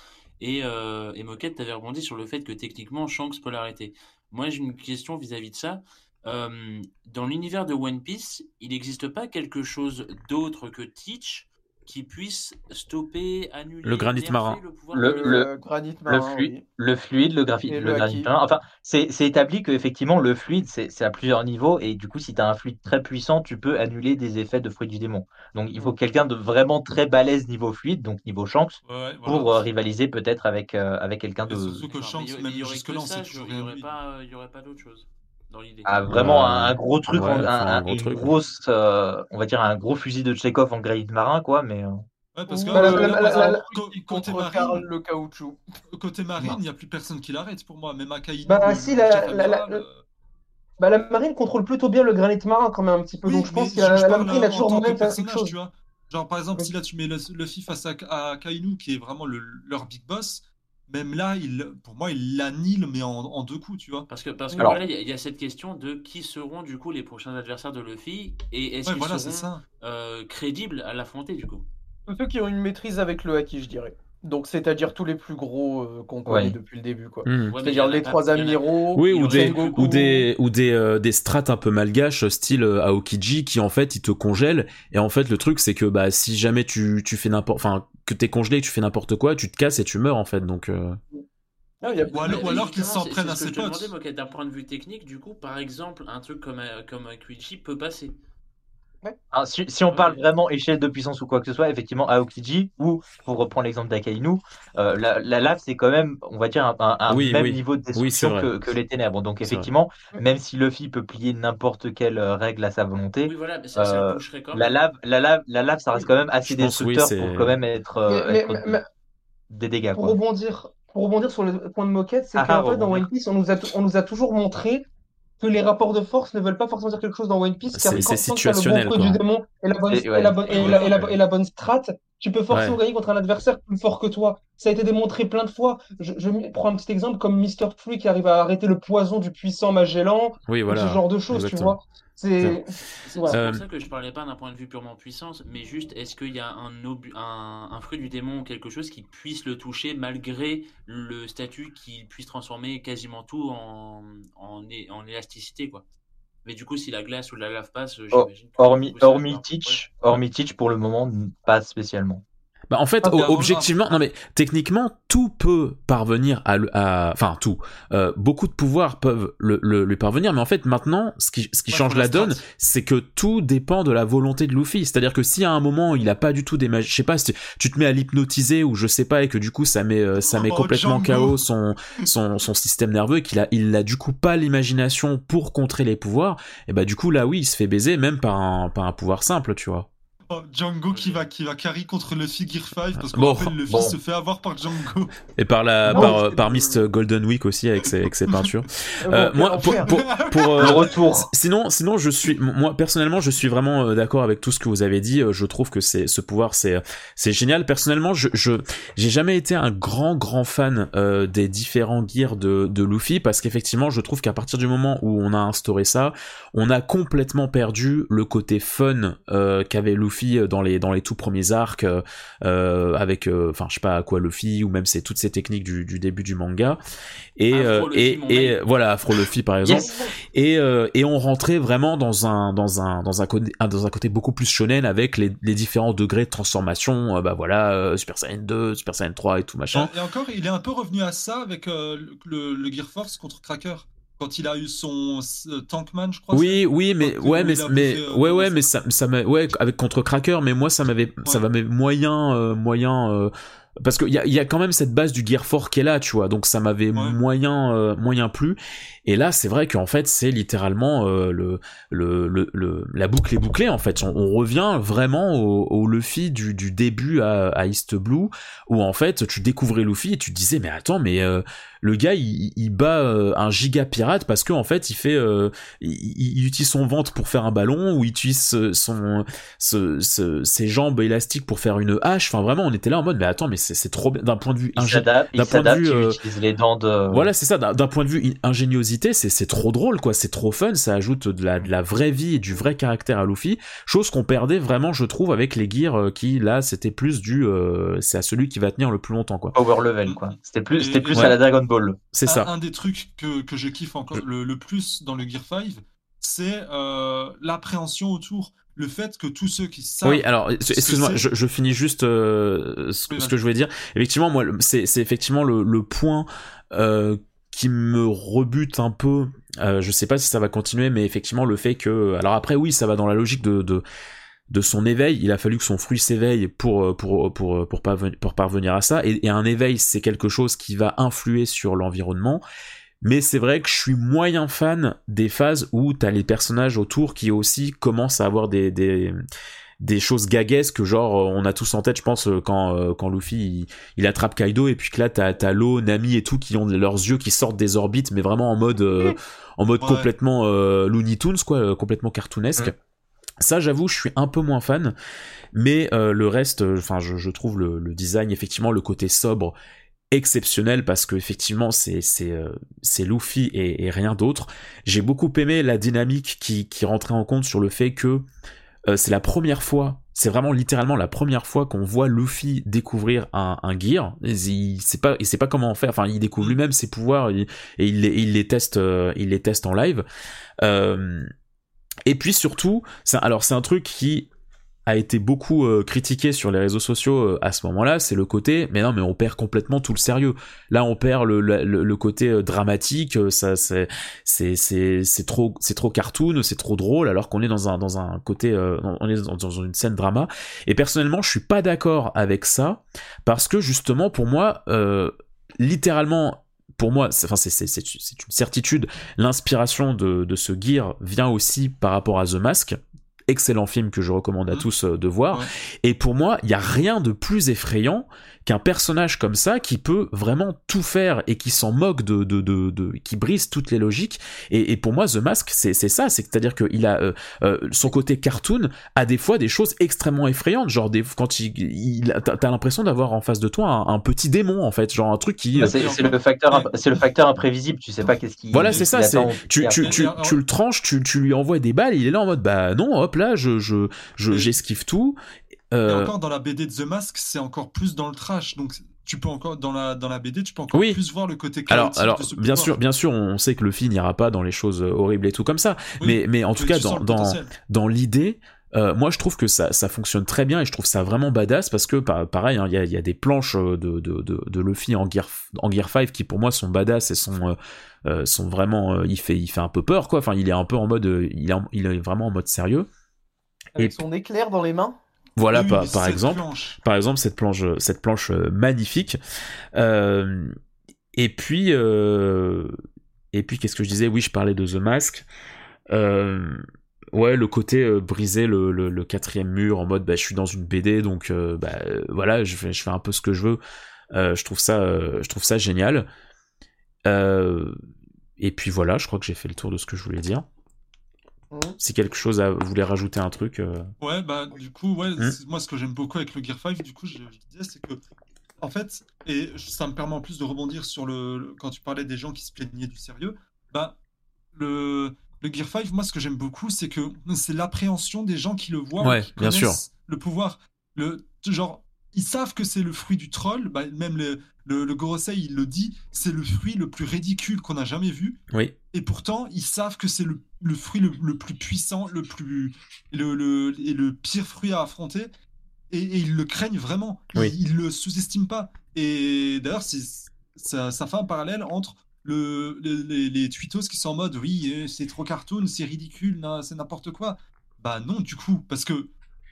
Et, euh, et Moquette t'avait rebondi sur le fait que techniquement Shanks peut l'arrêter. Moi j'ai une question vis-à-vis de ça. Euh, dans l'univers de One Piece, il n'existe pas quelque chose d'autre que Teach qui puisse stopper, annuler, Le granit marin. le pouvoir Le- granit Le, marin, fluide, oui. le fluide, le graphite, le le granit marin. Enfin, c'est c'est établi que effectivement le fluide, c'est c'est à plusieurs niveaux et du coup, si tu as un fluide très puissant, tu peux annuler des effets de fruit du démon. Donc, il faut quelqu'un de vraiment très balèze niveau fluide, donc niveau Shanks, Ouais, pour euh, rivaliser peut-être avec, euh, avec quelqu'un de surtout que Shanks, même jusque-là, il y aurait rien, lui. pas, il y aurait pas d'autre chose dans l'idée. ah, vraiment un, gros truc, Ouais, en- un, un un- gros une truc. grosse, euh, on va dire un gros fusil de Chekhov en granit marin, quoi. Mais euh, Ouais, parce que la- la- la- côté marine, le caoutchouc. côté marine, il n'y a plus personne qui l'arrête pour moi. Même Akainu, Bah, le- si, le la- euh, Bah, la marine contrôle plutôt bien le granit marin quand même un petit peu, Oui, donc je pense que la, je la parle, marine a euh, toujours de faire quelque chose. tu vois. Genre, par exemple, Oui. si là tu mets le- Luffy face à, à Kainu, qui est vraiment le- leur big boss, même là, il, pour moi, il l'annule, mais en, en deux coups, tu vois. Parce que, parce que Alors- voilà, il y, a- il y a cette question de qui seront du coup les prochains adversaires de Luffy et est-ce Ouais, qu'ils voilà, seront ça. euh, crédibles à l'affronter du coup? Tous ceux qui ont une maîtrise avec le haki, je dirais. Donc, c'est-à-dire tous les plus gros euh, qu'on connaît Ouais. depuis le début, quoi. Hmm. Ouais, C'est-à-dire les trois amiraux, Oui, ou des, ou des, ou des, euh, des strates un peu malgaches, style euh, Aokiji, qui en fait, ils te congèlent. Et en fait, le truc, c'est que bah, si jamais tu, tu fais n'importe, enfin, que t'es congelé et que tu fais n'importe quoi, tu te casses et tu meurs, en fait. Donc, euh, Ah, il y a- Ou alors- qu'ils justement, s'en prennent à ses je potes. demandais, moi, d'un point de vue technique, du coup, par exemple, un truc comme, euh, comme un Quincy peut passer. Ah, si, si on parle vraiment échelle de puissance ou quoi que ce soit, effectivement, Aokiji, ou pour reprendre l'exemple d'Akainu, euh, la, la lave, c'est quand même, on va dire, un, un- un Oui, même oui. niveau de destruction que, que les ténèbres. Donc, effectivement, même si Luffy peut plier n'importe quelle euh, règle à sa volonté, Oui, voilà, mais ça, ça le Euh, quand la lave, la lave, la lave, ça reste quand même assez destructeur pour quand même être, euh, Mais- être mais- mais- des dégâts. Pour Quoi. rebondir, pour rebondir sur le point de moquette, c'est Ah, qu'en ah, fait, dans. One Piece, on nous, a, on nous a toujours montré que les rapports de force ne veulent pas forcément dire quelque chose dans One Piece, car C'est- quand, t'as le situationnel, bon du démon et la bonne, Et- ouais. et la bonne, et la, bonne strat, tu peux forcément Ouais. gagner contre un adversaire plus fort que toi. Ça a été démontré plein de fois. Je, je prends un petit exemple comme Mr. Free qui arrive à arrêter le poison du puissant Magellan, oui, voilà. ce genre de choses, tu vois. C'est. Voilà. c'est Euh, pour ça que je parlais pas d'un point de vue purement puissance, mais juste est-ce qu'il y a un, obu- un, un fruit du démon ou quelque chose qui puisse le toucher malgré le statut qui puisse transformer quasiment tout en, en, élasticité quoi? Mais du coup, si la glace ou la lave passe, j'imagine. Teach, hormis Teach, pour le moment, pas spécialement. Bah en fait, Ah, objectivement, non mais techniquement, tout peut parvenir à, enfin tout, Euh, beaucoup de pouvoirs peuvent le, le- lui parvenir, mais en fait maintenant, ce qui, ce qui Ouais, change la donne, c'est que tout dépend de la volonté de Luffy. C'est-à-dire que si à un moment il a pas du tout des magies, je sais pas, si tu, tu te mets à l'hypnotiser ou je sais pas et que du coup ça met euh, ça met Oh, complètement Django. KO son son son système nerveux et qu'il a il a du coup pas l'imagination pour contrer les pouvoirs, et bah du coup là oui il se fait baiser même par un par un pouvoir simple, tu vois. Django qui va, qui va carry contre Luffy Gear 5, parce qu'on Bon, rappelle, Luffy bon. se fait avoir par Django. Et par la Non, par, euh, par Mist Golden Week aussi avec ses avec ses peintures. Euh, Bon, moi, pour, pour, euh, Le retour. sinon, sinon, je suis, moi personnellement, je suis vraiment euh, d'accord avec tout ce que vous avez dit. Euh, Je trouve que c'est ce pouvoir, c'est c'est génial. Personnellement, je je j'ai jamais été un grand grand fan euh, des différents gears de de Luffy parce qu'effectivement, je trouve qu'à partir du moment où on a instauré ça, on a complètement perdu le côté fun euh, qu'avait Luffy dans les dans les tout premiers arcs euh, euh, avec, euh, enfin, je sais pas quoi Luffy ou même c'est toutes ces techniques du, du début du manga. Et euh, voilà, Afro Luffy par exemple Yes. et euh, et on rentrait vraiment dans un dans un dans un côté dans un côté beaucoup plus shonen avec les, les différents degrés de transformation euh, bah voilà euh, Super Saiyan 2 Super Saiyan 3 et tout machin Et encore, il est un peu revenu à ça avec euh, le, le Gear Force contre Cracker. Quand il a eu son euh, Tankman, je crois. oui oui mais ouais mais mais euh, ouais ouais mais ça ça m'a ouais avec contre Cracker mais moi ça m'avait ça Ouais. m'avait moyen euh, moyen euh, parce qu'il y a, il y a quand même cette base du Gear 4 qui est là, tu vois, donc ça m'avait Ouais. moyen euh, moyen plu. Et là, c'est vrai qu'en fait, c'est littéralement euh, le, le, le, le- la boucle est bouclée. En fait, on, on revient vraiment au, au Luffy du, du début à, à East Blue, où en fait, tu découvrais Luffy et tu te disais, mais attends, mais euh, le gars, il, il bat euh, un giga pirate parce qu'en fait, il fait, euh, il, il utilise son ventre pour faire un ballon, ou il utilise son, ce- ce- ses jambes élastiques pour faire une hache. Enfin, vraiment, on était là en mode, mais attends, mais c'est trop bien d'un point de vue d'un il point de vue, il euh, utilise les dents de. voilà, c'est ça. D'un point de vue in- ingéniosité, c'est c'est trop drôle, quoi. C'est trop fun. Ça ajoute de la, de la vraie vie et du vrai caractère à Luffy. Chose qu'on perdait vraiment, je trouve, avec les gears euh, qui, là, c'était plus du, euh, c'est à celui qui va tenir le plus longtemps, quoi. Power level, quoi. C'était plus, c'était plus ouais. à la Dragon Ball. C'est ça. un des trucs que, que je kiffe encore le, le plus dans le Gear 5, c'est euh, l'appréhension autour. le fait que tous ceux qui savent. Oui, alors excuse-moi, je, je finis juste euh, ce, Oui, ce vas-y. que je voulais dire. Effectivement, moi, c'est c'est effectivement le, le point euh, qui me rebute un peu. Euh, je sais pas si ça va continuer, mais effectivement le fait que, alors après oui, ça va dans la logique de de, de son éveil. Il a fallu que son fruit s'éveille pour euh, pour pour pour parvenir, pour parvenir à ça. Et, et un éveil, c'est quelque chose qui va influer sur l'environnement. Mais c'est vrai que je suis moyen fan des phases où t'as les personnages autour qui aussi commencent à avoir des, des, des choses gaguesques, genre euh, on a tous en tête, je pense, euh, quand, euh, quand Luffy il, il attrape Kaido et puis que là t'as t'as Lo, Nami et tout qui ont leurs yeux qui sortent des orbites, mais vraiment en mode euh, en mode Ouais. complètement euh, Looney Tunes quoi, euh, complètement cartoonesque. Ouais. Ça, j'avoue, je suis un peu moins fan, mais euh, le reste, euh, enfin, je, je trouve le, le design, effectivement, le côté sobre exceptionnel parce que effectivement c'est c'est euh, c'est Luffy et, et rien d'autre. J'ai beaucoup aimé la dynamique qui qui rentrait en compte sur le fait que euh, c'est la première fois, c'est vraiment littéralement la première fois qu'on voit Luffy découvrir un, un gear. Et Il sait pas, il sait pas comment en faire. Enfin, il découvre lui-même ses pouvoirs et, et il, les, il les teste, euh, il les teste en live. Euh, et puis surtout, alors c'est un truc qui a été beaucoup euh, critiqué sur les réseaux sociaux euh, à ce moment-là, c'est le côté, mais non, mais on perd complètement tout le sérieux. Là, on perd le, le, côté euh, dramatique, ça, c'est, c'est, c'est, c'est trop, c'est trop cartoon, c'est trop drôle, alors qu'on est dans un, dans un côté, on est dans, une scène drama. Et personnellement, je suis pas d'accord avec ça parce que justement, pour moi, littéralement. Pour moi, c'est- enfin, une certitude. L'inspiration de, de ce gear vient aussi par rapport à The Mask. Excellent film que je recommande à Mhm. tous euh, de voir. Ouais. Et pour moi, il y a rien de plus effrayant qu'un personnage comme ça qui peut vraiment tout faire et qui s'en moque de, de, de, de- qui brise toutes les logiques. Et, et pour moi, The Mask, c'est c'est ça, c'est-à-dire qu'il a euh, euh, son côté cartoon a des fois des choses extrêmement effrayantes, genre des quand il, il t'as l'impression d'avoir en face de toi un, un petit démon en fait, genre un truc qui Bah, euh, c'est le facteur, c'est le facteur imprévisible. Tu sais pas qu'est-ce qui. voilà, c'est ça. C'est tu, tu, tu, le tranches, tu, tu lui envoies des balles, il est là en mode bah non, hop là, je je je Et- Et Euh, encore dans la BD de The Mask, c'est encore plus dans le trash. Donc tu peux encore dans la dans la BD, tu peux encore Oui. plus voir le côté alors, alors de ce bien pouvoir. sûr, bien sûr, on sait que le film n'ira pas dans les choses euh, horribles et tout comme ça, Oui, mais mais en tout cas dans dans dans l'idée, euh, moi je trouve que ça, ça fonctionne très bien et je trouve ça vraiment badass parce que pa- pareil, hein, il y, a, il y a des planches de, de, de, de Luffy en Gear, en Gear 5 qui pour moi sont badass et sont, euh, sont vraiment. euh, il, fait, il fait un peu peur quoi, enfin il est un peu en mode. il, est en- il est vraiment en mode sérieux. Avec Et- son éclair dans les mains. Voilà Oui, par, exemple. planche. Par exemple, cette planche, cette planche euh, magnifique. Euh, et puis, euh, et puis, qu'est-ce que je disais? Oui, je parlais de The Mask. Euh, ouais, le côté euh, briser le, le, le quatrième mur en mode, bah, je suis dans une BD, donc euh, bah, euh, voilà, je fais, je fais un peu ce que je veux. Euh, je trouve ça, euh, je trouve ça génial. Euh, et puis voilà, je crois que j'ai fait le tour de ce que je voulais dire. Mhm. Si quelque chose à, vous voulez rajouter un truc. euh, Ouais, bah du coup, ouais, Hmm. moi ce que j'aime beaucoup avec le Gear 5, du coup, je, je disais, c'est que, en fait, et ça me permet en plus de rebondir sur le, le- quand tu parlais des gens qui se plaignaient du sérieux, bah, le, le Gear 5, moi ce que j'aime beaucoup, c'est que c'est l'appréhension des gens qui le voient, ou Ouais, qui bien sûr. le pouvoir. Le, genre, ils savent que c'est le fruit du troll, bah, même le, le, le Gorosei, il le dit, c'est le fruit le plus ridicule qu'on a jamais vu. Oui. Et pourtant, ils savent que c'est le, le fruit le, le plus puissant, le plus le, le, et le pire fruit à affronter. Et, et ils le craignent vraiment. Ils, Oui. ils le sous-estiment pas. Et d'ailleurs, ça, ça fait un parallèle entre le, le- les, les tweetos qui sont en mode oui, euh, c'est trop cartoon, c'est ridicule, c'est n'importe quoi. Bah non, du coup, parce que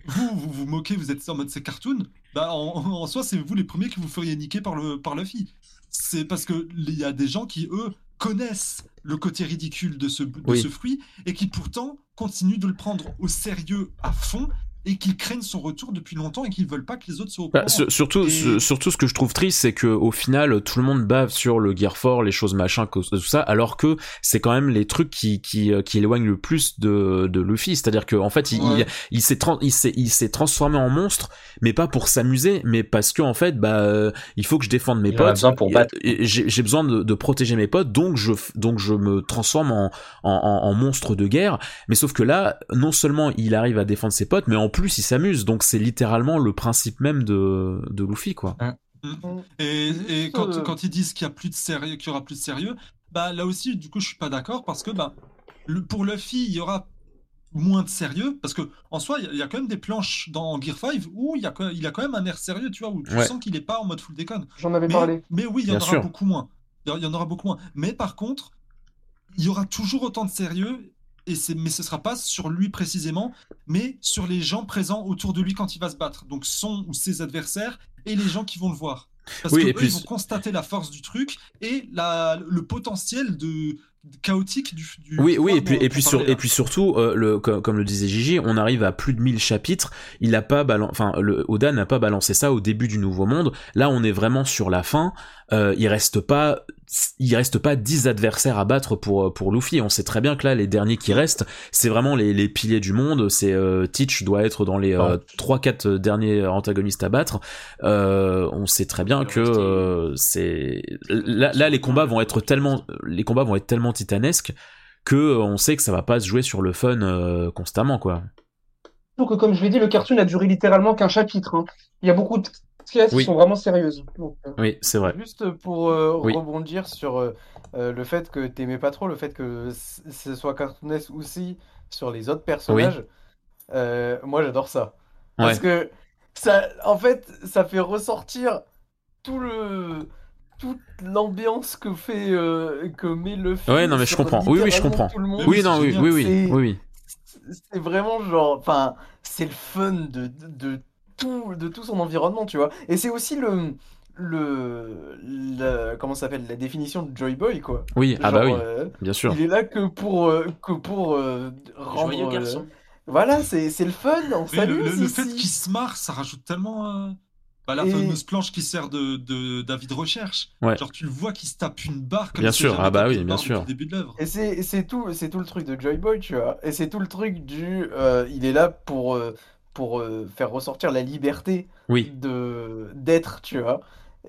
vous, vous vous moquez, vous êtes en mode c'est cartoon? Bah en, en soi, c'est vous les premiers que vous feriez niquer par le par Luffy. C'est parce que il y a des gens qui eux connaissent le côté ridicule de ce de Oui. ce fruit et qui pourtant continuent de le prendre au sérieux à fond et qui craignent son retour depuis longtemps et qui veulent pas que les autres soient au Bah, surtout, Et- surtout, ce que je trouve triste, c'est que au final, tout le monde bave sur le Gear 4, les choses machin, tout ça, alors que c'est quand même les trucs qui qui, euh, qui éloignent le plus de, de Luffy. C'est-à-dire qu'en fait, il, Ouais. il, il s'est tran- il s'est il s'est transformé en monstre, mais pas pour s'amuser, mais parce que en fait, bah, euh, il faut que je défende mes Il en potes. besoin pour Et- battre. et J'ai besoin de, de protéger mes potes, donc je donc je me transforme en, en, en, en monstre de guerre. Mais sauf que là, non seulement il arrive à défendre ses potes, mais en plus il s'amuse. Donc c'est littéralement le principe même de, de Luffy, quoi. Et, et Juste, quand, quand ils disent qu'il y a plus de sérieux, qu'il y aura plus de sérieux, bah là aussi, du coup, je suis pas d'accord parce que bah le- pour Luffy, il y aura moins de sérieux parce que en soi, il y a- il y, a quand même des planches dans Gear 5 où il y a, quand- il a quand même un air sérieux, tu vois, où tu Ouais. sens qu'il est pas en mode full déconne. J'en avais Mais, parlé. mais oui, il y en Bien aura sûr. beaucoup moins. Il y en- il y en aura beaucoup moins. Mais par contre, il y aura toujours autant de sérieux, et c'est, mais ce sera pas sur lui précisément, mais sur les gens présents autour de lui quand il va se battre. Donc son ou ses adversaires et les gens qui vont le voir. Parce Oui, que et eux, puis- ils vont constater la force du truc et la, le potentiel de, chaotique du, du Oui, oui, et puis, et puis, sur, et puis surtout, euh, le, comme, comme le disait Gigi, on arrive à plus de 1000 chapitres. Il a pas enfin, le Oda n'a pas balancé ça au début du Nouveau Monde. Là, on est vraiment sur la fin. Euh, il reste pas, il reste pas 10 adversaires à battre pour pour Luffy. On sait très bien que là, les derniers qui restent, c'est vraiment les, les piliers du monde. C'est euh, Teach doit être dans les euh, 3-4 derniers antagonistes à battre. Euh, on sait très bien que euh, c'est là, là, les combats vont être tellement, les combats vont être tellement titanesques que euh, on sait que ça va pas se jouer sur le fun euh, constamment quoi. Que, comme je l'ai dit, le cartoon a duré littéralement qu'un chapitre. hein. Il y a beaucoup de sketches Oui. qui sont vraiment sérieuses. Donc, euh, Oui, c'est vrai. Juste pour euh, Oui. rebondir sur euh, le fait que t'aimais pas trop, le fait que ce soit cartoonesque aussi sur les autres personnages, euh, moi j'adore ça. Parce Ouais. que ça, en fait, ça fait ressortir tout le, toute l'ambiance que fait, euh, que met le film. Ouais, non, mais je comprends. Oui, oui, je comprends. tout le monde. Mais Oui, oui, non, c'est oui, oui, oui, oui, oui. C'est vraiment genre, enfin, c'est le fun de, de, de tout, de tout son environnement, tu vois. Et c'est aussi le, le, le- comment ça s'appelle, la définition de Joy Boy, quoi. Oui, ah bah oui, euh, bien sûr. il est là que pour, euh, que pour euh, rendre. Joyeux euh, garçon. Voilà, c'est c'est le fun, on s'amuse le- le fait qu'il se marre, ça rajoute tellement. euh, bah, la Et- fameuse planche qui sert de, de d'avis de recherche. Ouais. Genre, tu le vois qui se tape une barre comme Bien sûr, ah bah oui, bien sûr. début de l'œuvre. Et c'est c'est tout, c'est tout le truc de Joy Boy, tu vois. Et c'est tout le truc du. euh, il est là pour, euh, pour euh, faire ressortir la liberté Oui, de d'être, tu vois.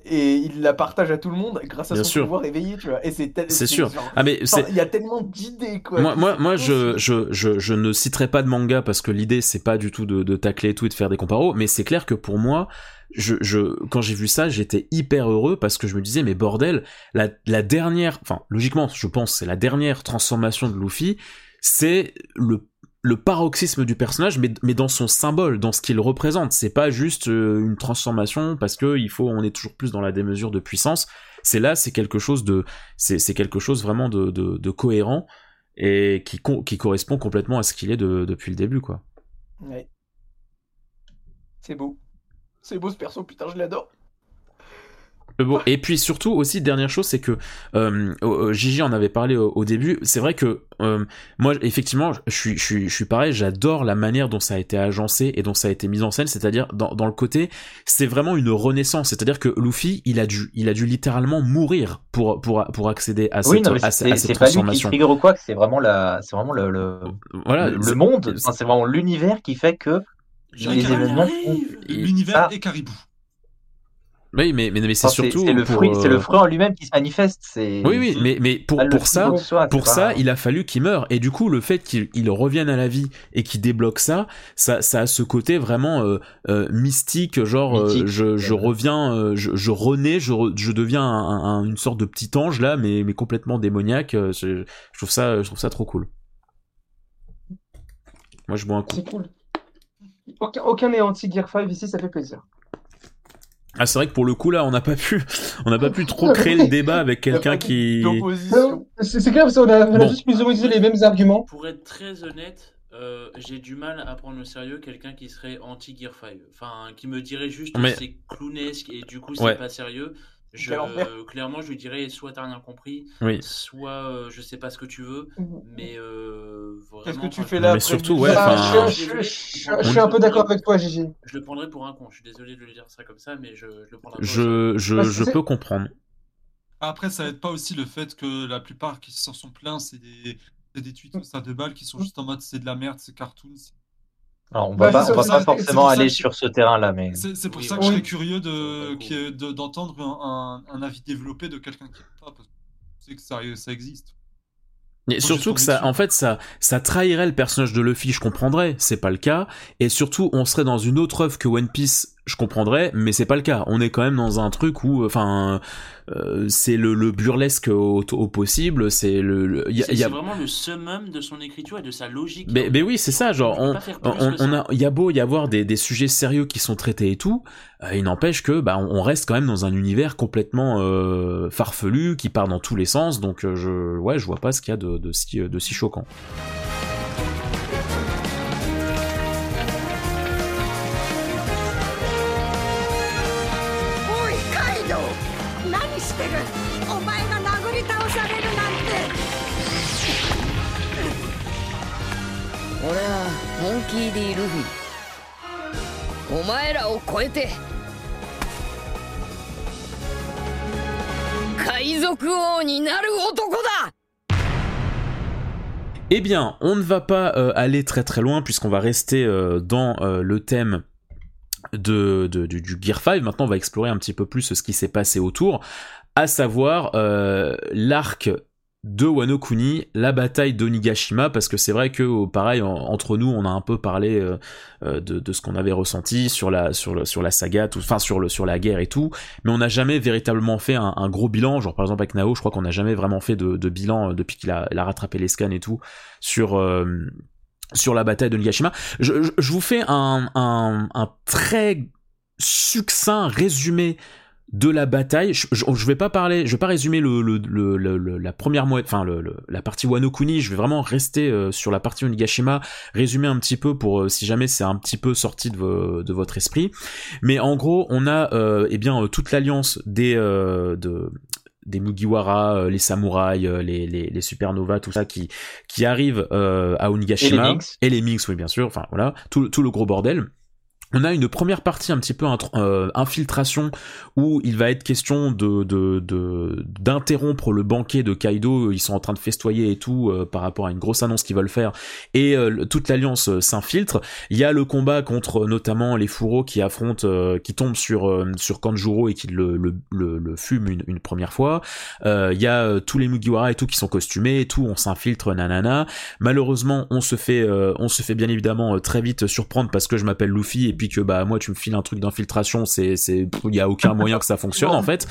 Et il la partage à tout le monde grâce à Bien son sûr. pouvoir éveillé, tu vois. Et c'est tel- c'est sûr. genre- Ah mais il y a tellement d'idées, quoi. moi, moi, moi, je, je, je, je ne citerai pas de manga parce que l'idée c'est pas du tout de, de tacler et tout et de faire des comparos, mais c'est clair que pour moi, je, je, quand j'ai vu ça, j'étais hyper heureux parce que je me disais mais bordel, la, la dernière, enfin logiquement, je pense c'est la dernière transformation de Luffy, c'est le le paroxysme du personnage, mais, mais dans son symbole, dans ce qu'il représente. C'est pas juste euh, une transformation parce que il faut, on est toujours plus dans la démesure de puissance. C'est là, c'est quelque chose de, c'est quelque chose vraiment de, de, cohérent et qui, qui correspond complètement à ce qu'il est de- depuis le début, quoi. Ouais. C'est beau. C'est beau ce perso, putain, je l'adore. Beau. Et puis surtout aussi dernière chose c'est que euh, euh, Gigi en avait parlé au, au début c'est vrai que euh, moi effectivement je suis je suis je suis pareil j'adore la manière dont ça a été agencé et dont ça a été mis en scène c'est-à-dire dans, dans le côté c'est vraiment une renaissance c'est-à-dire que Luffy il a dû il a dû littéralement mourir pour pour pour accéder à cette Oui, non, mais à, c'est à c'est cette pas lui qui transformation ou quoi, que c'est vraiment la, c'est vraiment le, le, voilà le- le c'est- monde, enfin, c'est vraiment l'univers qui fait que L'univers ah. et Caribou. Oui mais mais, mais c'est surtout c'est le pour, euh, fruit en lui-même qui se manifeste. Oui oui mais mais pour ça fruit en soi, c'est pour pas- ça, il a fallu qu'il meure. Et du coup, le fait qu'il il revienne à la vie et qu'il débloque ça, ça, ça a ce côté vraiment euh, euh, mystique, genre Mythique. je, je Ouais. reviens, je, je renais, je, deviens un- un- une sorte de petit ange là, mais, mais complètement démoniaque. Je trouve ça, je trouve ça trop cool. Moi, je bois un coup. c'est cool. Aucun, aucun n'est anti-Gear 5 ici, ça fait plaisir. Ah, c'est vrai que pour le coup là, on n'a pas pu, on n'a pas pu trop créer le débat avec quelqu'un qui. C'est clair, parce qu'on a, on a Bon. juste plus ou moins utilisé les mêmes arguments. Pour être très honnête, euh, j'ai du mal à prendre au sérieux quelqu'un qui serait anti-Gear 5. Enfin, qui me dirait juste Mais- que c'est clownesque et du coup c'est Ouais. pas sérieux. Je, euh, clairement, je lui dirais soit t'as rien compris, Oui. soit euh, je sais pas ce que tu veux, mais euh, vraiment. Qu'est-ce que tu fais là Mais après surtout, ouais, Ah, enfin, je, je- je- je suis un peu d'accord avec toi, Gigi. Je le prendrais pour un con. Je suis désolé de le dire ça comme ça, mais je, je le prendrais. Je, je, peux comprendre. Après, ça aide pas aussi le fait que la plupart qui s'en sont plaints, c'est des, c'est des tweets ça de balles qui sont juste en mode c'est de la merde, c'est cartoon. c'est- Alors, on Bah, va pas, on va forcément aller que- sur ce terrain-là, mais C'est pour Oui, ça que oui. je serais curieux de, de- d'entendre un, un- avis développé de quelqu'un qui pas, parce que que ça, ça existe. Et surtout que ça, en fait, ça, ça trahirait le personnage de Luffy, je comprendrais, c'est pas le cas. Et surtout, on serait dans une autre œuvre que One Piece, je comprendrais, mais c'est pas le cas. On est quand même dans un truc où, enfin, euh, c'est le, le, burlesque au, au possible. C'est le, y a... vraiment le summum de son écriture et de sa logique. Mais, mais oui, c'est ça. Genre, on, on, on a, il y a beau y avoir des, des sujets sérieux qui sont traités et tout. Euh, il n'empêche que, bah, on reste quand même dans un univers complètement euh, farfelu qui part dans tous les sens. Donc, je, ouais, je vois pas ce qu'il y a de, de, si, de si choquant. モンキー・ディ・ルフィお前らを超えて海賊王になる男だ Eh bien, on ne va pas euh, aller très très loin puisqu'on va rester euh, dans euh, le thème de, de, du, du, Gear 5. Maintenant, on va explorer un petit peu plus ce qui s'est passé autour, à savoir euh, l'arc de Wano Kuni, la bataille d'Onigashima, parce que c'est vrai que oh, pareil entre nous, on a un peu parlé euh, euh, de, ce qu'on avait ressenti sur la saga, enfin sur la guerre et tout, mais on n'a jamais véritablement fait un, gros bilan. Genre par exemple avec Nao, je crois qu'on n'a jamais vraiment fait de, bilan euh, depuis qu'il a, rattrapé les scans et tout sur la bataille de Nigashima. Je, vous fais un très succinct résumé de la bataille. Je, je, je, vais pas parler, je vais pas résumer le, le, le, la première moitié, enfin la partie Wano Kuni. Je vais vraiment rester euh, sur la partie Onigashima, résumer un petit peu pour euh, si jamais c'est un petit peu sorti de, de, votre esprit. Mais en gros, on a euh, eh bien toute l'alliance des de des Mugiwara, les samouraïs, les, les, les supernovas, tout ça qui qui arrive à Onigashima et les Minx, oui bien sûr. Enfin voilà, tout, tout le gros bordel on a une première partie un petit peu euh, infiltration où il va être question de d'interrompre le banquet de Kaido. Ils sont en train de festoyer et tout euh, par rapport à une grosse annonce qu'ils veulent faire et euh, toute l'alliance s'infiltre. Il y a le combat contre notamment les fourreaux qui affrontent, qui tombent sur sur Kanjuro et qui le le, le, fument une, première fois. il y a tous les Mugiwara et tout qui sont costumés et tout. On s'infiltre nanana. Malheureusement, on se fait on se fait bien évidemment très vite surprendre parce que je m'appelle Luffy puis que bah moi tu me files un truc d'infiltration, c'est c'est il y a aucun moyen que ça fonctionne en fait.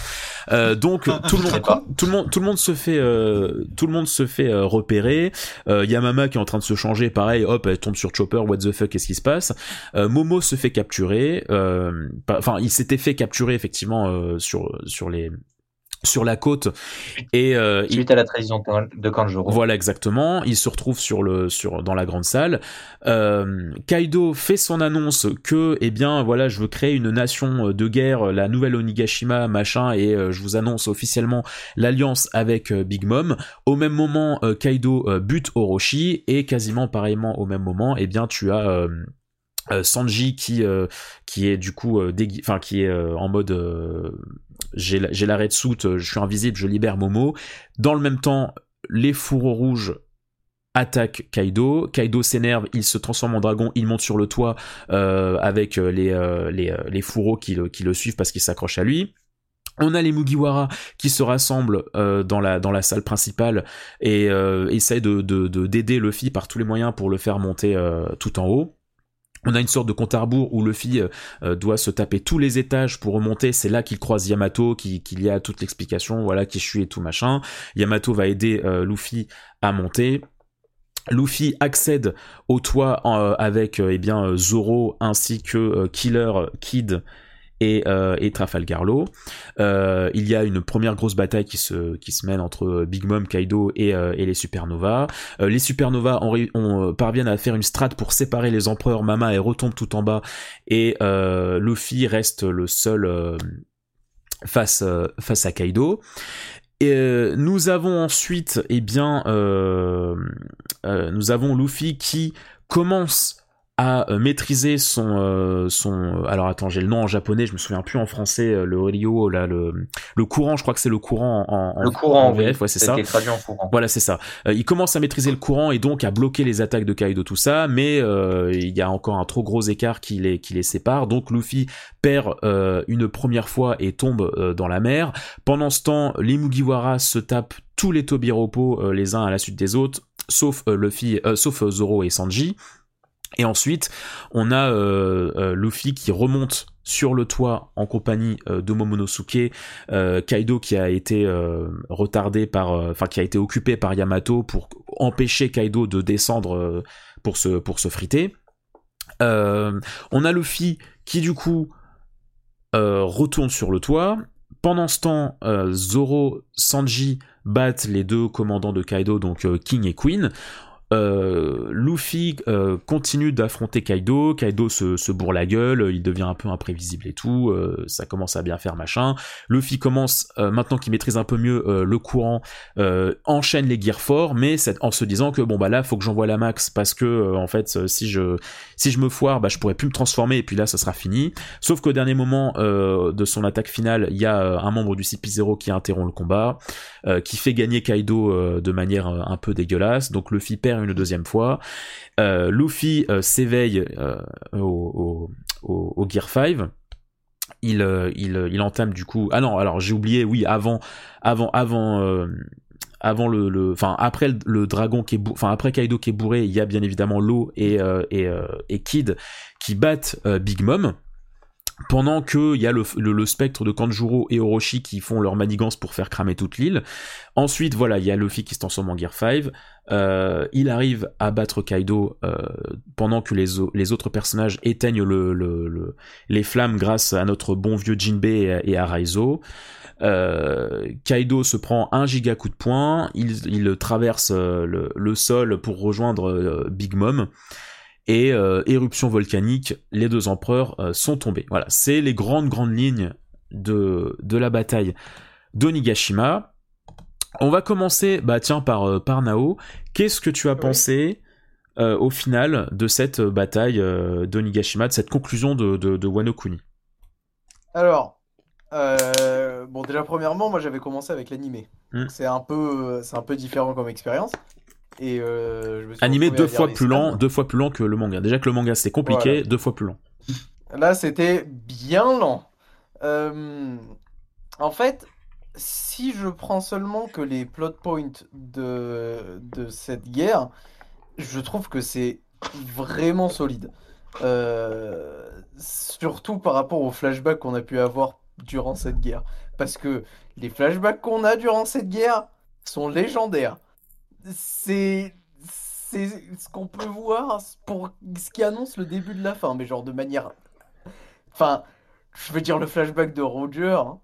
Euh, donc tout le monde tout le monde tout le monde se fait euh, tout le monde se fait euh, repérer. Euh, Yamama qui est en train de se changer, pareil, hop, elle tombe sur Chopper, what the fuck, qu'est-ce qui se passe? Euh, Momo se fait capturer. Euh, enfin, il s'était fait capturer effectivement sur sur les sur la côte et euh, suite il... à la trahison de Kanjuro. Voilà exactement, il se retrouve sur le sur dans la grande salle. Euh, Kaido fait son annonce que eh bien voilà, je veux créer une nation de guerre, la nouvelle Onigashima machin et euh, je vous annonce officiellement l'alliance avec euh, Big Mom. Au même moment, euh, Kaido bute Orochi et quasiment pareillement au même moment, eh bien tu as euh, Sanji qui euh, qui est du coup euh, enfin qui est en mode j'ai l'arrêt de soute, je suis invisible, je libère Momo. Dans le même temps, les fourreaux rouges attaquent Kaido. Kaido s'énerve, il se transforme en dragon, il monte sur le toit avec les les fourreaux qui le suivent parce qu'ils s'accrochent à lui. On a les Mugiwara qui se rassemblent euh, dans la salle principale et euh, essayent de d'aider de, Luffy par tous les moyens pour le faire monter euh, tout en haut. On a une sorte de compte à rebours où Luffy euh, doit se taper tous les étages pour remonter. C'est là qu'il croise Yamato, qu'il y a toute l'explication, voilà, qui suis et tout machin. Yamato va aider euh, Luffy à monter. Luffy accède au toit euh, avec eh Zoro ainsi que Killer Kid et, euh, et Trafalgar Law. Euh, il y a une première grosse bataille qui se, qui se mène entre Big Mom, Kaido et, euh, et les Supernovas. Euh, les Supernovas parviennent à faire une strat pour séparer les empereurs. Mama et retombe tout en bas et euh, Luffy reste le seul euh, face, face à Kaido. Nous avons ensuite, eh bien, nous avons Luffy qui commence à euh, maîtriser son euh, son alors attends j'ai le nom en japonais je me souviens plus en français euh, le Ryo là le le courant je crois que c'est le courant en, en le courant en VF oui, ouais c'est ça. en courant. voilà c'est ça. Il commence à maîtriser le courant et donc à bloquer les attaques de Kaido tout ça mais il y a encore un trop gros écart qui les qui les sépare. Donc Luffy perd une première fois et tombe dans la mer. Pendant ce temps les Mugiwara se tapent tous les Tobiropo les uns à la suite des autres sauf Luffy sauf Zoro et Sanji et ensuite, on a euh, euh, Luffy qui remonte sur le toit en compagnie euh, de Momonosuke, Kaido qui a été retardé par, enfin qui a été occupé par Yamato pour empêcher Kaido de descendre pour se pour se friter. On a Luffy qui du coup retourne sur le toit. Pendant ce temps, Zoro, Sanji battent les deux commandants de Kaido, donc King et Queen. Euh, Luffy euh, continue d'affronter Kaido, Kaido se, bourre la gueule, il devient un peu imprévisible et tout, euh, ça commence à bien faire machin. Luffy commence, maintenant qu'il maîtrise un peu mieux le courant, enchaîne les gears forts, mais en se disant que bon bah là faut que j'envoie la max parce que en fait si je me foire, bah je pourrais plus me transformer et puis là ça sera fini. Sauf qu'au dernier moment de son attaque finale, il y a un membre du CP0 qui interrompt le combat, qui fait gagner Kaido de manière un peu dégueulasse. Donc Luffy perd une deuxième fois. Euh, Luffy euh, s'éveille euh, au, Gear 5. Il, il, il entame du coup. Ah non, alors j'ai oublié. Oui, avant, avant, avant. avant le, enfin après le, dragon qui est, enfin après Kaido qui est bourré, il y a bien évidemment Law et et, Kid qui battent Big Mom pendant que il y a le, le, le spectre de Kanjuro et Orochi qui font leur manigance pour faire cramer toute l'île. Ensuite, voilà, il y a Luffy qui se transforme en Gear 5. Euh, il arrive à battre Kaido euh, pendant que les, au- les autres personnages éteignent le, le- le- les flammes grâce à notre bon vieux Jinbei et, à- Raizo. Euh, Kaido se prend un giga coup de poing, il, traverse le, sol pour rejoindre Big Mom et éruption volcanique, les deux empereurs sont tombés. Voilà, c'est les grandes grandes lignes de la bataille d'Onigashima. On va commencer, bah tiens, par, euh, par Nao. Qu'est-ce que tu as Oui. pensé euh, au final de cette euh, bataille euh, d'Onigashima, de cette conclusion de, de, de Wano Kuni Alors, euh, bon, déjà, premièrement, moi j'avais commencé avec l'animé. Hmm. C'est un peu, c'est un peu différent comme expérience. Et je me suis Animé deux fois plus lent, deux fois plus lent que le manga. Déjà que le manga c'était compliqué, Voilà. deux fois plus lent. Là, c'était bien lent. En fait, si je prends seulement que les plot points de, cette guerre, je trouve que c'est vraiment solide. Euh, surtout par rapport aux flashbacks qu'on a pu avoir durant cette guerre. Parce que les flashbacks qu'on a durant cette guerre sont légendaires. C'est c'est ce qu'on peut voir pour ce qui annonce le début de la fin, mais genre de manière Enfin, je veux dire, le flashback de Roger, hein,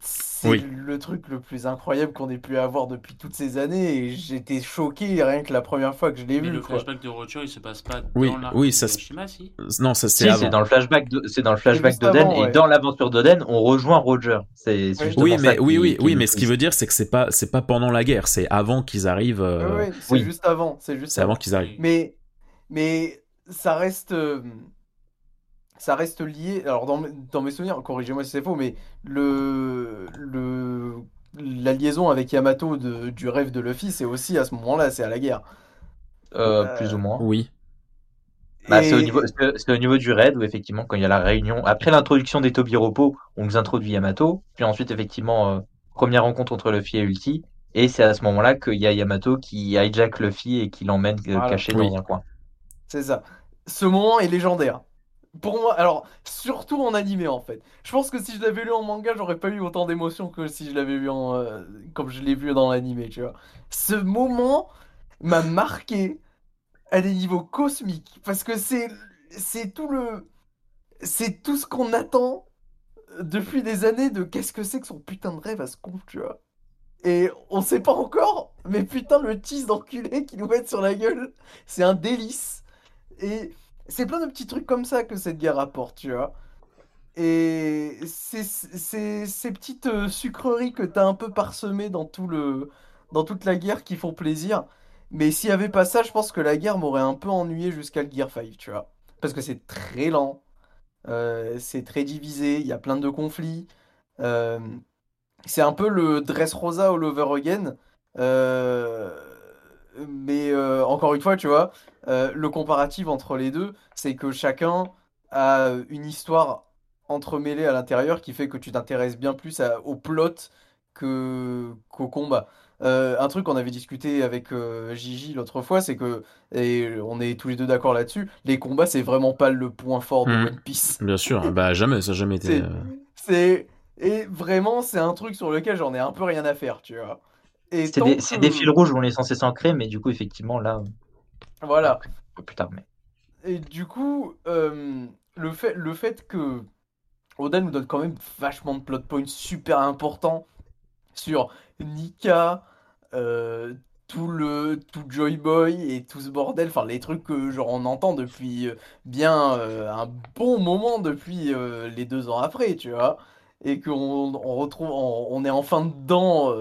c'est Oui. le truc le plus incroyable qu'on ait pu avoir depuis toutes ces années. Et j'étais choqué rien que la première fois que je l'ai vu. le quoi. flashback de Roger, il se passe pas Oui, dans l'arc oui, de ça se- Hiroshima, si Non, ça c'est Si, dans le flashback de- c'est dans le flashback d'Oden ouais. et dans l'aventure d'Oden, on rejoint Roger. C'est Oui. Oui, mais oui, oui, oui, mais ce qui veut dire c'est que c'est pas c'est pas pendant la guerre, c'est avant qu'ils arrivent. euh, ouais, c'est oui. juste avant. C'est juste C'est avant qu'ils arrivent. Mais, mais ça reste, euh, ça reste lié. Alors dans, mes- dans mes souvenirs, corrigez-moi si c'est faux, mais le, le, la liaison avec Yamato de- du rêve de Luffy, c'est aussi à ce moment-là, c'est à la guerre. Euh, Euh, plus ou moins. Oui. Bah, c'est au Et- niveau, c'est c'est au niveau du raid où effectivement quand il y a la réunion, après l'introduction des Tobiropo, on nous introduit Yamato, puis ensuite effectivement euh, première rencontre entre Luffy et Ulti, et c'est à ce moment-là qu'il y a Yamato qui hijack Luffy et qui l'emmène Voilà. caché Oui. dans un coin. C'est ça. Ce moment est légendaire. Pour moi, alors, surtout en animé en fait. Je pense que si je l'avais lu en manga, j'aurais pas eu autant d'émotions que si je l'avais vu en. euh, comme je l'ai vu dans l'animé, tu vois. Ce moment m'a marqué à des niveaux cosmiques. Parce que c'est. C'est tout le. C'est tout ce qu'on attend depuis des années de qu'est-ce que c'est que son putain de rêve à ce con, tu vois. Et on sait pas encore, mais putain, le tease d'enculé qu'ils nous mettent sur la gueule, c'est un délice. Et c'est plein de petits trucs comme ça que cette guerre apporte, tu vois. Et c'est ces petites euh, sucreries que t'as un peu parsemées dans tout le, dans toute la guerre qui font plaisir. Mais s'il y avait pas ça, je pense que la guerre m'aurait un peu ennuyé jusqu'à le Gear 5, tu vois. Parce que c'est très lent, euh, c'est très divisé, il y a plein de conflits. euh, c'est un peu le Dressrosa all over again. euh, mais euh, encore une fois, tu vois, euh, le comparatif entre les deux, c'est que chacun a une histoire entremêlée à l'intérieur qui fait que tu t'intéresses bien plus à- au plot que, qu'au combat. euh, un truc qu'on avait discuté avec Gigi l'autre fois, c'est que, et on est tous les deux d'accord là-dessus, les combats, c'est vraiment pas le point fort de Mhm. One Piece. Bien sûr, bah jamais, ça a jamais été. C'est, c'est, et vraiment, c'est un truc sur lequel j'en ai un peu rien à faire, tu vois. C'est des, des fils rouges où on est censé s'ancrer, mais du coup, effectivement, là, Voilà. plus tard. Mais... Et du coup, euh, le fait, le fait que Oda nous donne quand même vachement de plot points super importants sur Nika, euh, tout le tout Joy Boy et tout ce bordel, enfin les trucs que genre on entend depuis euh, bien euh, un bon moment depuis les deux ans après, tu vois, et qu'on on retrouve, on, on est enfin dedans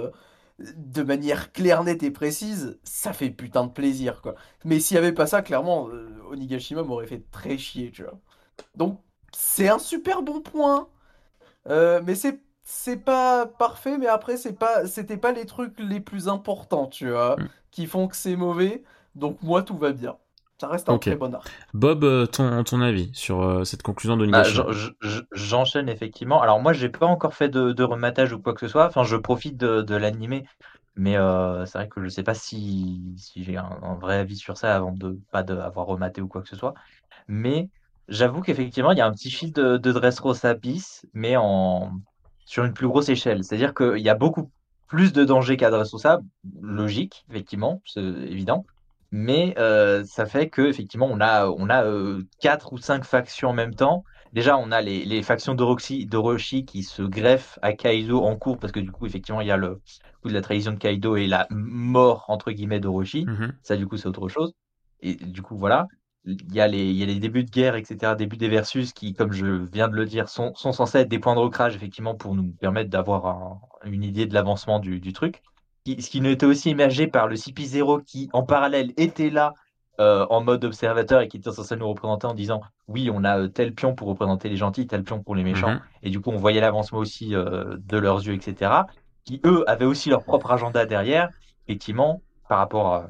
de manière claire, nette et précise, ça fait putain de plaisir, quoi. Mais s'il y avait pas ça, clairement, euh, Onigashima m'aurait fait très chier, tu vois. Donc, c'est un super bon point. Euh, mais c'est c'est pas parfait, mais après, c'est pas c'était pas les trucs les plus importants, tu vois, Mm. qui font que c'est mauvais. Donc, moi, tout va bien. Ça reste un très bon arc. Bob, euh, ton, ton avis sur euh, cette conclusion de Bah, Nigashima J'enchaîne effectivement. Alors moi, j'ai pas encore fait de, de rematage ou quoi que ce soit. Enfin, je profite de, de l'animé, mais euh, c'est vrai que je sais pas si, si j'ai un, un vrai avis sur ça avant de pas d'avoir rematé ou quoi que ce soit. Mais j'avoue qu'effectivement, il y a un petit fil de, de Dressrosa bis, mais en sur une plus grosse échelle. C'est-à-dire qu'il y a beaucoup plus de danger qu'à Dressrosa, logique, effectivement, c'est évident. Mais euh, ça fait que effectivement, on a on a euh, quatre ou cinq factions en même temps. Déjà, on a les, les factions d'Orochi qui se greffent à Kaido en cours parce que du coup, effectivement, il y a le coup de la trahison de Kaido et la mort entre guillemets d'Orochi. Mhm. Ça, du coup, c'est autre chose. Et du coup, voilà. Il y a les, il y a les débuts de guerre, etc., débuts des versus qui, comme je viens de le dire, sont, sont censés être des points de recrage, effectivement, pour nous permettre d'avoir un- une idée de l'avancement du, du truc. Qui- Ce qui nous était aussi émergé par le CP0 qui, en parallèle, était là euh, en mode observateur et qui était censé nous représenter en disant oui, on a euh, tel pion pour représenter les gentils, tel pion pour les méchants. Mhm. Et du coup, on voyait l'avancement aussi euh, de leurs yeux, etc. Qui, eux, avaient aussi leur propre agenda derrière, effectivement, par rapport à,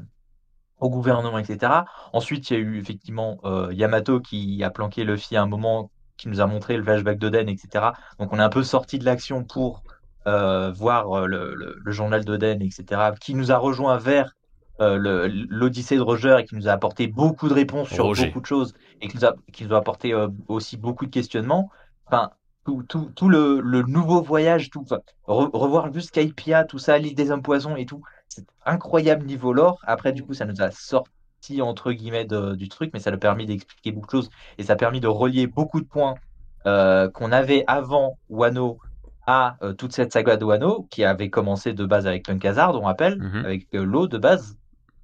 au gouvernement, etc. Ensuite, il y a eu effectivement euh, Yamato qui a planqué Luffy à un moment, qui nous a montré le flashback d'Oden, etc. Donc on est un peu sorti de l'action pour euh, voir euh, le, le- le journal d'Oden, etc. Qui nous a rejoint vers euh, l'Odyssée de Roger et qui nous a apporté beaucoup de réponses sur beaucoup de choses et qui nous a, qui nous a apporté euh, aussi beaucoup de questionnements. Enfin, tout, tout, tout le, le nouveau voyage, tout, enfin, re- revoir juste Skypia, tout ça, l'île des hommes poissons et tout, c'est incroyable niveau lore. Après, du coup, ça nous a sorti entre guillemets de- du truc, mais ça a permis d'expliquer beaucoup de choses et ça a permis de relier beaucoup de points euh, qu'on avait avant Wano à euh, toute cette saga de Wano qui avait commencé de base avec Punk Hazard, on rappelle, Mhm. avec euh, l'eau de base.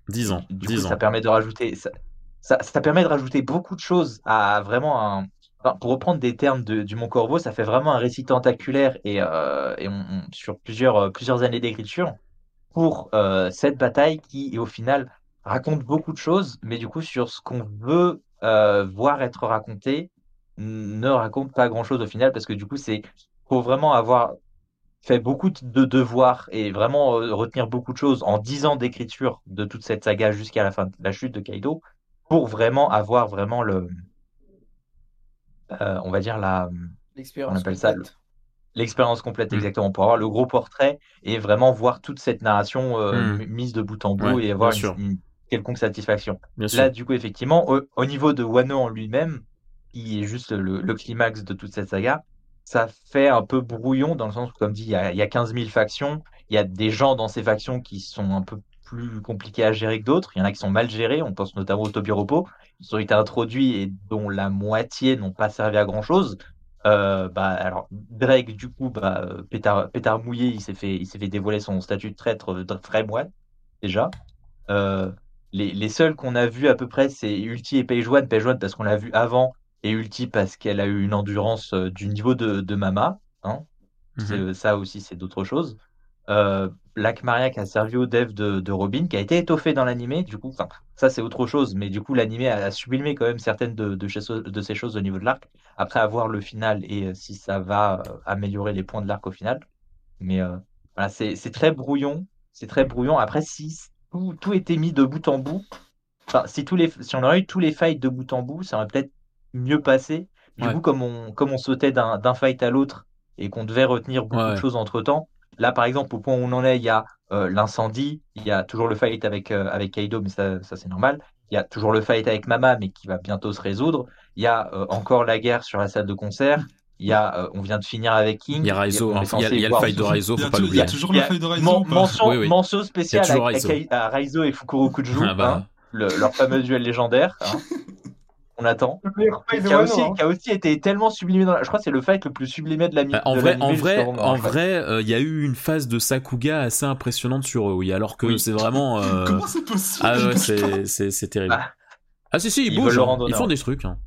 10 ans. Du 10 coup, ans. ça permet de rajouter, ça, ça, ça permet de rajouter beaucoup de choses à vraiment un. enfin, pour reprendre des termes de- du Mont Corbeau, ça fait vraiment un récit tentaculaire et, euh, et on- on- sur plusieurs, plusieurs années d'écriture pour cette bataille qui, au final, raconte beaucoup de choses, mais du coup, sur ce qu'on veut voir être raconté, ne raconte pas grand-chose au final, parce que du coup, c'est faut vraiment avoir fait beaucoup de devoirs et vraiment euh, retenir beaucoup de choses en 10 ans d'écriture de toute cette saga jusqu'à la fin de la chute de Kaido pour vraiment avoir vraiment le euh, on va dire la L'expérience On appelle ça complète. l'expérience complète Mm. exactement pour avoir le gros portrait et vraiment voir toute cette narration euh, Mm. mise de bout en bout Ouais, et avoir une, une quelconque satisfaction. Bien sûr. Là, du coup, effectivement, au, au niveau de Wano en lui-même, qui est juste le, le climax de toute cette saga, ça fait un peu brouillon dans le sens où, comme dit, il y a, y a 15 000 factions. Il y a des gens dans ces factions qui sont un peu plus compliqués à gérer que d'autres. Il y en a qui sont mal gérés. On pense notamment au Tobiropo. Ils ont été introduits et dont la moitié n'ont pas servi à grand-chose. Euh, bah, alors, Drake, du coup, bah, pétard, mouillé, il s'est fait, fait dévoiler son statut de traître euh, de vrai moine, déjà. Euh, les, les seuls qu'on a vus à peu près, c'est Ulti et Page One. Page One parce qu'on l'a vu avant, et Ulti parce qu'elle a eu une endurance euh, du niveau de, de Mama. Hein. C'est- Mhm. Ça aussi, c'est d'autres choses. Euh, Black Maria qui a servi au dev de, de Robin, qui a été étoffé dans l'animé, du coup, ça c'est autre chose, mais du coup, l'animé a, a sublimé quand même certaines de, de, ces- de ces choses au niveau de l'arc, après avoir le final et euh, si ça va euh, améliorer les points de l'arc au final. Mais euh, voilà, c'est c'est très brouillon, c'est très brouillon. Après, si tout, tout était mis de bout en bout, enfin, si, tous les, si on aurait eu tous les fights de bout en bout, ça aurait peut-être mieux passé. Du Ouais. coup, comme on, comme on sautait d'un fight à l'autre et qu'on devait retenir beaucoup Ouais. de choses entre temps, là, par exemple, au point où on en est, il y a euh, l'incendie, il y a toujours le fight avec, euh, avec Kaido, mais ça, ça c'est normal. Il y a toujours le fight avec Mama, mais qui va bientôt se résoudre. Il y a euh, encore la guerre sur la salle de concert. Il y a, euh, on vient de finir avec King. Il y a Raizo, il y a, le fight de Raizo, Il y faut a pas tou- il y l'oublier. a toujours le feuille de Raizo mention, Oui, oui. mention spéciale Il y a toujours à, Raizo. à- à Raizo et Fukuro Kuju, Ah bah. hein, le- leur fameux duel légendaire. hein. On attend. Qui a, aussi, hein. qui a aussi été tellement sublimé dans la... Je crois que c'est le fight le plus sublimé de la Bah, en de vrai, en vrai, en euh, il y a eu une phase de Sakuga assez impressionnante sur eux, oui, alors que Oui. c'est vraiment. euh, Comment c'est possible? Ah ouais, c'est c'est c'est terrible. Bah, ah si si, ils, ils bougent, hein. ils font des trucs. hein.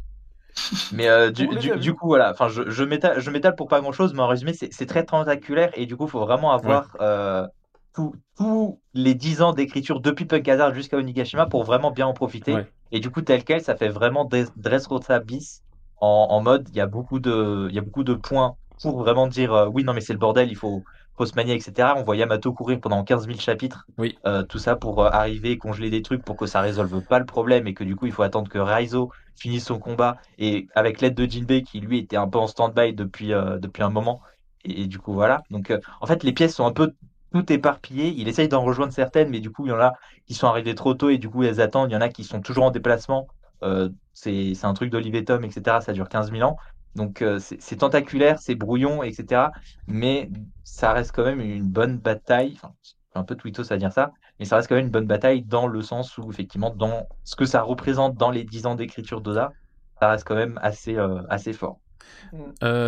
Mais euh, du, coup, voilà, enfin, je, je m'étale je m'étale pour pas grand chose, mais en résumé, c'est c'est très tentaculaire et du coup, il faut vraiment avoir euh, tous tous les 10 ans d'écriture depuis Punk Hazard jusqu'à Onigashima pour vraiment bien en profiter. Ouais. Et du coup, tel quel, ça fait vraiment Dres- Dressrosa bis en, en mode, il y a beaucoup de, il y a beaucoup de points pour vraiment dire euh, oui, non, mais c'est le bordel, il faut, faut se manier, etc. On voit Yamato courir pendant 15 000 chapitres, Oui. euh, tout ça pour euh, arriver congeler des trucs pour que ça résolve pas le problème et que du coup, il faut attendre que Raizo finisse son combat et avec l'aide de Jinbei qui lui était un peu en stand-by depuis, euh, depuis un moment. Et, et du coup, voilà. Donc, en fait, les pièces sont un peu tout éparpillées. Il essaye d'en rejoindre certaines, mais du coup, il y en a qui sont arrivées trop tôt et du coup, elles attendent. Il y en a qui sont toujours en déplacement. Euh, c'est un truc d'Olive Tom, etc. Ça dure 15 000 ans. Donc, euh, c'est tentaculaire, c'est brouillon, etc. Mais ça reste quand même une bonne bataille. Un peu tweetos à dire ça, mais ça reste quand même une bonne bataille dans le sens où, effectivement, dans ce que ça représente dans les 10 ans d'écriture d'Oda, ça reste quand même assez, euh, assez fort.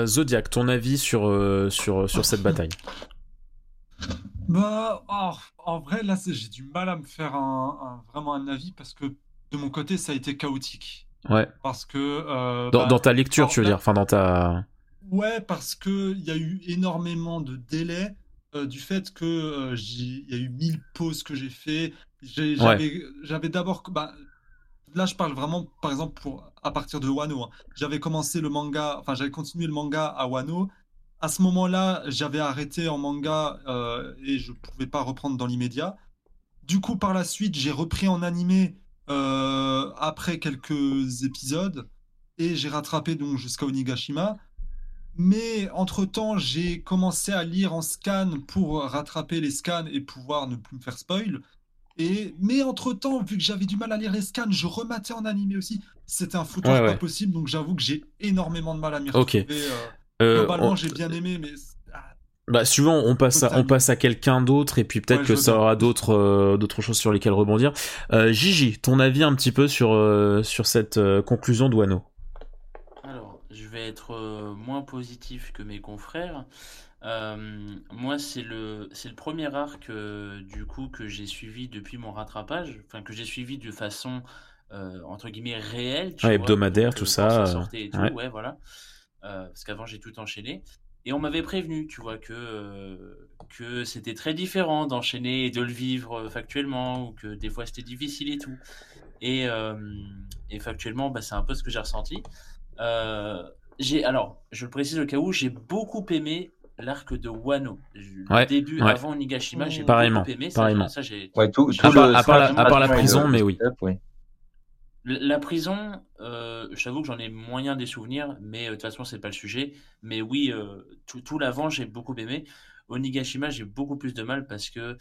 Zodiac, ton avis sur cette bataille? Bah, oh, en vrai, là, j'ai du mal à me faire un, un- vraiment un avis parce que de mon côté, ça a été chaotique. Ouais. Parce que. euh, Dans, bah, dans ta lecture, alors, tu veux dire, enfin dans ta. Ouais, parce que il y a eu énormément de délais euh, du fait que euh, il y a eu 1000 pauses que j'ai fait. Ouais. J'avais d'abord, bah, là je parle vraiment, par exemple pour à partir de Wano. hein. J'avais commencé le manga, enfin j'avais continué le manga à Wano. À ce moment-là, j'avais arrêté en manga euh, et je pouvais pas reprendre dans l'immédiat. Du coup, par la suite, j'ai repris en animé euh, après quelques épisodes et j'ai rattrapé donc jusqu'à Onigashima. Mais entre-temps, j'ai commencé à lire en scan pour rattraper les scans et pouvoir ne plus me faire spoil. Et, mais entre-temps, vu que j'avais du mal à lire les scans, je rematais en animé aussi. C'était un foutoir Ouais, pas possible, donc j'avoue que j'ai énormément de mal à m'y retrouver. Euh, Globalement, on- j'ai bien aimé, mais ah, Bah, suivant, on passe à, on passe à quelqu'un d'autre et puis peut-être Ouais, que ça aura d'autres euh, d'autres choses sur lesquelles rebondir. Euh, Gigi, ton avis un petit peu sur euh, sur cette euh, conclusion de Wano Alors, je vais être euh, moins positif que mes confrères. Euh, moi, c'est le, c'est le premier arc euh, du coup que j'ai suivi depuis mon rattrapage, enfin que j'ai suivi de façon euh, entre guillemets réelle, tu Ouais, vois, hebdomadaire, donc, tout euh, ça, euh, sortait et tout, ouais. ouais, voilà. Euh, parce qu'avant j'ai tout enchaîné. Et on m'avait prévenu, tu vois, que, euh, que c'était très différent d'enchaîner et de le vivre euh, factuellement, ou que des fois c'était difficile et tout. Et, euh, et factuellement, bah, c'est un peu ce que j'ai ressenti. Euh, j'ai, alors, je le précise au cas où, j'ai beaucoup aimé l'arc de Wano. Ouais, le début, ouais. avant Nigashima, j'ai Pareillement, beaucoup aimé. Ça, pareillement. ça, j'ai, Ouais, tout, À tout part- le à part la- à part prison, mais oui. La prison, euh, je t'avoue que j'en ai moyen des souvenirs, mais euh, de toute façon, c'est pas le sujet. Mais oui, euh, tout, tout l'avant, j'ai beaucoup aimé. Onigashima, j'ai beaucoup plus de mal parce que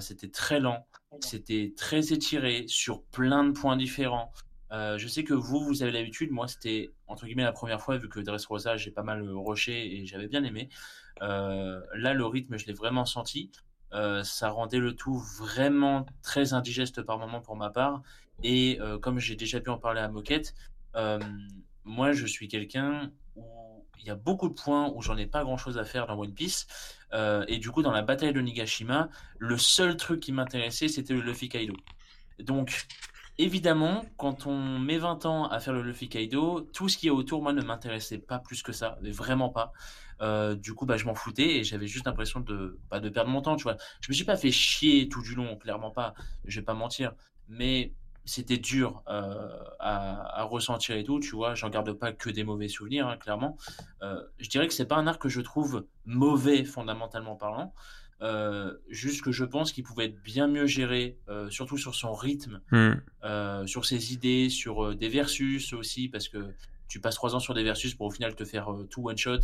c'était très lent, c'était très étiré sur plein de points différents. Je sais que vous, vous avez l'habitude. Moi, c'était entre guillemets la première fois, vu que Dressrosa, j'ai pas mal rushé et j'avais bien aimé. Là, le rythme, je l'ai vraiment senti. Ça rendait le tout vraiment très indigeste par moment pour ma part. Et euh, comme j'ai déjà pu en parler à Moquette, euh, moi je suis quelqu'un où il y a beaucoup de points où j'en ai pas grand chose à faire dans One Piece. Euh, et du coup, dans la bataille de Nigashima, le seul truc qui m'intéressait c'était le Luffy Kaido. Donc, évidemment, quand on met 20 ans à faire le Luffy Kaido, tout ce qui est autour, moi, ne m'intéressait pas plus que ça, mais vraiment pas. Du coup, bah, je m'en foutais et j'avais juste l'impression de, bah, de perdre mon temps, tu vois. Je me suis pas fait chier tout du long, clairement pas, je vais pas mentir, mais c'était dur euh, à, à ressentir et tout, tu vois. J'en garde pas que des mauvais souvenirs, hein, clairement. Euh, je dirais que c'est pas un arc que je trouve mauvais fondamentalement parlant. Euh, juste que je pense qu'il pouvait être bien mieux géré, surtout sur son rythme, Hmm. sur ses idées, sur des versus aussi, parce que tu passes trois ans sur des versus pour au final te faire tout one shot.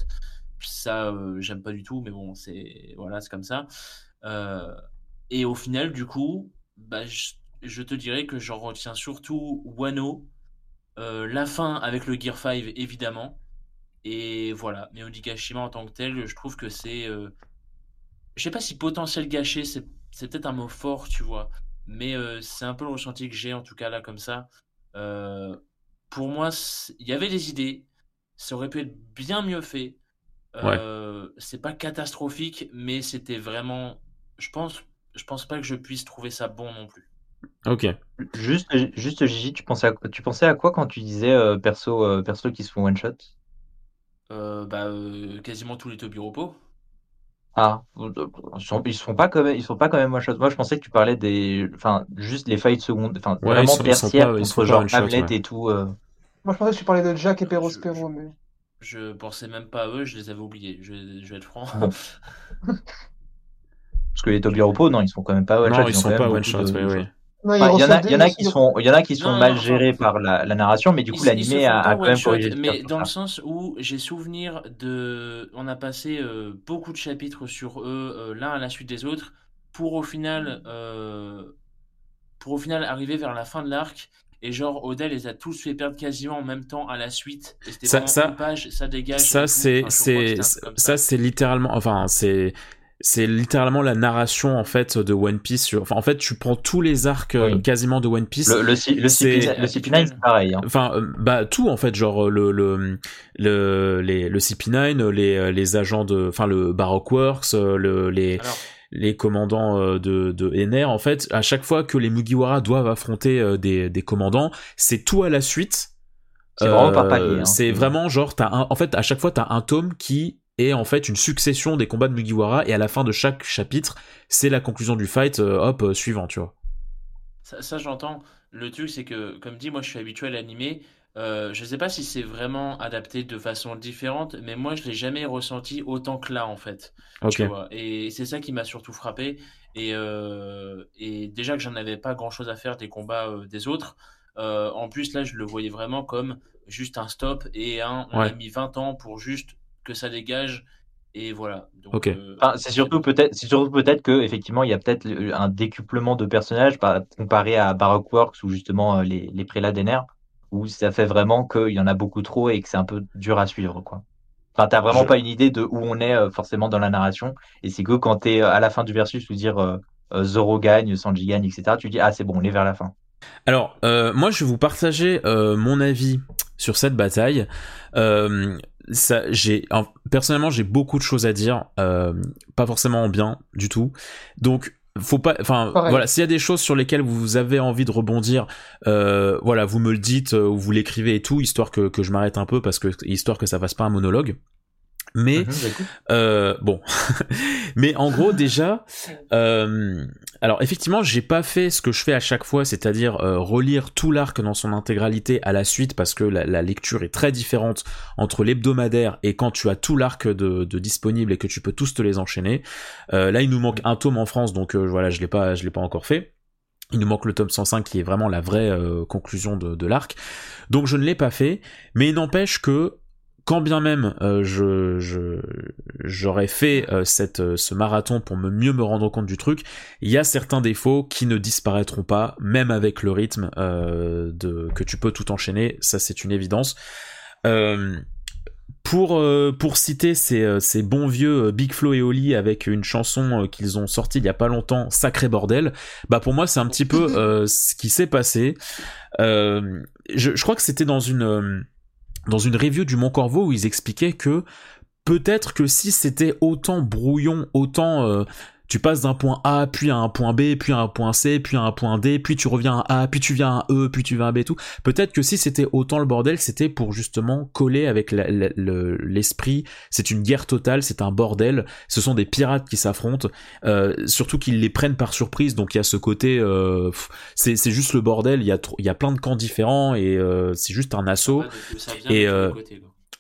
ça, j'aime pas du tout, mais bon, c'est voilà, c'est comme ça. Et au final, du coup, bah, je, je te dirais que j'en retiens surtout Wano, euh, la fin avec le Gear 5, évidemment. Et voilà, mais Onigashima en tant que tel, je trouve que c'est. euh, je sais pas si potentiel gâché, c'est peut-être un mot fort, tu vois. Mais euh, c'est un peu le ressenti que j'ai, en tout cas, là, comme ça. Euh, pour moi, il y avait des idées. Ça aurait pu être bien mieux fait. C'est pas catastrophique, mais c'était vraiment. Je pense, je pense pas que je puisse trouver ça bon non plus. Ok. Juste, juste Gigi, tu pensais à, tu pensais à quoi quand tu disais euh, perso, euh, perso qui se font one shot? Euh, bah, euh, quasiment tous les Tobiropo. Ah, ils sont, ils se font pas quand même, ils sont pas quand même one shot. Moi, je pensais que tu parlais des, enfin, juste les fights secondes, enfin, Ouais, vraiment ils sont- ils sont tertiaires ils contre sont genre Hamlet ouais. et tout. euh. Moi, je pensais que tu parlais de Jack et Je- Perospero, je- mais. Je pensais même pas à eux, je les avais oubliés. Je, je vais être franc. Parce que les Tobiropo, non, ils sont quand même pas one shot. non, ils ont sont quand même pas one shot, de- ouais, de ouais. Enfin, il y en a, y en a qui sont, il y en a qui sont Non, mal non, gérés par la, la narration, mais du coup, l'animé a, a quand même corrigé mais dans le sens où j'ai souvenir de, on a passé euh, beaucoup de chapitres sur eux, euh, l'un à la suite des autres, pour au final, euh, pour au final arriver vers la fin de l'arc. Et genre, Oda les a tous fait perdre quasiment en même temps à la suite. Et c'était Ça- ça- une page, ça dégage. Ça, c'est, Enfin, ça, c'est littéralement, enfin, c'est, c'est littéralement la narration en fait de One Piece. sur- Enfin, en fait, tu prends tous les arcs euh, Oui. quasiment de One Piece. Le, le, C- le, C'est- CP9, le CP9, c'est pareil. Hein. Enfin, euh, bah tout en fait, genre le le le les, le CP9, les les agents de, enfin le Baroque Works, euh, le les Alors, les commandants euh, de de NR. En fait, à chaque fois que les Mugiwara doivent affronter euh, des des commandants, c'est tout à la suite. C'est vraiment par Euh, palier. Hein. C'est vraiment genre t'as un, en fait à chaque fois t'as un tome qui est en fait une succession des combats de Mugiwara et à la fin de chaque chapitre c'est la conclusion du fight euh, hop euh, suivant tu vois. Ça, ça, j'entends. Le truc, c'est que, comme dit, moi, je suis habitué à l'animé. Euh, je sais pas si c'est vraiment adapté de façon différente, mais moi, je l'ai jamais ressenti autant que là, en fait. Ok. Tu vois. Et c'est ça qui m'a surtout frappé. Et, euh, et déjà que j'en avais pas grand-chose à faire des combats euh, des autres. en plus, là, je le voyais vraiment comme juste un stop et un. On a mis 20 ans pour juste que ça dégage. Et voilà. Donc, Ok. euh, Enfin, c'est surtout peut-être, c'est surtout peut-être que effectivement il y a peut-être un décuplement de personnages par, comparé à Baroque Works ou justement euh, les, les prélats d'Ener, où ça fait vraiment qu'il y en a beaucoup trop et que c'est un peu dur à suivre quoi. Enfin, t'as vraiment Je- pas une idée de où on est euh, forcément dans la narration et c'est que quand t'es à la fin du versus ou dire euh, Zoro gagne, Sanji gagne, etc. Tu dis ah c'est bon, on est vers la fin. Alors, euh, moi, je vais vous partager euh, mon avis sur cette bataille. Euh, ça, j'ai en- personnellement, j'ai beaucoup de choses à dire, euh, pas forcément en bien du tout. Donc, faut pas. Enfin, voilà, s'il y a des choses sur lesquelles vous avez envie de rebondir, euh, voilà, vous me le dites euh, ou vous l'écrivez et tout, histoire que que je m'arrête un peu parce que histoire que ça fasse pas un monologue. Mais Mhm, j'écoute. euh, bon, mais en gros déjà, euh, alors effectivement, j'ai pas fait ce que je fais à chaque fois, c'est-à-dire euh, relire tout l'arc dans son intégralité à la suite parce que la, lecture est très différente entre l'hebdomadaire et quand tu as tout l'arc de, disponible et que tu peux tous te les enchaîner. Euh, là, il nous manque un tome en France, donc euh, voilà, je l'ai pas, je l'ai pas encore fait. Il nous manque le tome 105 qui est vraiment la vraie conclusion de, de l'arc. Donc je ne l'ai pas fait, mais il n'empêche que quand bien même euh, je j'aurais fait euh, cette euh, ce marathon pour me mieux me rendre compte du truc, il y a certains défauts qui ne disparaîtront pas, même avec le rythme de que tu peux tout enchaîner, ça c'est une évidence. Pour pour citer ces, ces bons vieux Big Flo et Oli avec une chanson qu'ils ont sortie il y a pas longtemps, Sacré bordel, bah pour moi c'est un petit peu ce qui s'est passé. Euh, je, je crois que c'était dans une dans une review du Mont Corvo où ils expliquaient que peut-être que si c'était autant brouillon, autant euh, tu passes d'un point A, puis à un point B, puis à un point C, puis à un point D, puis tu reviens à A, puis tu viens à E, puis tu vas à B, et tout. Peut-être que si c'était autant le bordel, c'était pour justement coller avec le- l'esprit. C'est une guerre totale, c'est un bordel. Ce sont des pirates qui s'affrontent. Euh, surtout qu'ils les prennent par surprise, donc il y a ce côté, euh, c'est juste le bordel. Il y a trop- il y a plein de camps différents et euh, c'est juste un assaut. et,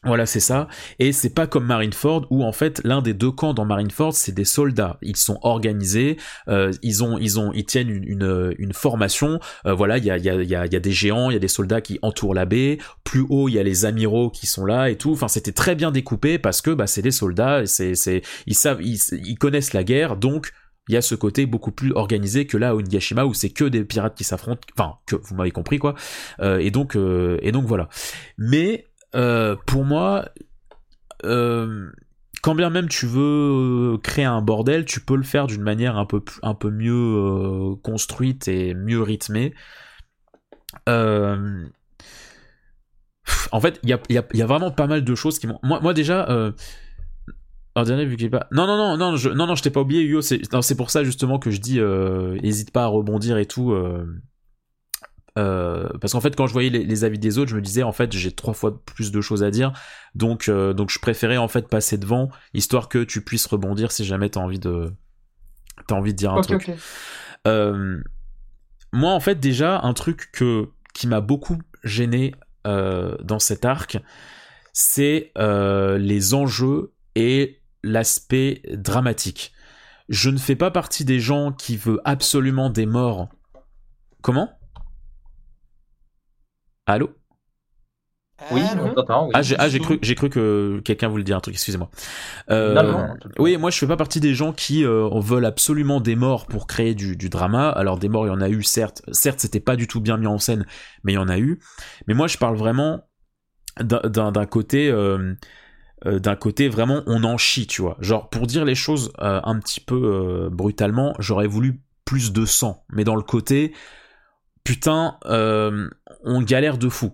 euh. Voilà, c'est ça. Et c'est pas comme Marineford où en fait l'un des deux camps dans Marineford c'est des soldats. Ils sont organisés, euh, ils ont, ils ont, ils tiennent une, une, une formation. Euh, voilà, il y a, y a, y a, y a des géants, il y a des soldats qui entourent la baie. Plus haut, il y a les amiraux qui sont là et tout. Enfin, c'était très bien découpé parce que bah c'est des soldats. C'est, c'est, ils savent, ils, ils connaissent la guerre, donc il y a ce côté beaucoup plus organisé que là à Onigashima où c'est que des pirates qui s'affrontent. Enfin, que vous m'avez compris quoi. Euh, et donc, euh, et donc voilà. Mais euh, pour moi, euh, quand bien même tu veux euh, créer un bordel, tu peux le faire d'une manière un peu, un peu mieux construite et mieux rythmée. En fait, il y a, vraiment pas mal de choses qui m'ont. Moi, moi déjà. Euh... Alors, dernier, vu est pas. Non, non, non, non, je, non, non, je t'ai pas oublié, Hugo. C'est pour ça justement que je dis, hésite pas à rebondir et tout. Euh, parce qu'en fait, quand je voyais les, les, avis des autres, je me disais en fait j'ai trois fois plus de choses à dire, donc euh, donc je préférais en fait passer devant, histoire que tu puisses rebondir si jamais t'as envie de t'as envie de dire un truc. Euh, moi, en fait, déjà un truc que qui m'a beaucoup gêné dans cet arc, c'est les enjeux et l'aspect dramatique. Je ne fais pas partie des gens qui veulent absolument des morts. Comment? Allô? Oui, Ah, on t'entend. Oui. Ah, j'ai ah, cru, j'ai cru que quelqu'un voulait dire un truc, excusez-moi. Euh, Non, non, non. oui, moi je fais pas partie des gens qui euh, veulent absolument des morts pour créer du, du drama. Alors des morts, il y en a eu, certes. Certes, c'était pas du tout bien mis en scène, mais il y en a eu. Mais moi, je parle vraiment d'un- côté, euh, euh, d'un côté vraiment, on en chie, tu vois. Genre pour dire les choses euh, un petit peu euh, brutalement, j'aurais voulu plus de sang, mais dans le côté, putain, euh, on galère de fou.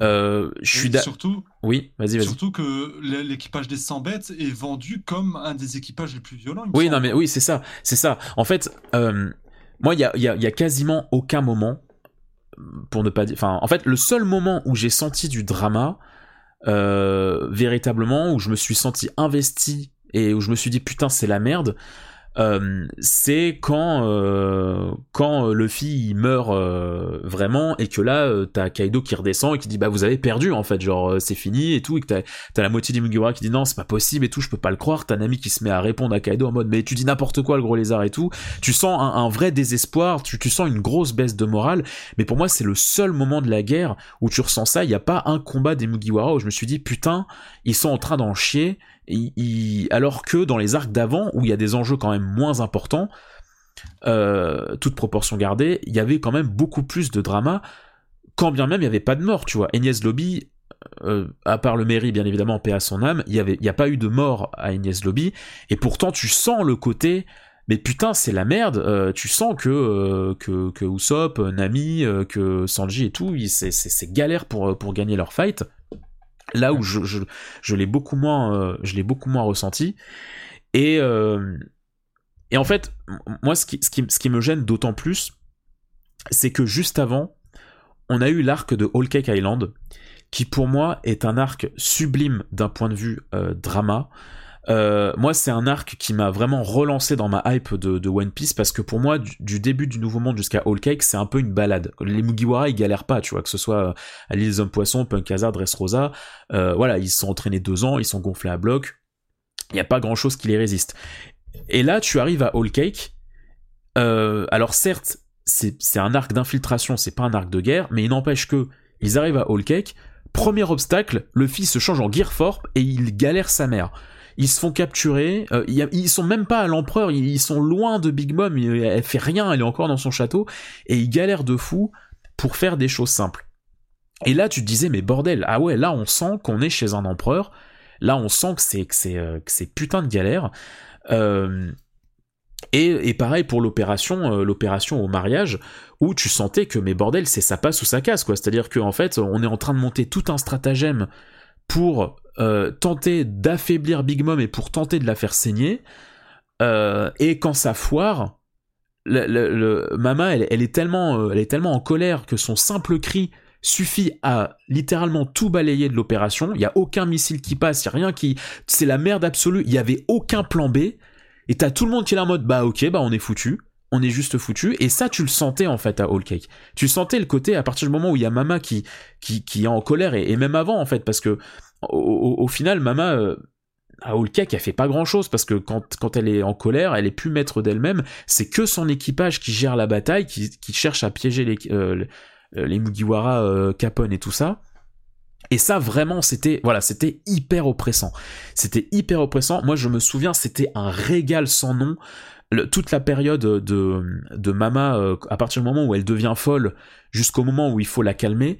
Euh, je suis surtout, Oui, vas-y, vas-y. surtout que l'é- l'équipage des 100 bêtes est vendu comme un des équipages les plus violents. Oui, non, mais oui, c'est ça, c'est ça. En fait, euh, moi, il y a, il y, a, il y a quasiment aucun moment, pour ne pas dire, enfin, en fait, le seul moment où j'ai senti du drama, euh, véritablement, où je me suis senti investi et où je me suis dit putain, c'est la merde. Euh, c'est quand euh, quand Luffy il meurt euh, vraiment et que là euh, t'as Kaido qui redescend et qui dit bah vous avez perdu en fait genre euh, c'est fini et tout et que t'as T'as la moitié des Mugiwara qui dit non, c'est pas possible et tout, je peux pas le croire. T'as Nami qui se met à répondre à Kaido en mode mais tu dis n'importe quoi, le gros lézard et tout. Tu sens un, un vrai désespoir, tu, tu sens une grosse baisse de morale. Mais pour moi, c'est le seul moment de la guerre où tu ressens ça. Il y a pas un combat des Mugiwara où je me suis dit putain, ils sont en train d'en chier. Alors que dans les arcs d'avant, où il y a des enjeux quand même moins importants, euh, toute proportion gardée, il y avait quand même beaucoup plus de drama. Quand bien même il y avait pas de mort, tu vois. Agnès Lobby, euh, à part le mairie, bien évidemment, paix à son âme, il y avait, il y a pas eu de mort à Agnès Lobby, et pourtant tu sens le côté, mais putain, c'est la merde. euh, tu sens que que que Usopp, Nami, que Sanji et tout, c'est galère pour pour gagner leur fight. Là où je je, je l'ai beaucoup moins euh, je l'ai beaucoup moins ressenti et euh, en fait moi ce qui me gêne d'autant plus c'est que juste avant on a eu l'arc de Whole Island qui pour moi est un arc sublime d'un point de vue euh, drama. Euh, moi, c'est un arc qui m'a vraiment relancé dans ma hype de, One Piece parce que pour moi, du, début du Nouveau Monde jusqu'à Whole Cake, c'est un peu une balade. Les Mugiwara, ils galèrent pas, tu vois, que ce soit euh, à l'île des Hommes Poissons, Punk Hazard, Dressrosa. Euh, voilà, ils se sont entraînés deux ans, ils sont gonflés à bloc. Il n'y a pas grand chose qui les résiste. Et là, tu arrives à Whole Cake. Euh, alors certes, c'est un arc d'infiltration, c'est pas un arc de guerre, mais il n'empêche que ils arrivent à Whole Cake. Premier obstacle, le fils se change en Gearforp et il galère sa mère. Ils se font capturer, euh, ils sont même pas à l'empereur, ils, sont loin de Big Mom, elle fait rien, elle est encore dans son château, et ils galèrent de fou pour faire des choses simples. Et là, tu te disais, mais bordel, ah ouais, là on sent qu'on est chez un empereur, là on sent que c'est que euh, putain de galère. Euh, et, et pareil pour l'opération, l'opération au mariage, où tu sentais que mais bordel, c'est ça passe ou ça casse quoi. C'est-à-dire qu'en fait, on est en train de monter tout un stratagème pour euh, tenter d'affaiblir Big Mom et pour tenter de la faire saigner. Euh, et quand ça foire, le, Mama, elle, est tellement, euh, elle est tellement en colère que son simple cri suffit à littéralement tout balayer de l'opération. Il y a aucun missile qui passe, il a rien qui, c'est la merde absolue. Il y avait aucun plan B. Et t'as tout le monde qui est en mode bah ok bah on est foutu, on est juste foutu. Et ça tu le sentais en fait à Whole Cake. Tu sentais le côté à partir du moment où il y a Mama qui qui qui est en colère et même avant en fait parce que au, final, Mama, euh, Whole Cake, elle fait pas grand chose parce que quand, quand elle est en colère, elle est plus maître d'elle-même. C'est que son équipage qui gère la bataille, qui, qui cherche à piéger les, euh, les, les Mugiwara, euh, Capone et tout ça. Et ça, vraiment, c'était, voilà, c'était hyper oppressant. C'était hyper oppressant. Moi, je me souviens, c'était un régal sans nom. Toute la période de, de Mama, euh, à partir du moment où elle devient folle, jusqu'au moment où il faut la calmer,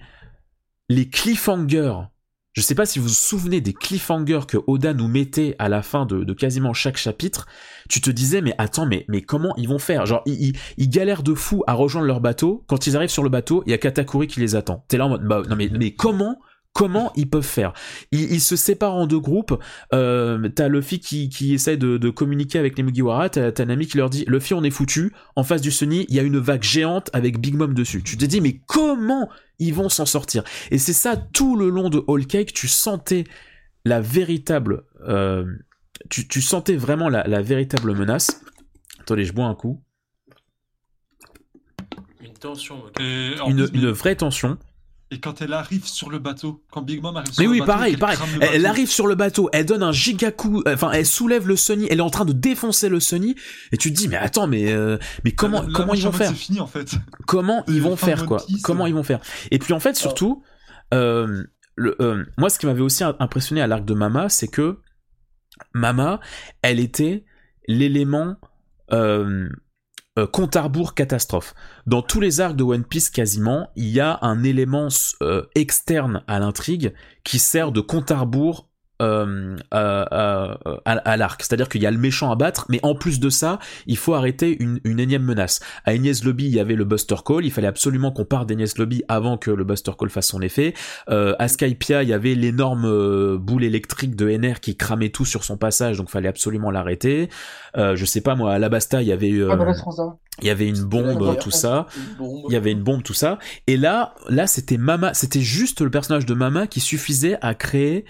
les cliffhangers. Je sais pas si vous vous souvenez des cliffhangers que Oda nous mettait à la fin de, quasiment chaque chapitre. Tu te disais, mais attends, mais, mais comment ils vont faire? Genre, ils, ils, ils galèrent de fou à rejoindre leur bateau. Quand ils arrivent sur le bateau, il y a Katakuri qui les attend. T'es là en mode, bah, non mais, mais comment Comment ils peuvent faire? Ils, ils se séparent en deux groupes. Euh, t'as Luffy qui, qui essaie de, de communiquer avec les Mugiwara. T'as t'as Nami qui leur dit Luffy, on est foutu. En face du Sunny, il y a une vague géante avec Big Mom dessus. Tu te dis, mais comment ils vont s'en sortir? Et c'est ça tout le long de Whole Cake. Tu sentais la véritable. euh, tu, tu sentais vraiment la, la véritable menace. Attendez, je bois un coup. Une tension. ok. Et, en Une, plus, une vraie tension. Et quand elle arrive sur le bateau, quand Big Mom arrive sur Mais le oui, bateau, pareil, qu'elle pareil. Elle, elle arrive sur le bateau, elle donne un giga coup, euh, enfin, elle soulève le Sunny, elle est en train de défoncer le Sunny, et tu te dis, mais attends, mais, euh, mais comment, comment ils vont faire mode, C'est fini en fait. Comment ils C'est vont faire quoi Comment euh. ils vont faire Et puis en fait, surtout, euh, le, euh, moi, ce qui m'avait aussi impressionné à l'arc de Mama, c'est que Mama, elle était l'élément euh, compte à rebours catastrophe. Dans tous les arcs de One Piece quasiment, il y a un élément euh, externe à l'intrigue qui sert de compte à rebours euh, à, à- à- à l'arc. C'est-à-dire qu'il y a le méchant à battre, mais en plus de ça, il faut arrêter une, une énième menace. À Enies Lobby, il y avait le Buster Call, il fallait absolument qu'on parte d'Enies Lobby avant que le Buster Call fasse son effet. Euh, à Skypia, il y avait l'énorme euh, boule électrique de NR qui cramait tout sur son passage, donc fallait absolument l'arrêter. Euh, je sais pas moi, à Labasta, il y avait euh, Ah, bah, il y avait une bombe, tout ça. Bombe. Il y avait une bombe, tout ça. Et là, là, c'était Mama, c'était juste le personnage de Mama qui suffisait à créer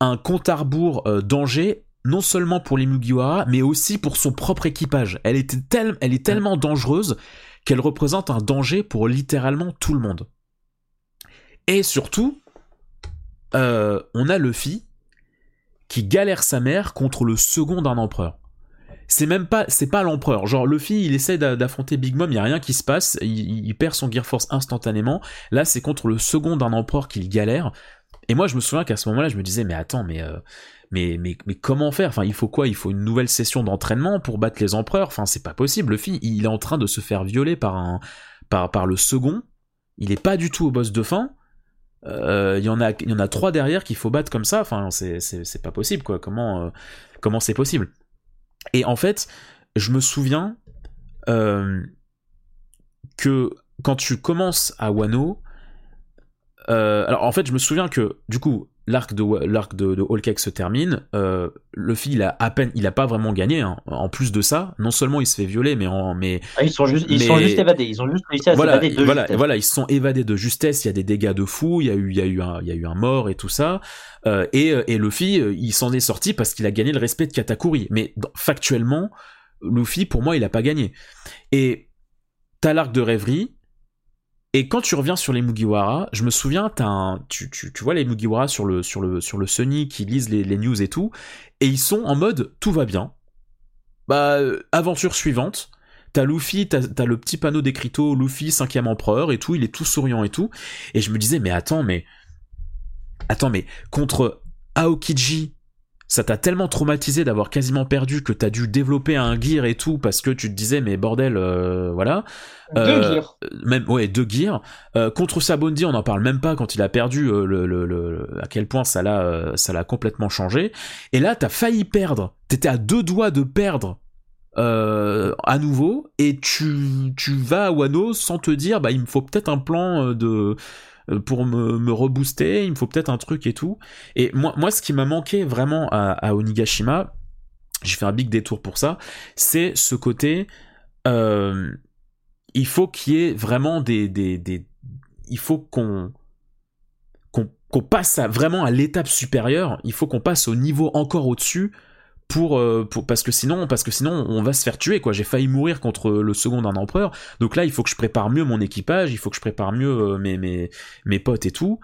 un compte à rebours euh, danger, non seulement pour les Mugiwara, mais aussi pour son propre équipage. Elle est tellement dangereuse qu'elle représente un danger pour littéralement tout le monde. Et surtout, euh, on a Luffy qui galère sa mère contre le second d'un empereur. C'est même pas, c'est pas l'empereur. Genre Luffy, il essaie d'a- d'affronter Big Mom, il y a rien qui se passe, il, il perd son Gear Force instantanément. Là, c'est contre le second d'un empereur qu'il galère. Et moi, je me souviens qu'à ce moment-là, je me disais, mais attends, mais, euh, mais, mais, mais comment faire? Enfin, il faut quoi? Il faut une nouvelle session d'entraînement pour battre les empereurs? Enfin, c'est pas possible. Luffy, il est en train de se faire violer par un, par, par le second. Il est pas du tout au boss de fin. Euh, Il y en a, y en a trois derrière qu'il faut battre comme ça. Enfin, c'est, pas possible, quoi. Comment, euh, comment c'est possible? Et en fait, je me souviens que quand tu commences à Wano, euh, alors en fait, je me souviens que du coup, l'arc de l'arc de, de se termine. Euh, Luffy, il a à peine, il a pas vraiment gagné. hein. En plus de ça, non seulement il se fait violer, mais en, mais Ah, ils sont juste, ils sont juste évadés. Ils ont juste réussi à voilà, s'évader de voilà, justesse. voilà, ils se sont évadés de justesse. Il y a des dégâts de fou. Il y a eu, il y a eu un, il y a eu un mort et tout ça. Euh, et et Luffy, euh, il s'en est sorti parce qu'il a gagné le respect de Katakuri. Mais factuellement, Luffy, pour moi, il a pas gagné. Et t'as l'arc de rêverie. Et quand tu reviens sur les Mugiwara, je me souviens, tu, vois les Mugiwara sur le, sur le, sur le Sunny qui lisent les, news et tout, et ils sont en mode tout va bien. Bah, euh, aventure suivante. T'as Luffy, t'as t'as le petit panneau d'écriteau Luffy, cinquième empereur et tout, il est tout souriant et tout. Et je me disais, mais attends, mais. Attends, mais contre Aokiji, ça t'a tellement traumatisé d'avoir quasiment perdu que t'as dû développer un gear et tout parce que tu te disais, mais bordel, euh, voilà. Deux Euh, gears. même ouais deux gears Euh, contre Sabondi on n'en parle même pas quand il a perdu euh, le, le- le- à quel point ça l'a euh, ça l'a complètement changé et là t'as failli perdre t'étais à deux doigts de perdre euh, à nouveau et tu tu vas à Wano sans te dire bah il me faut peut-être un plan de pour me, me rebooster il me faut peut-être un truc et tout et moi moi ce qui m'a manqué vraiment à, Onigashima j'ai fait un big détour pour ça c'est ce côté euh, il faut qu'il y ait vraiment des, des, des il faut qu'on qu'on passe vraiment à l'étape supérieure. Il faut qu'on passe au niveau encore au-dessus euh, pour parce que sinon parce que sinon on va se faire tuer quoi. J'ai failli mourir contre le second d'un empereur. Donc là il faut que je prépare mieux mon équipage, il faut que je prépare mieux euh, mes mes mes potes et tout.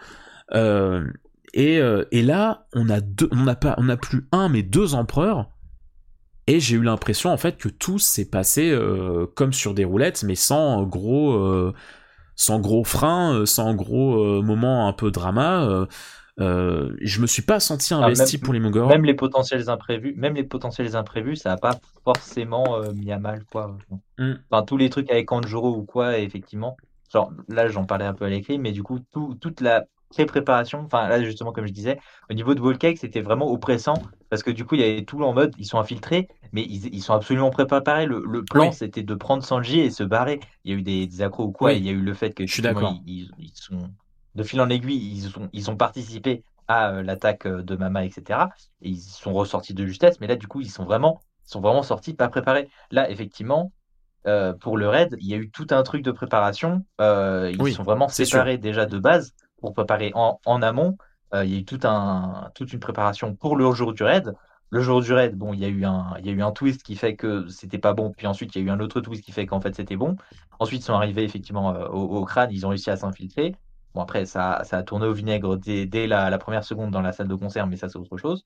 Euh, et, et là, on a deux, on n'a pas, on plus un mais deux empereurs. Et j'ai eu l'impression en fait que tout s'est passé comme sur des roulettes, mais sans gros, sans gros frein, sans gros moment un peu drama. Euh, je me suis pas senti Ah, investi même- pour les Mogor. Même les potentiels imprévus, même les potentiels imprévus, ça n'a pas forcément euh, mis à mal quoi. Mm. Enfin tous les trucs avec Kanjuro ou quoi, effectivement. Genre là j'en parlais un peu à l'écrit, mais du coup tout, toute la pré-préparation, enfin là justement comme je disais, au niveau de Wall Cake c'était vraiment oppressant parce que du coup il y avait tout en mode ils sont infiltrés, mais ils, ils sont absolument préparés. Le, le plan Oui. c'était de prendre Sanji et se barrer. Il y a eu des, des accros ou quoi, Oui. il y a eu le fait que Je suis d'accord. ils, ils- ils sont de fil en aiguille, ils ont, ils ont participé à euh, l'attaque euh, de Mama, etc. Et ils sont ressortis de justesse, mais là, du coup, ils sont vraiment, sont vraiment sortis pas préparés. Là, effectivement, euh, pour le raid, il y a eu tout un truc de préparation. Euh, ils Oui, sont vraiment séparés déjà de base pour préparer en, en amont. Il y a eu tout un, toute une préparation pour le jour du raid. Le jour du raid, bon, il y a eu un, il y a eu un twist qui fait que c'était pas bon, puis ensuite il y a eu un autre twist qui fait qu'en fait c'était bon. Ensuite, ils sont arrivés effectivement au, au crâne, ils ont réussi à s'infiltrer. Bon, après, ça, ça a tourné au vinaigre dès, dès la, la première seconde dans la salle de concert, mais ça, c'est autre chose.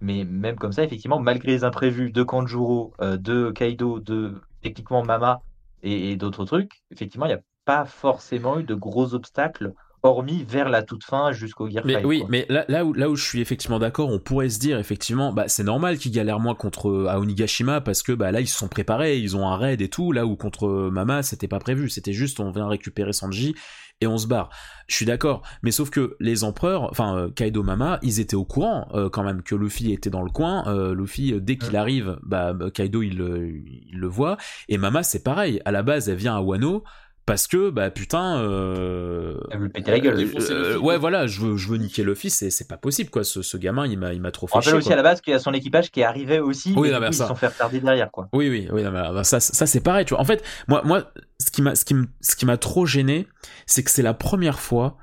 Mais même comme ça, effectivement, malgré les imprévus de Kanjuro, euh, de Kaido, de techniquement Mama et, et d'autres trucs, effectivement, il n'y a pas forcément eu de gros obstacles, hormis vers la toute fin jusqu'au Gear Mais 5, oui, quoi. mais là, là, où, là où je suis effectivement d'accord, on pourrait se dire effectivement, bah c'est normal qu'ils galèrent moins contre euh, Aonigashima parce que bah là ils se sont préparés, ils ont un raid et tout, là où contre euh, Mama c'était pas prévu, c'était juste on vient récupérer Sanji et on se barre. Je suis d'accord, mais sauf que les empereurs, enfin euh, Kaido Mama, ils étaient au courant euh, quand même que Luffy était dans le coin. Euh, Luffy dès qu'il arrive, bah bah, Kaido il, il le voit et Mama c'est pareil. À la base elle vient à Wano. Parce que bah putain, euh, Elle veut péter la gueule. euh, euh, ouais voilà, je veux je veux niquer Luffy, c'est c'est pas possible quoi. Ce, ce gamin il m'a il m'a trop On fait rappelle chier. aussi quoi. à la base qu'il y a son équipage qui arrivait aussi, Oui, mais non, coup, ça. ils se sont fait retarder derrière, quoi. Oui, oui, oui, non, mais, bah, ça, ça c'est pareil, tu vois. En fait, moi, moi, ce qui m'a, ce qui me- ce qui m'a trop gêné, c'est que c'est la première fois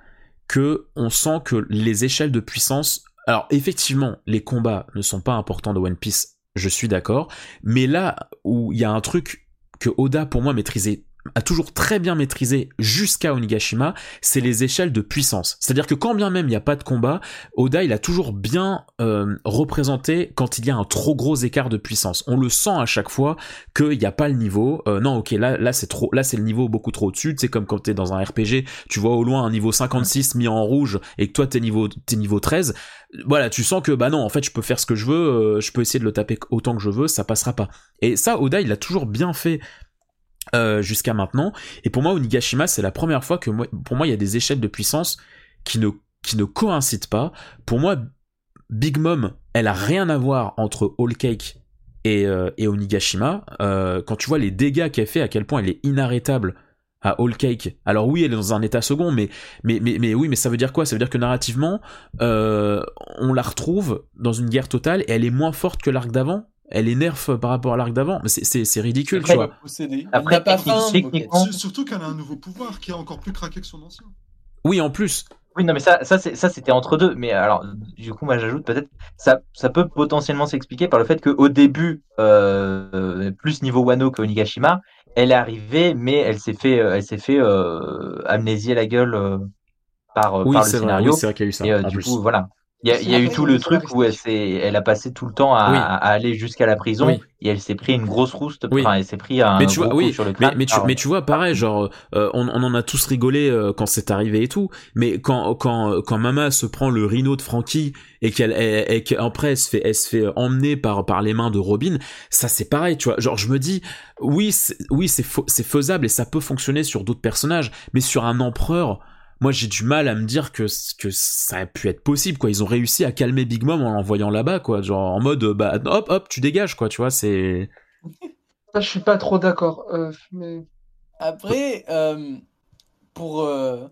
que on sent que les échelles de puissance. Alors, effectivement, les combats ne sont pas importants de One Piece, je suis d'accord. Mais là où il y a un truc que Oda, pour moi, maîtrisait a toujours très bien maîtrisé jusqu'à Onigashima, c'est les échelles de puissance. C'est-à-dire que quand bien même il n'y a pas de combat, Oda il a toujours bien euh, représenté quand il y a un trop gros écart de puissance. On le sent à chaque fois qu'il n'y a pas le niveau. Euh, non, ok, là, c'est trop, là c'est le niveau beaucoup trop au-dessus. C'est comme quand t'es dans un RPG, tu vois au loin un niveau 56 mis en rouge et que toi t'es niveau, t'es niveau 13. Voilà, tu sens que bah non, en fait je peux faire ce que je veux, euh, je peux essayer de le taper autant que je veux, ça passera pas. Et ça, Oda il a toujours bien fait. Euh, jusqu'à maintenant et pour moi Onigashima c'est la première fois que pour moi il y a des échelles de puissance qui ne qui ne coïncident pas pour moi Big Mom, elle a rien à voir entre Whole Cake et, euh, et Onigashima. Euh, quand tu vois les dégâts qu'elle fait, à quel point elle est inarrêtable à Whole Cake. Alors oui, elle est dans un état second, mais mais mais, mais oui, mais ça veut dire quoi? Ça veut dire que narrativement, euh, on la retrouve dans une guerre totale et elle est moins forte que l'arc d'avant? Elle est nerf par rapport à l'arc d'avant. Mais c'est c'est c'est ridicule, tu Après, vois. Possédé. Après, pas faim, techniquement, Sur- Surtout qu'elle a un nouveau pouvoir qui est encore plus craqué que son ancien. Oui, en plus. Oui, non, mais ça, ça, c'était entre deux. Mais alors, du coup, moi, j'ajoute peut-être, ça, ça peut potentiellement s'expliquer par le fait qu'au début, euh, plus niveau Wano que Onigashima, elle est arrivée, mais elle s'est fait, euh, elle s'est fait euh, amnésier la gueule euh, par, euh, Oui, par le c'est vrai. scénario. Oui, c'est vrai qu'il y a eu ça. Et euh, du plus. coup, voilà. Il y a, il y a eu tout le truc où elle, a passé tout le temps à, Oui. à aller jusqu'à la prison Oui. et elle s'est pris une grosse rouste. Oui. Enfin, elle s'est pris un mais tu gros vois, coup oui, sur le mais, crâne. mais, tu, par- mais tu vois, pareil, genre, euh, on, on en a tous rigolé euh, quand c'est arrivé et tout, mais quand, quand, quand Mama se prend le rhino de Frankie et qu'elle, et, et qu'après elle se fait, elle se fait emmener par, par les mains de Robin, ça c'est pareil, tu vois. Genre, je me dis, oui, c'est, oui, c'est, fau- c'est faisable et ça peut fonctionner sur d'autres personnages, mais sur un empereur, moi j'ai du mal à me dire que, que ça a pu être possible, quoi. Ils ont réussi à calmer Big Mom en l'envoyant là-bas, quoi. Genre, en mode, bah, hop, hop, tu dégages, quoi, tu vois, c'est. Ça, je suis pas trop d'accord. euh, mais... Après, euh, pour, euh,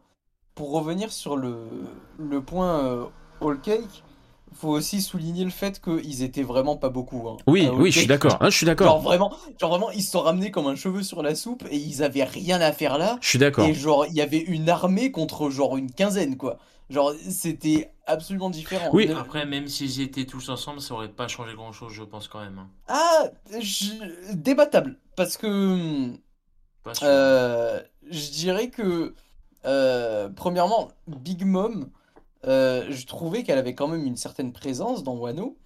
pour revenir sur le, le point euh, All Cake, faut aussi souligner le fait qu'ils étaient vraiment pas beaucoup. hein, Oui, All oui, je suis d'accord. Ah, je suis Genre d'accord. vraiment, genre vraiment, ils se sont ramenés comme un cheveu sur la soupe et ils avaient rien à faire là. Je suis d'accord. Et genre, il y avait une armée contre genre une quinzaine, quoi. Genre, c'était absolument différent. Oui. Après, même s'ils étaient tous ensemble, ça aurait pas changé grand chose, je pense quand même. hein. Ah, je- débattable. Parce que Pas sûr. euh, je dirais que, euh, premièrement, Big Mom, euh, je trouvais qu'elle avait quand même une certaine présence dans Wano.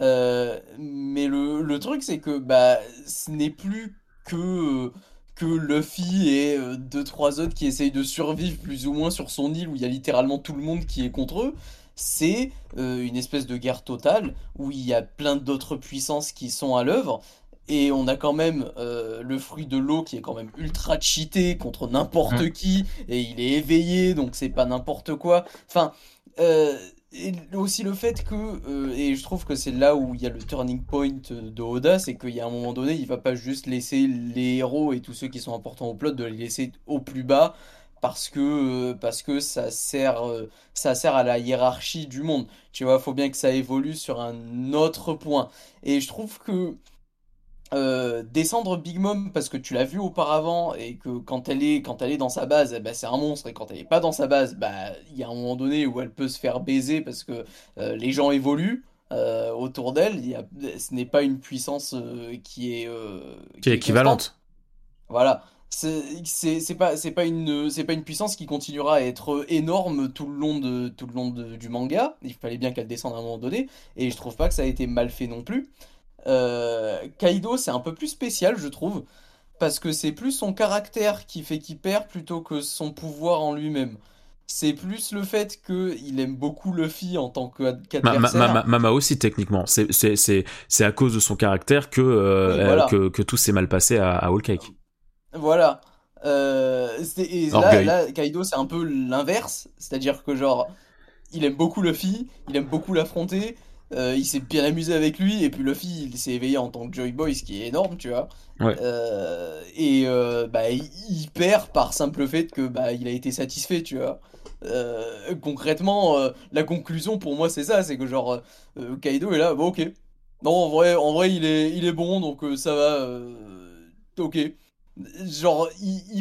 Euh, mais le, le truc, c'est que bah, ce n'est plus que, que Luffy et euh, deux, trois autres qui essayent de survivre plus ou moins sur son île où il y a littéralement tout le monde qui est contre eux. C'est euh, une espèce de guerre totale où il y a plein d'autres puissances qui sont à l'œuvre. Et on a quand même euh, le fruit de l'eau qui est quand même ultra cheaté contre n'importe Mm. qui. Et il est éveillé, donc c'est pas n'importe quoi. Enfin, euh, et aussi le fait que, euh, et je trouve que c'est là où il y a le turning point de Oda, c'est qu'il y a un moment donné, il va pas juste laisser les héros et tous ceux qui sont importants au plot de les laisser au plus bas parce que, euh, parce que ça sert, euh, ça sert à la hiérarchie du monde. Tu vois, faut bien que ça évolue sur un autre point. Et je trouve que euh, descendre Big Mom parce que tu l'as vu auparavant et que quand elle est, quand elle est dans sa base, eh ben, c'est un monstre et quand elle est pas dans sa base, bah, il y a un moment donné où elle peut se faire baiser parce que euh, les gens évoluent euh, autour d'elle. Ce n'est pas une puissance qui est, Qui est constante. équivalente. Voilà. C'est pas, c'est pas une, c'est pas une puissance qui continuera à être énorme tout le long, de, tout le long de- du manga. Il fallait bien qu'elle descende à un moment donné. Et je trouve pas que ça a été mal fait non plus. Euh, Kaido, c'est un peu plus spécial, je trouve. Parce que c'est plus son caractère qui fait qu'il perd plutôt que son pouvoir en lui-même. C'est plus le fait qu'il aime beaucoup Luffy en tant qu'adversaire. ma- ma- Mama aussi techniquement. C'est à cause de son caractère que euh, voilà. que, que tout s'est mal passé à, à Whole Cake. Voilà. Euh, et là, là, Kaido, c'est un peu l'inverse. C'est-à-dire que, genre, il aime beaucoup Luffy, il aime beaucoup l'affronter, euh, il s'est bien amusé avec lui, et puis Luffy, il s'est éveillé en tant que Joy Boy, ce qui est énorme, tu vois. Ouais. Euh, et euh, bah, il, il perd par simple fait que bah, il a été satisfait, tu vois. Concrètement, la conclusion pour moi, c'est ça c'est que, genre, Kaido est là, bon, ok. Non, en vrai, en vrai il, est, il est bon, donc ça va. ok. Genre,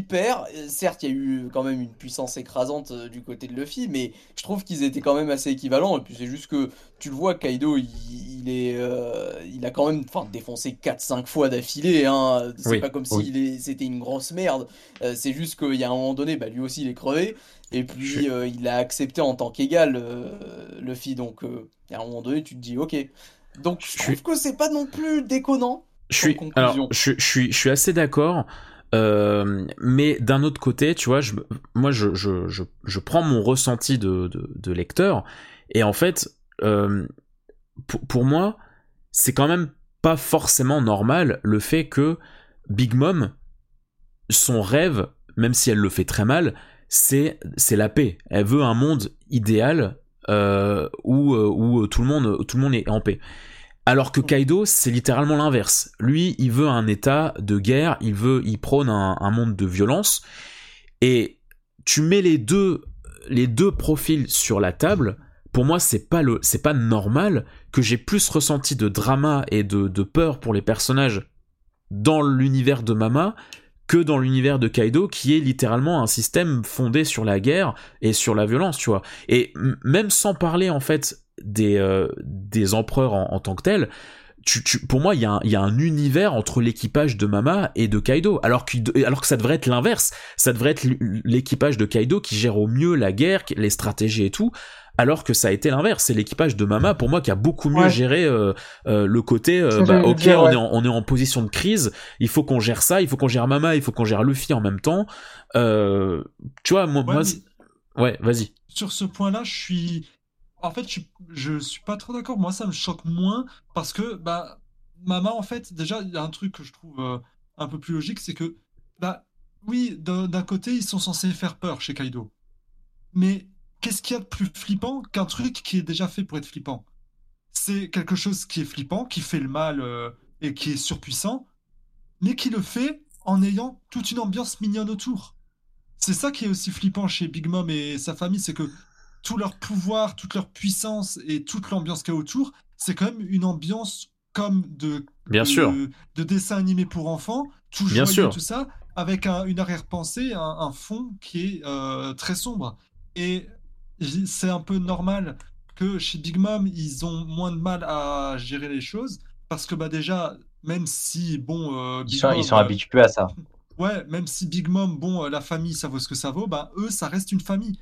perd. Certes, il y a eu quand même une puissance écrasante euh, du côté de Luffy, mais je trouve qu'ils étaient quand même assez équivalents. Et puis c'est juste que tu le vois, Kaido, il, il est, euh, il a quand même enfin, défoncé 4-5 fois d'affilée. Hein. C'est Oui, pas comme oui. si c'était une grosse merde. Euh, c'est juste qu'il y a un moment donné, bah, lui aussi, il est crevé. Et puis, Je euh, il a accepté en tant qu'égal, Luffy. Donc, à un moment donné, tu te dis, ok. Donc, je Je trouve que c'est pas non plus déconnant. Je suis alors je, je suis je suis assez d'accord. Euh, mais d'un autre côté, tu vois, je, moi, je, je, je, je prends mon ressenti de, de, de lecteur, et en fait, euh, pour, pour moi, c'est quand même pas forcément normal le fait que Big Mom, son rêve, même si elle le fait très mal, c'est c'est la paix. Elle veut un monde idéal euh, où où tout le monde tout le monde est en paix. Alors que Kaido, c'est littéralement l'inverse. Lui, il veut un état de guerre, il veut, il prône un, un monde de violence. Et tu mets les deux, les deux profils sur la table. Pour moi, c'est pas le, c'est pas normal que j'ai plus ressenti de drama et de, de peur pour les personnages dans l'univers de Mama que dans l'univers de Kaido, qui est littéralement un système fondé sur la guerre et sur la violence, tu vois. Et même sans parler en fait des, euh, des empereurs en, en tant que tels, tu, tu- pour moi, il y, a un- il y a un univers entre l'équipage de Mama et de Kaido, alors, que ça devrait être l'inverse. Ça devrait être l'équipage de Kaido qui gère au mieux la guerre, les stratégies et tout, alors que ça a été l'inverse. C'est l'équipage de Mama, pour moi, qui a beaucoup mieux Ouais. géré euh, euh, le côté, euh, bah, ok, dire, on, ouais. est en, on est en position de crise, il faut qu'on gère ça, il faut qu'on gère Mama, il faut qu'on gère Luffy en même temps. Euh, tu vois, moi, Ouais, moi mais- ouais, vas-y. sur ce point-là, je suis. En fait, je, je suis pas trop d'accord. Moi, ça me choque moins parce que, bah, Mama, en fait, déjà, il y a un truc que je trouve euh, un peu plus logique, c'est que, bah, oui, d'un côté, ils sont censés faire peur chez Kaido. Mais qu'est-ce qu'il y a de plus flippant qu'un truc qui est déjà fait pour être flippant? C'est quelque chose qui est flippant, qui fait le mal euh, et qui est surpuissant, mais qui le fait en ayant toute une ambiance mignonne autour. C'est ça qui est aussi flippant chez Big Mom et sa famille, c'est que tout leur pouvoir, toute leur puissance et toute l'ambiance qu'il y a autour, c'est quand même une ambiance comme de, Bien de, sûr. de dessin animé pour enfants, tout Bien joyeux, sûr. tout ça, avec un- une arrière-pensée, un, un fond qui est euh, très sombre. Et c'est un peu normal que chez Big Mom, ils ont moins de mal à gérer les choses, parce que bah déjà, même si, bon, euh, Ils sont, Mom, ils sont euh, habitués à ça. Ouais, même si Big Mom, bon, la famille, ça vaut ce que ça vaut, bah eux, ça reste une famille.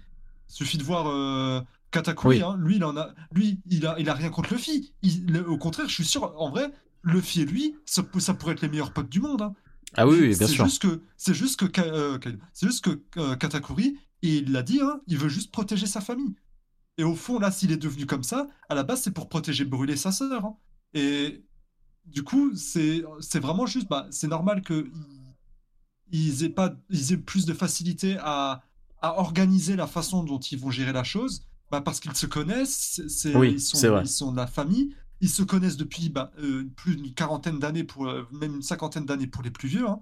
Suffit de voir euh, Katakuri, Oui. hein, lui, il en a, lui, il a, il a rien contre Luffy. Il- le- au contraire, je suis sûr, en vrai, Luffy et lui, ça, pourrait être les meilleurs potes du monde. hein. Ah oui, oui, bien c'est sûr. Juste que, c'est juste que, euh, c'est juste que euh, Katakuri, et il l'a dit, hein, il veut juste protéger sa famille. Et au fond, là, s'il est devenu comme ça, à la base, c'est pour protéger brûler sa sœur. hein. Et du coup, c'est, c'est vraiment juste, bah, c'est normal que ils aient pas, ils aient plus de facilité à, à organiser la façon dont ils vont gérer la chose, bah, parce qu'ils se connaissent, c'est, Oui, ils sont, c'est vrai. ils sont de la famille, ils se connaissent depuis bah, euh, plus d'une quarantaine d'années pour, euh, même une cinquantaine d'années pour les plus vieux. hein.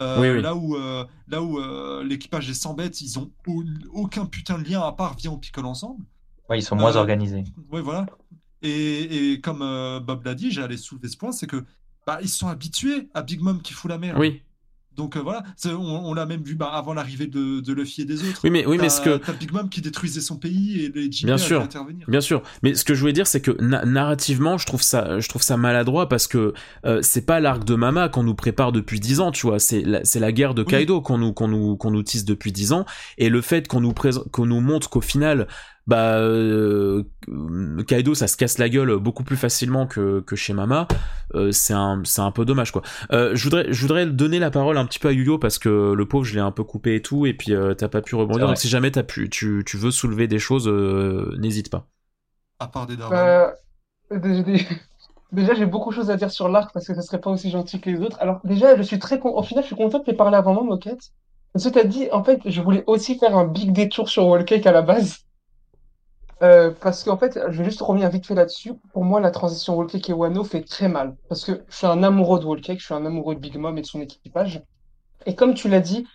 Euh, Oui, oui. Là où, euh, là où euh, l'équipage des 100 bêtes, ils ont au- aucun putain de lien à part viens on picole ensemble. Ouais, ils sont moins Euh, organisés. Ouais, voilà. Et, et comme euh, Bob l'a dit, j'allais soulever ce point, c'est que bah, ils sont habitués à Big Mom qui fout la merde. Oui, Donc euh, voilà, on, on l'a même vu bah, avant l'arrivée de, de Luffy et des autres. oui, mais oui, mais ce que T'as Big Mom qui détruisait son pays et les Bien sûr. intervenir. Bien sûr, mais ce que je voulais dire, c'est que na- narrativement, je trouve ça, je trouve ça maladroit parce que euh, c'est pas l'arc de Mama qu'on nous prépare depuis dix ans, tu vois. C'est la, c'est la guerre de Oui. Kaido qu'on nous, qu'on nous, qu'on nous tisse depuis dix ans, et le fait qu'on nous présente, qu'on nous montre qu'au final, bah, euh, Kaido, ça se casse la gueule beaucoup plus facilement que, que chez Mama, euh, c'est un, c'est un peu dommage, quoi. Euh, je voudrais, je voudrais donner la parole un petit peu à Yuyo parce que le pauvre, je l'ai un peu coupé et tout, et puis euh, t'as pas pu rebondir. Donc si jamais t'as pu, tu, tu veux soulever des choses, euh, n'hésite pas. À part des darons. Euh, dé- dé- Déjà, j'ai beaucoup de choses à dire sur l'arc parce que ça serait pas aussi gentil que les autres. Alors, déjà, je suis très con... Au final, je suis content de t'aies parlé avant moi, Moquette. Parce que t'as dit, en fait, je voulais aussi faire un big détour sur Wall Cake à la base. Euh, parce qu'en fait, je vais juste revenir vite fait là-dessus. Pour moi, la transition Wall Cake et Wano fait très mal. Parce que je suis un amoureux de Wall Cake, je suis un amoureux de Big Mom et de son équipage. Et comme tu l'as dit,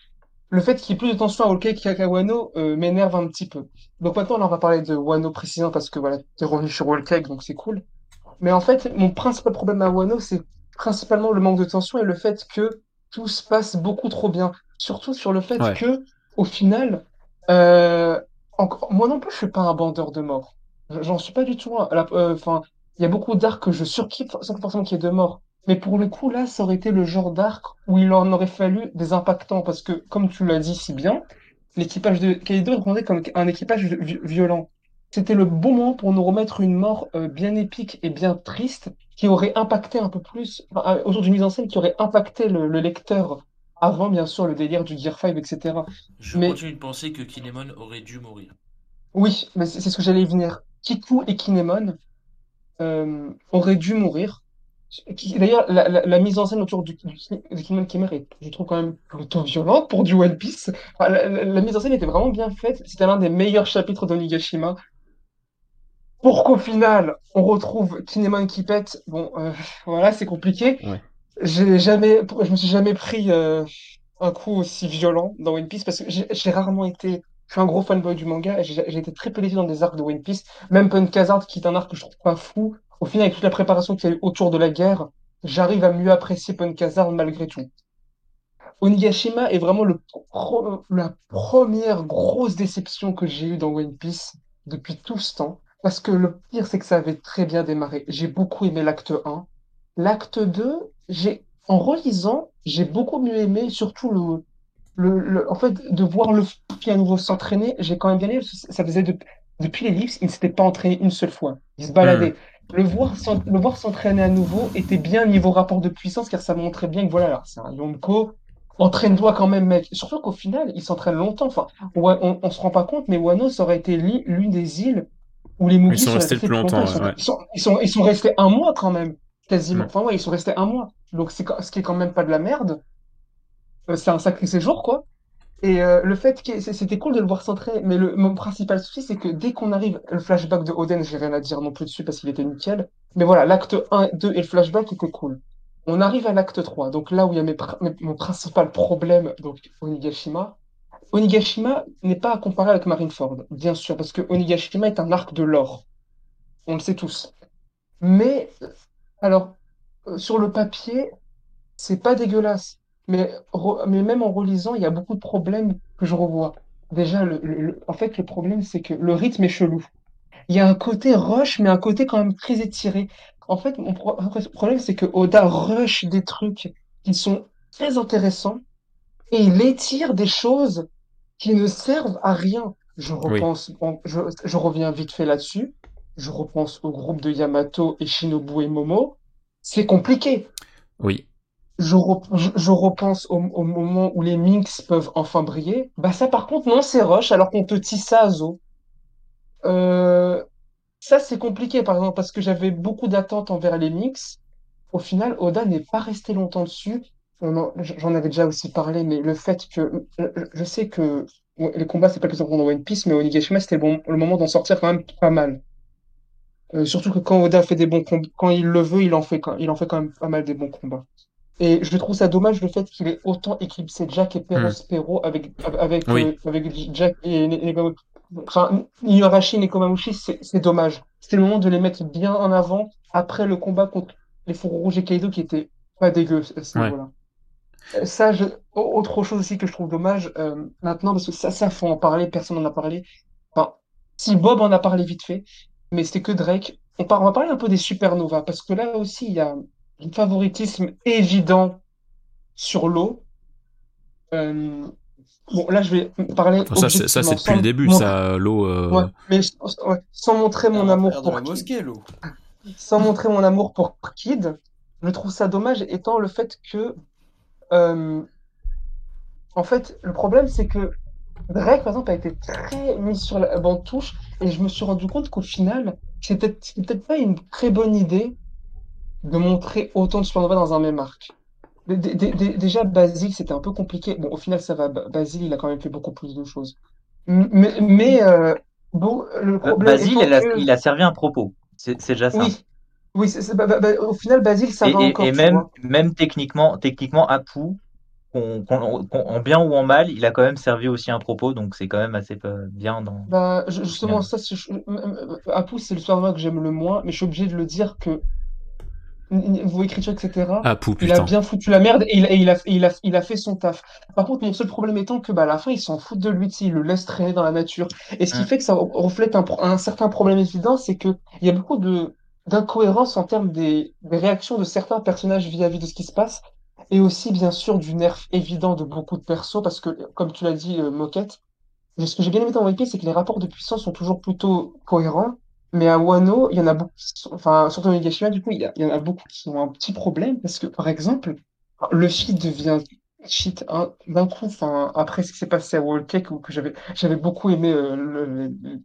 le fait qu'il y ait plus de tension à Wall Cake qu'à Wano euh, m'énerve un petit peu. Donc maintenant, là, on va parler de Wano précisément parce que voilà, t'es revenu sur Wall Cake, donc c'est cool. Mais en fait, mon principal problème à Wano, c'est principalement le manque de tension et le fait que tout se passe beaucoup trop bien. Surtout sur le fait Ouais. que, au final, euh, moi non plus, je suis pas un bandeur de morts. Je- J'en suis pas du tout. euh, Enfin, il y a beaucoup d'arcs que je surkiffe sans forcément qu'il y ait de morts. Mais pour le coup, là, ça aurait été le genre d'arc où il en aurait fallu des impactants. Parce que, comme tu l'as dit si bien, l'équipage de Kaido est comme un équipage vi- violent. C'était le bon moment pour nous remettre une mort euh, bien épique et bien triste qui aurait impacté un peu plus, enfin, euh, autour d'une mise en scène qui aurait impacté le lecteur avant, bien sûr, le délire du Gear 5, etc. Je Mais- continue de penser que Kinemon aurait dû mourir. Oui, mais c'est ce que j'allais y venir. Kiku et Kinemon euh, auraient dû mourir. D'ailleurs, la, la- la mise en scène autour du, du, du Kinemon qui meurt est, je trouve, quand même plutôt violente pour du One Piece. Enfin, la, la- la mise en scène était vraiment bien faite. C'était l'un des meilleurs chapitres d'Onigashima. Pour qu'au final, on retrouve Kinemon qui pète. Bon, euh, voilà, c'est compliqué. Ouais. J'ai jamais, je me suis jamais pris euh, un coup aussi violent dans One Piece? Parce que j'ai rarement été. Je suis un gros fanboy du manga et j'ai été très pénétré dans des arcs de One Piece. Même Punk Hazard, qui est un arc que je trouve pas fou. Au final, avec toute la préparation qu'il y a eu autour de la guerre, j'arrive à mieux apprécier Punk Hazard malgré tout. Onigashima est vraiment le la première grosse déception que j'ai eue dans One Piece depuis tout ce temps. Parce que le pire, c'est que ça avait très bien démarré. J'ai beaucoup aimé l'acte 1. L'acte 2, j'ai, en relisant, j'ai beaucoup mieux aimé, surtout le, le, le- en fait, de voir le à nouveau s'entraîner, j'ai quand même bien aimé, ça faisait de- depuis l'ellipse, il ne s'était pas entraîné une seule fois. Il se baladait. Le voir, s'en- le voir s'entraîner à nouveau était bien niveau rapport de puissance, car ça montrait bien que voilà, alors, c'est un Yonko. Entraîne-toi quand même, mec. Surtout qu'au final, il s'entraîne longtemps. Enfin, on, on se rend pas compte, mais Wano, ça aurait été l'une des îles où les Moogies Ils sont restés le plus longtemps, Ils sont, ouais. ils sont, ils sont, ils sont restés un mois quand même, quasiment. Ouais. Enfin, ouais, ils sont restés un mois. Donc, c'est, ce qui est quand même pas de la merde. Euh, C'est un sacré séjour, quoi. Et euh, le fait que c'était cool de le voir s'entraîner, mais le, mon principal souci, c'est que dès qu'on arrive, le flashback de Oden, j'ai rien à dire non plus dessus parce qu'il était nickel. Mais voilà, l'acte 1, 2 et le flashback étaient cool. On arrive à l'acte 3, donc là où il y a mes mon principal problème, donc Onigashima. Onigashima n'est pas à comparer avec Marineford, bien sûr, parce que Onigashima est un arc de l'or. On le sait tous. Mais, alors, euh, sur le papier, c'est pas dégueulasse. Mais, re- mais même en relisant, il y a beaucoup de problèmes que je revois. Déjà, le, le- le- en fait, le problème, c'est que le rythme est chelou. Il y a un côté rush, mais un côté quand même très étiré. En fait, mon pro- problème, c'est que Oda rush des trucs qui sont très intéressants et il étire des choses qui ne servent à rien. Je repense, bon, je, je reviens vite fait là-dessus. Je repense au groupe de Yamato et Shinobu et Momo. C'est compliqué. Oui. Je, rep- je, je repense au, au moment où les Minx peuvent enfin briller. Bah ça par contre non c'est rush alors qu'on te tisse ça à Zo. Euh, ça c'est compliqué par exemple parce que j'avais beaucoup d'attentes envers les Minx. Au final Oda n'est pas resté longtemps dessus. J'en avais déjà aussi parlé mais le fait que je, sais que les combats c'est pas le plus important dans One Piece mais Onigashima c'était le, bon, le moment d'en sortir quand même pas mal. Euh, surtout que quand Oda fait des bons combats, quand il le veut, il en fait quand, il en fait quand même pas mal des bons combats. Et je trouve ça dommage le fait qu'il ait autant éclipsé Jack et Perospero avec, avec, Oui. euh, avec Jack et Ne- Nekomamushi. Enfin, et Nekomamushi, c'est dommage. C'était le moment de les mettre bien en avant après le combat contre les Fourreaux Rouges et Kaido qui était pas dégueu ce Ouais. niveau-là. Euh, Ça, je... au- autre chose aussi que je trouve dommage euh, maintenant, parce que ça, ça faut en parler, personne n'en a parlé. Enfin, si Bob en a parlé vite fait, mais c'était que Drake. On, par- on va parler un peu des supernovas, parce que là aussi, il y a un favoritisme évident sur l'eau. Euh, bon, là, je vais parler ça, c'est- ça, c'est depuis le début, mon- ça, l'eau. euh, Ouais, mais ouais, sans montrer mon amour la pour Kid, mosquée, l'eau. sans montrer mon amour pour Kid, je trouve ça dommage, étant le fait que, euh, en fait, le problème, c'est que Drake, par exemple, a été très mis sur la bande touche, et je me suis rendu compte qu'au final, c'est peut-être pas une très bonne idée de montrer autant de supernova dans un même arc. Dé- dé- dé- dé- Déjà, Basile, c'était un peu compliqué. Bon, au final, ça va. Ba- Basile, il a quand même fait beaucoup plus de choses. Mais, mais euh, bon, le problème Basile, il a, que- il a servi un propos. C'est déjà ça. Oui, oui, bah, bah, bah, au final, Basile, ça Et, va et- encore, et même, vois. même techniquement, techniquement, Apu, qu'on- qu'on- qu'on- en bien ou en mal, il a quand même servi aussi un propos, donc c'est quand même assez euh, bien dans. Bah, ju- justement, ça, c'est- je- Apu, c'est le que j'aime le moins, mais je suis obligé de le dire que niveau écriture, etc. Ah, pou, Il a bien foutu la merde et il, et il a, et il a, il a fait son taf. Par contre, mon seul problème étant que bah, à la fin, il s'en fout de lui, tu sais, il le laisse traîner dans la nature. Et ce qui Mm. fait que ça reflète un, certain problème évident, c'est que il y a beaucoup de d'incohérence en termes des, des réactions de certains personnages vis-à-vis de ce qui se passe, et aussi, bien sûr, du nerf évident de beaucoup de persos, parce que, comme tu l'as dit, euh, Moquette, ce que j'ai bien aimé dans Piece, c'est que les rapports de puissance sont toujours plutôt cohérents. Mais à Wano, il y en a beaucoup qui sont, enfin, surtout à Onigashima, du coup, il y, en a beaucoup qui ont un petit problème parce que, par exemple, Luffy devient shit hein, d'un coup, enfin, après ce qui s'est passé à Whole Cake, où j'avais, j'avais beaucoup aimé euh, le, le-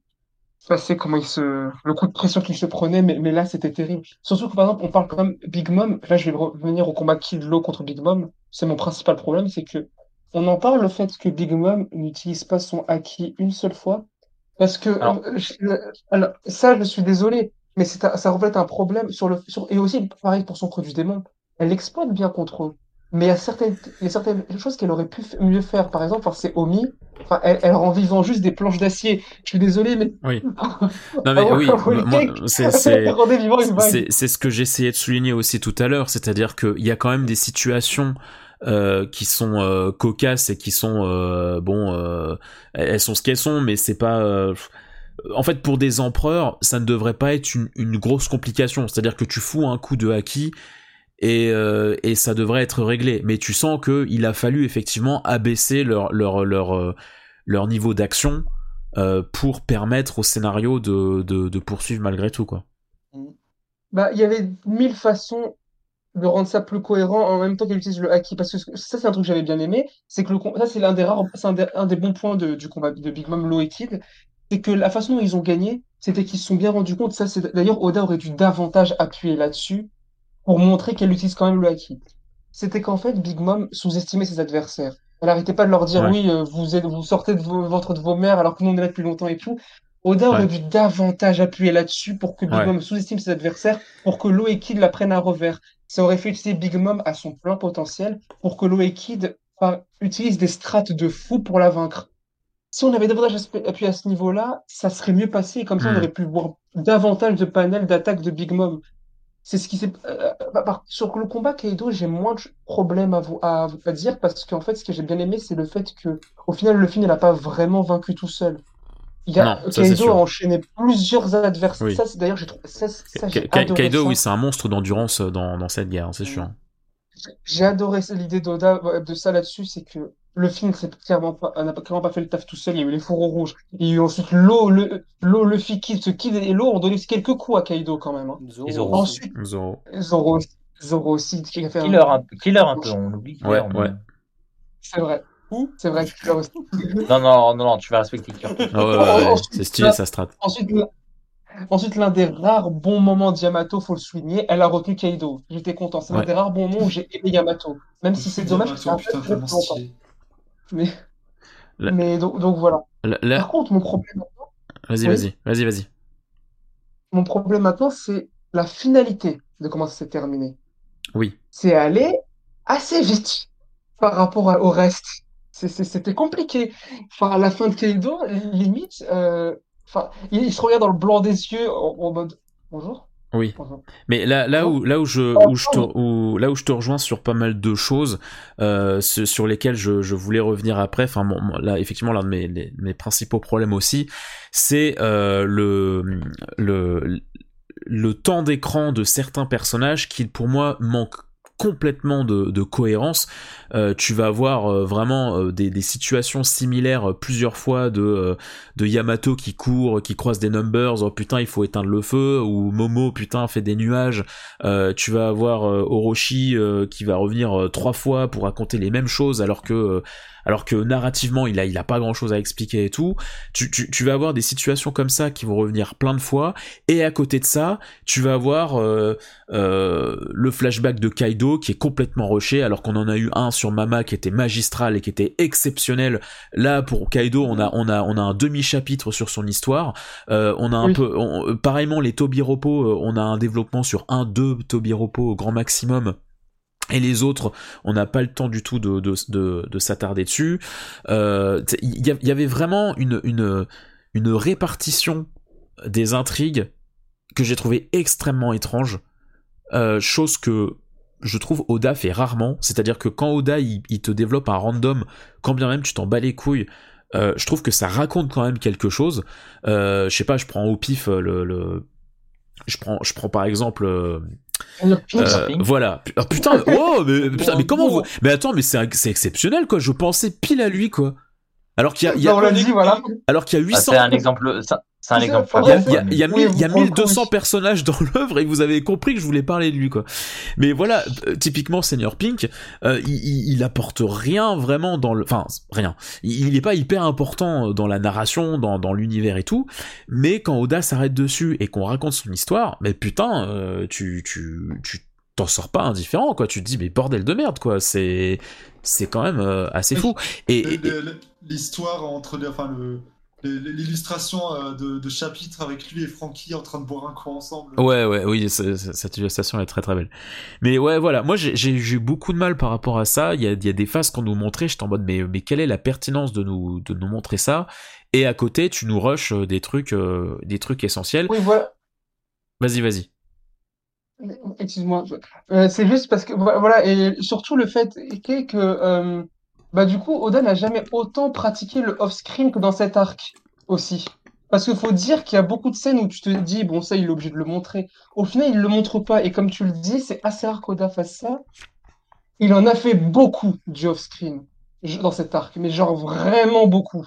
passer comment il se, le coup de pression qu'il se prenait, mais, mais là, c'était terrible. Surtout que, par exemple, on parle quand même Big Mom. Là, je vais revenir au combat Kid Law contre Big Mom. C'est mon principal problème, c'est que on en parle le fait que Big Mom n'utilise pas son haki une seule fois. Parce que Alors- euh, je- alors, ça, je suis désolé, mais c'est un- ça reflète un problème sur le sur, et aussi pareil pour son produit démon. Elle exploite bien contre eux, mais il y a certaines il y a certaines choses qu'elle aurait pu mieux faire. Par exemple, c'est Omi, enfin, elle, elle rend vivant juste des planches d'acier. Je suis désolé, mais Oui. Non, mais oui, c'est- ce que j'essayais de souligner aussi tout à l'heure, c'est-à-dire qu'il y a quand même des situations euh, qui sont euh, cocasses et qui sont euh, bon, elles sont ce qu'elles sont, mais c'est pas. En fait, pour des empereurs, ça ne devrait pas être une, une grosse complication. C'est-à-dire que tu fous un coup de haki et, euh, et ça devrait être réglé. Mais tu sens que il a fallu effectivement abaisser leur leur leur euh, leur niveau d'action euh, pour permettre au scénario de, de, poursuivre malgré tout quoi. Bah, il y avait mille façons de rendre ça plus cohérent en même temps qu'elle utilise le haki. Parce que ça, c'est un truc que j'avais bien aimé. C'est que le, ça, c'est l'un des rares, un des, un des bons points du combat de Big Mom, Law et Kid. C'est que la façon dont ils ont gagné, c'était qu'ils se sont bien rendus compte. Ça, c'est, d'ailleurs, Oda aurait dû davantage appuyer là-dessus pour montrer qu'elle utilise quand même le haki. C'était qu'en fait, Big Mom sous-estimait ses adversaires. Elle arrêtait pas de leur dire, Ouais. oui, euh, vous êtes, vous sortez de vos, ventre de vos mères alors que nous, on est là depuis longtemps et tout. Oda aurait Ouais. dû davantage appuyer là-dessus pour que Big Ouais. Mom sous-estime ses adversaires, pour que Law et Kid la prennent à revers. Ça aurait fait utiliser Big Mom à son plein potentiel pour que Law et Kid enfin, utilisent des strates de fou pour la vaincre. Si on avait davantage appuyé à ce niveau-là, ça serait mieux passé et comme ça, on Hmm. aurait pu voir davantage de panels d'attaque de Big Mom. C'est ce qui s'est. euh, bah, par- sur le combat Kaido, j'ai moins de problèmes à, vous, à, à dire parce qu'en fait, ce que j'ai bien aimé, c'est le fait que, au final, Luffy ne l'a pas vraiment vaincu tout seul. Il y a, Non, Kaido a enchaîné plusieurs adversaires. Oui. Ça, c'est- d'ailleurs, j'ai trouvé ça, ça, Ka- Ka- adoré Kaido, ça. oui, c'est un monstre d'endurance dans, dans cette guerre, c'est sûr. J'ai adoré l'idée d'Oda ouais, de ça là-dessus, c'est que le film s'est clairement pas, n'a pas- clairement pas fait le taf tout seul. Il y a eu les fourreaux rouges. Il y a eu ensuite l'eau, le, l'eau, le Kid. Ce Kid et l'eau ont donné quelques coups à Kaido quand même. hein. Zoro aussi. Ensuite, Zoro. Zoro, Zoro aussi, qui a fait un- Killer un peu, killer un peu, on oublie Killer. Ouais, mais- ouais. C'est vrai. C'est vrai. Killer aussi. Non, non, non, non, tu vas respecter Killer. Ah ouais, ouais, c'est stylé sa strat. Ensuite, l'un- ensuite, l'un des rares bons moments d'Yamato, faut le souligner, elle a retenu Kaido. J'étais content. C'est l'un des rares bons moments où j'ai aimé Yamato. Même si c'est dommage, Yamato, que putain, fait très vraiment longtemps. stylé. Mais, La- mais donc, donc voilà. Là, là- Par contre, mon problème, vas-y, Oui. vas-y, vas-y, vas-y. mon problème maintenant, c'est la finalité de comment ça s'est terminé. Oui. C'est allé assez vite par rapport au reste. C'était compliqué. Enfin, à la fin de Kaido, limite, euh, enfin, il, il se regarde dans le blanc des yeux en, en mode bonjour. Oui. Mais là, là où, là où je, Oh, où je te, où- là où je te rejoins sur pas mal de choses, euh, sur lesquelles je, je voulais revenir après. Enfin, mon- là, effectivement, l'un de mes, les- mes principaux problèmes aussi, c'est euh, le, le, le temps d'écran de certains personnages qui, pour moi, manquent complètement de, de cohérence. Euh, tu vas avoir euh, vraiment euh, des, situations similaires euh, plusieurs fois de, de Yamato qui court, qui croise des numbers, oh putain il faut éteindre le feu, ou Momo putain fait des nuages. Tu vas avoir Orochi qui va revenir trois fois pour raconter les mêmes choses alors que alors que narrativement il a il a pas grand chose à expliquer et tout. Tu, tu, tu vas avoir des situations comme ça qui vont revenir plein de fois et à côté de ça tu vas avoir euh, euh, le flashback de Kaido qui est complètement rushé alors qu'on en a eu un sur Mama qui était magistral et qui était exceptionnel. Là pour Kaido on a on a on a un demi chapitre sur son histoire. Euh, on a un Oui. peu on- euh, pareillement les Tobiropo euh, on a un développement sur un deux Tobiropo au grand maximum. Et les autres, on n'a pas le temps du tout de, de, de, de s'attarder dessus. Euh, Il y, avait vraiment une, répartition des intrigues que j'ai trouvé extrêmement étrange. Euh, chose que je trouve Oda fait rarement. C'est-à-dire que quand Oda il, te développe un random, quand bien même tu t'en bats les couilles, euh, je trouve que ça raconte quand même quelque chose. Je sais pas, je prends au pif le... Je prends, je prends par exemple euh, euh, voilà. Ah, putain, oh, mais, putain, mais comment vous... Mais attends, mais c'est c'est exceptionnel, quoi. Je pensais pile à lui, quoi. Alors qu'il y a, il y a- on l'a dit, voilà. alors qu'il y a Ah, 800... c'est un exemple, c'est un exemple Il y a, bon, il y a- mais- il y a Oui, mille- vous il y a prenez 1200 compte. personnages dans l'œuvre et vous avez compris que je voulais parler de lui quoi. Mais voilà, euh, typiquement Senior Pink, euh, il, il, il apporte rien vraiment dans le, enfin rien. Il, il est pas hyper important dans la narration, dans, dans l'univers et tout. Mais quand Oda s'arrête dessus et qu'on raconte son histoire, mais putain, euh, tu tu tu t'en sors pas indifférent quoi. Tu te dis mais bordel de merde quoi. C'est c'est quand même euh, assez fou. Et, L'histoire entre les, enfin le- l'illustration euh, de, de chapitre avec lui et Frankie en train de boire un coup ensemble. Ouais, ouais, oui, c'est- c'est- cette illustration est très très belle. Mais ouais, voilà, moi j'ai j'ai eu beaucoup de mal par rapport à ça. Il y a, il y a des phases qu'on nous montrait, j'étais en mode, mais, mais quelle est la pertinence de nous, de nous montrer ça? Et à côté, tu nous rushes euh, des trucs, euh, des trucs essentiels. Oui, voilà. Vas-y, vas-y. Excuse-moi. Euh, c'est juste parce que vo- voilà et surtout le fait est que euh, bah du coup Oda n'a jamais autant pratiqué le off-screen que dans cet arc aussi. Parce qu'il faut dire qu'il y a beaucoup de scènes où tu te dis bon ça il est obligé de le montrer. Au final il le montre pas et comme tu le dis c'est assez rare qu'Oda fasse ça. Il en a fait beaucoup du off-screen dans cet arc mais genre vraiment beaucoup.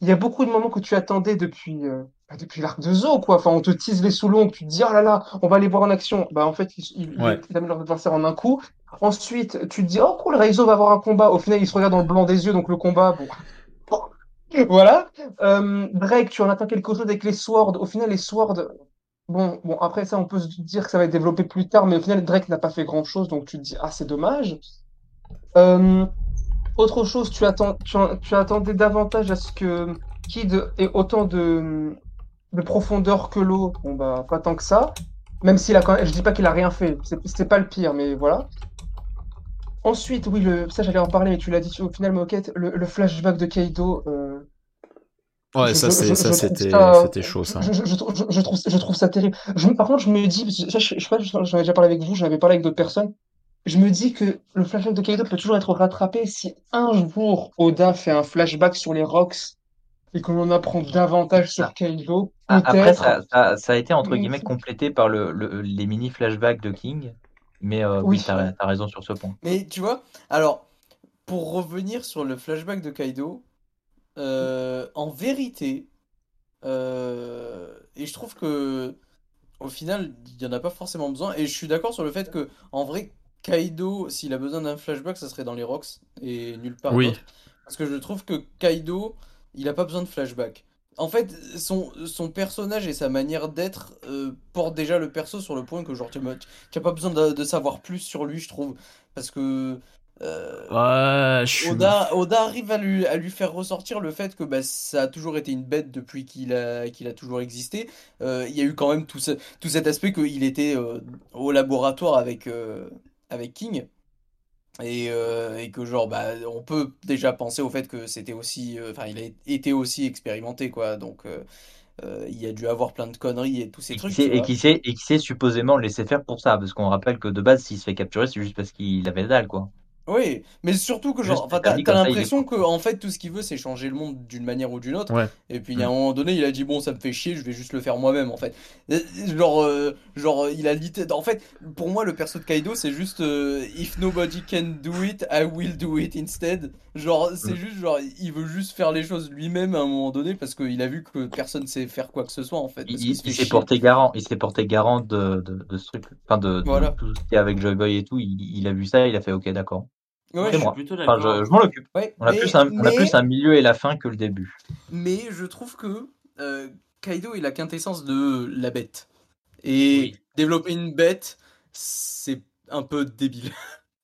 Il y a beaucoup de moments que tu attendais depuis, euh, bah, depuis l'arc de Zo, quoi. Enfin, on te tease les sous tu te dis, ah là là, on va les voir en action. Bah, en fait, ils il, Ouais. il amène leur adversaire en un coup. Ensuite, tu te dis, oh cool, Reizo va avoir un combat. Au final, il se regarde dans le blanc des yeux, donc le combat, bon. Voilà. Euh, Drake, tu en attends quelque chose avec les swords. Au final, les swords, bon, bon, après ça, on peut se dire que ça va être développé plus tard, mais au final, Drake n'a pas fait grand-chose, donc tu te dis, ah, c'est dommage. Euh, autre chose, tu, attends, tu, attendais davantage à ce que Kid ait autant de, de profondeur que l'eau. Bon, bah, pas tant que ça. Même s'il a quand même, je dis pas qu'il a rien fait, c'est pas le pire, mais voilà. Ensuite, oui, le, ça j'allais en parler, mais tu l'as dit au final, Moquette, le, le flashback de Kaido. euh, Ouais, je- ça, je- c'était ça- chaud, ça. je, je- je trouve, je- je trouve, je trouve ça terrible. Je, par contre, je me dis, ça, je, je sais pas, j'en ai déjà parlé avec vous, j'en avais parlé avec d'autres personnes. Je me dis que le flashback de Kaido peut toujours être rattrapé si un jour Oda fait un flashback sur les Rocks et qu'on en apprend davantage sur Ah. Kaido. Ah, Après, Peut-être. ça, ça, ça a été entre guillemets complété par le, le- les mini flashbacks de King. Mais euh, Oui. t'as, t'as raison sur ce point. Mais tu vois, alors, pour revenir sur le flashback de Kaido, euh, en vérité, euh, et je trouve que au final, il n'y en a pas forcément besoin. Et je suis d'accord sur le fait que, en vrai, Kaido, s'il a besoin d'un flashback, ça serait dans les Rocks et nulle part Oui. Parce que je trouve que Kaido, il a pas besoin de flashback. En fait, son, son personnage et sa manière d'être euh, portent déjà le perso sur le point que, genre, tu n'as pas besoin de, de savoir plus sur lui, je trouve. Parce que. euh, Ouais, je suis. Oda, Oda arrive à lui, à lui faire ressortir le fait que bah, ça a toujours été une bête depuis qu'il a, qu'il a toujours existé. Euh, il y a eu quand même tout, ce- tout cet aspect qu'il était euh, au laboratoire avec, avec King. Et, euh, et que genre bah on peut déjà penser au fait que c'était aussi euh, enfin il a été aussi expérimenté quoi. Donc euh, il y a dû avoir plein de conneries et tous ces Et qui trucs sait, tu et qui sait, et qui sait supposément le laisser faire pour ça, parce qu'on rappelle que de base, s'il se fait capturer, c'est juste parce qu'il avait la dalle, quoi. Oui, mais surtout que genre, enfin, t'as, est l'impression que en fait tout ce qu'il veut c'est changer le monde d'une manière ou d'une autre. Ouais. Et puis il y a un Mm. moment donné il a dit bon ça me fait chier, je vais juste le faire moi-même en fait. Genre, euh, genre il a litté- en fait pour moi le perso de Kaido c'est juste euh, if nobody can do it, I will do it instead. Genre c'est Mm. juste genre il veut juste faire les choses lui-même à un moment donné parce qu'il a vu que personne sait faire quoi que ce soit en fait. Il, Parce qu'il il- se fait il s'est chier. porté garant, il s'est porté garant de, de, de ce truc, enfin de, de Voilà. tout ce qu'il y a avec Joy Boy et tout. Il, il a vu ça, il a fait OK, d'accord. Ouais, je suis plutôt Enfin, d'accord. je, je m'en occupe. ouais, On a, mais- plus un, on a mais- plus un milieu et la fin que le début. Mais je trouve que euh, Kaido est la quintessence de la bête. Et Oui. développer une bête, c'est un peu débile.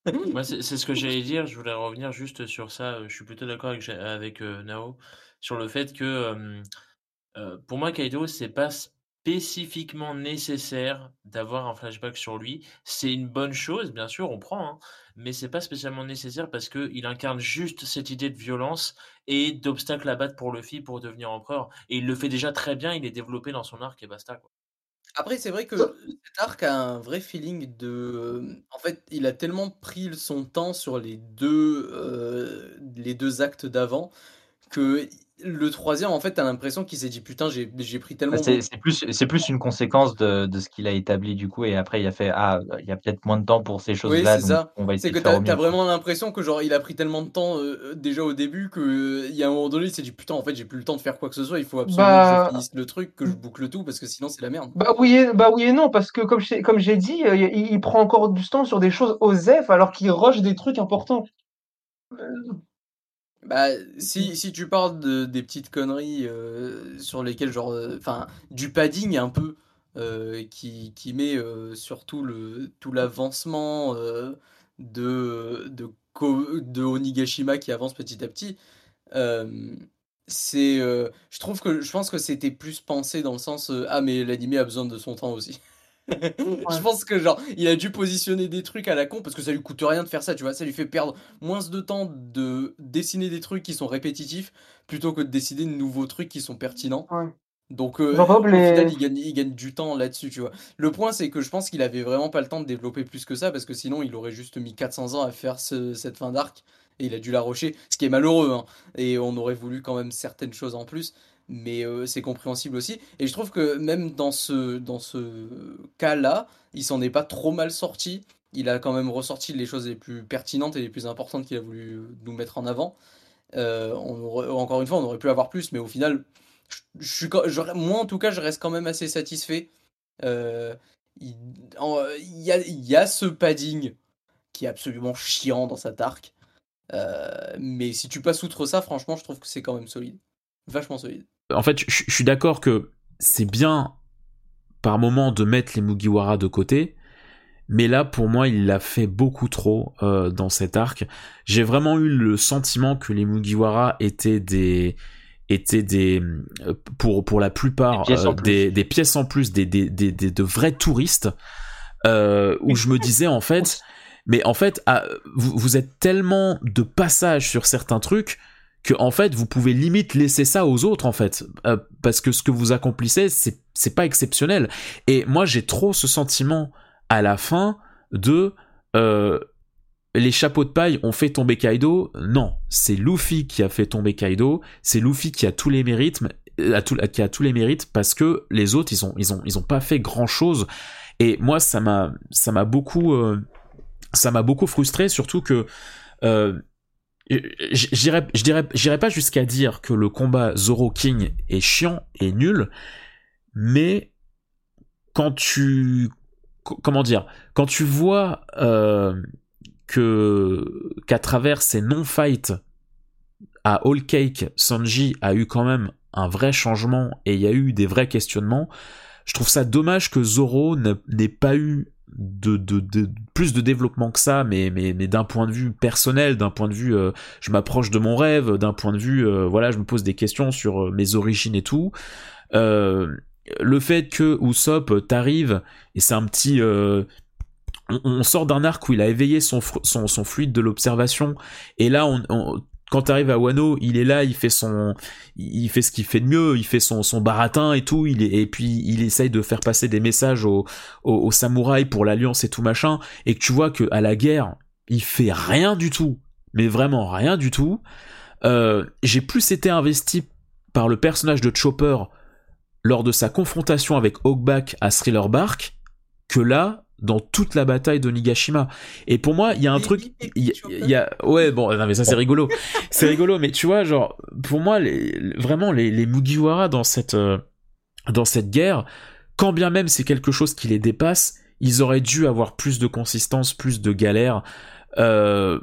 Moi, c'est ce que j'allais dire. Je voulais revenir juste sur ça. euh, Je suis plutôt d'accord avec, avec euh, Nao sur le fait que euh, pour moi, Kaido, c'est pas spécifiquement nécessaire d'avoir un flashback sur lui. C'est une bonne chose, bien sûr, on prend, hein, mais c'est pas spécialement nécessaire parce que il incarne juste cette idée de violence et d'obstacles à battre pour Luffy pour devenir empereur. Et il le fait déjà très bien. Il est développé dans son arc et basta. Quoi. Après, c'est vrai que cet arc a un vrai feeling de. En fait, il a tellement pris son temps sur les deux, euh, les deux actes d'avant que le troisième, en fait, t'as l'impression qu'il s'est dit putain, j'ai j'ai pris tellement. Bah, C'est c'est plus, c'est plus une conséquence de, de ce qu'il a établi du coup, et après il a fait Ah, il y a peut-être moins de temps pour ces Oui, choses-là, c'est donc ça. on va C'est essayer que de faire t'as au t'as mieux. quoi. vraiment l'impression que genre il a pris tellement de temps euh, déjà au début que euh, il y a un moment donné il s'est dit putain en fait j'ai plus le temps de faire quoi que ce soit il faut absolument Bah- que je finisse le truc que je boucle tout parce que sinon c'est la merde. Bah oui, et, bah oui et non, parce que comme j'ai comme j'ai dit, euh, il, il prend encore du temps sur des choses aux F alors qu'il rush des trucs importants. Bah si, si tu parles de, des petites conneries euh, sur lesquelles genre enfin du padding un peu euh, qui, qui met euh, surtout le tout l'avancement euh, de de, Onigashima qui avance petit à petit euh, c'est euh, je trouve que je pense que c'était plus pensé dans le sens euh, ah mais l'anime a besoin de son temps aussi je pense que genre il a dû positionner des trucs à la con parce que ça lui coûte rien de faire ça tu vois. Ça lui fait perdre moins de temps de dessiner des trucs qui sont répétitifs plutôt que de dessiner de nouveaux trucs qui sont pertinents. Ouais. donc euh, au final il gagne, il gagne du temps là-dessus tu vois. Le point c'est que je pense qu'il avait vraiment pas le temps de développer plus que ça parce que sinon il aurait juste mis 400 ans à faire ce- cette fin d'arc et il a dû la rusher ce qui est malheureux hein. et on aurait voulu quand même certaines choses en plus mais euh, c'est compréhensible aussi. Et je trouve que même dans ce dans ce cas-là il s'en est pas trop mal sorti. Il a quand même ressorti les choses les plus pertinentes et les plus importantes qu'il a voulu nous mettre en avant. Euh, encore une fois on aurait pu avoir plus mais au final je, moi en tout cas je reste quand même assez satisfait. Euh, il, y a, il y a ce padding qui est absolument chiant dans arc Euh, mais si tu passes outre ça franchement je trouve que c'est quand même solide. Vachement solide En fait, je suis d'accord que c'est bien par moment de mettre les Mugiwara de côté, mais là, pour moi, il l'a fait beaucoup trop euh, dans cet arc. J'ai vraiment eu le sentiment que les Mugiwara étaient des étaient des euh, pour pour la plupart Des pièces en euh, plus. des, des pièces en plus des des, des, des- de vrais touristes euh, où je me disais en fait mais en fait ah, vous, vous êtes tellement de passage sur certains trucs que en fait vous pouvez limite laisser ça aux autres en fait. Euh, parce que ce que vous accomplissez c'est c'est pas exceptionnel. Et moi j'ai trop ce sentiment à la fin de euh, les chapeaux de paille ont fait tomber Kaido. Non c'est Luffy qui a fait tomber Kaido. C'est Luffy qui a tous les mérites euh, tout- qui a tous les mérites parce que les autres ils ont ils ont ils ont pas fait grand chose et moi ça m'a ça m'a beaucoup euh, ça m'a beaucoup frustré surtout que euh, dirais, je dirais, j'irais pas jusqu'à dire que le combat Zoro King est chiant et nul, mais quand tu, comment dire, quand tu vois euh, que qu'à travers ces non-fights à All Cake, Sanji a eu quand même un vrai changement et il y a eu des vrais questionnements. Je trouve ça dommage que Zoro n'ait pas eu de, de, plus de développement que ça, mais, mais, mais d'un point de vue personnel, d'un point de vue, euh, je m'approche de mon rêve, d'un point de vue, euh, voilà, je me pose des questions sur euh, mes origines et tout. le fait que Usopp t'arrive, et c'est un petit... On, on, sort d'un arc où il a éveillé son, son, son fluide de l'observation, et là, on, on quand t'arrives à Wano, il est là, il fait son, il fait ce qu'il fait de mieux, il fait son, baratin et tout, et puis il essaye de faire passer des messages aux, aux, samouraïs pour l'alliance et tout machin, et que tu vois que à la guerre, il fait rien du tout, mais vraiment rien du tout. Euh, j'ai plus été investi par le personnage de Chopper lors de sa confrontation avec Hawkback à Thriller Bark que là dans toute la bataille de Nigashima. Et pour moi, il y a un truc, il y, a, ouais, bon, non, mais ça c'est rigolo, c'est rigolo, mais tu vois, genre, pour moi, les, vraiment les, les Mugiwara dans cette, euh, dans cette guerre, quand bien même c'est quelque chose qui les dépasse, ils auraient dû avoir plus de consistance, plus de galère. Euh,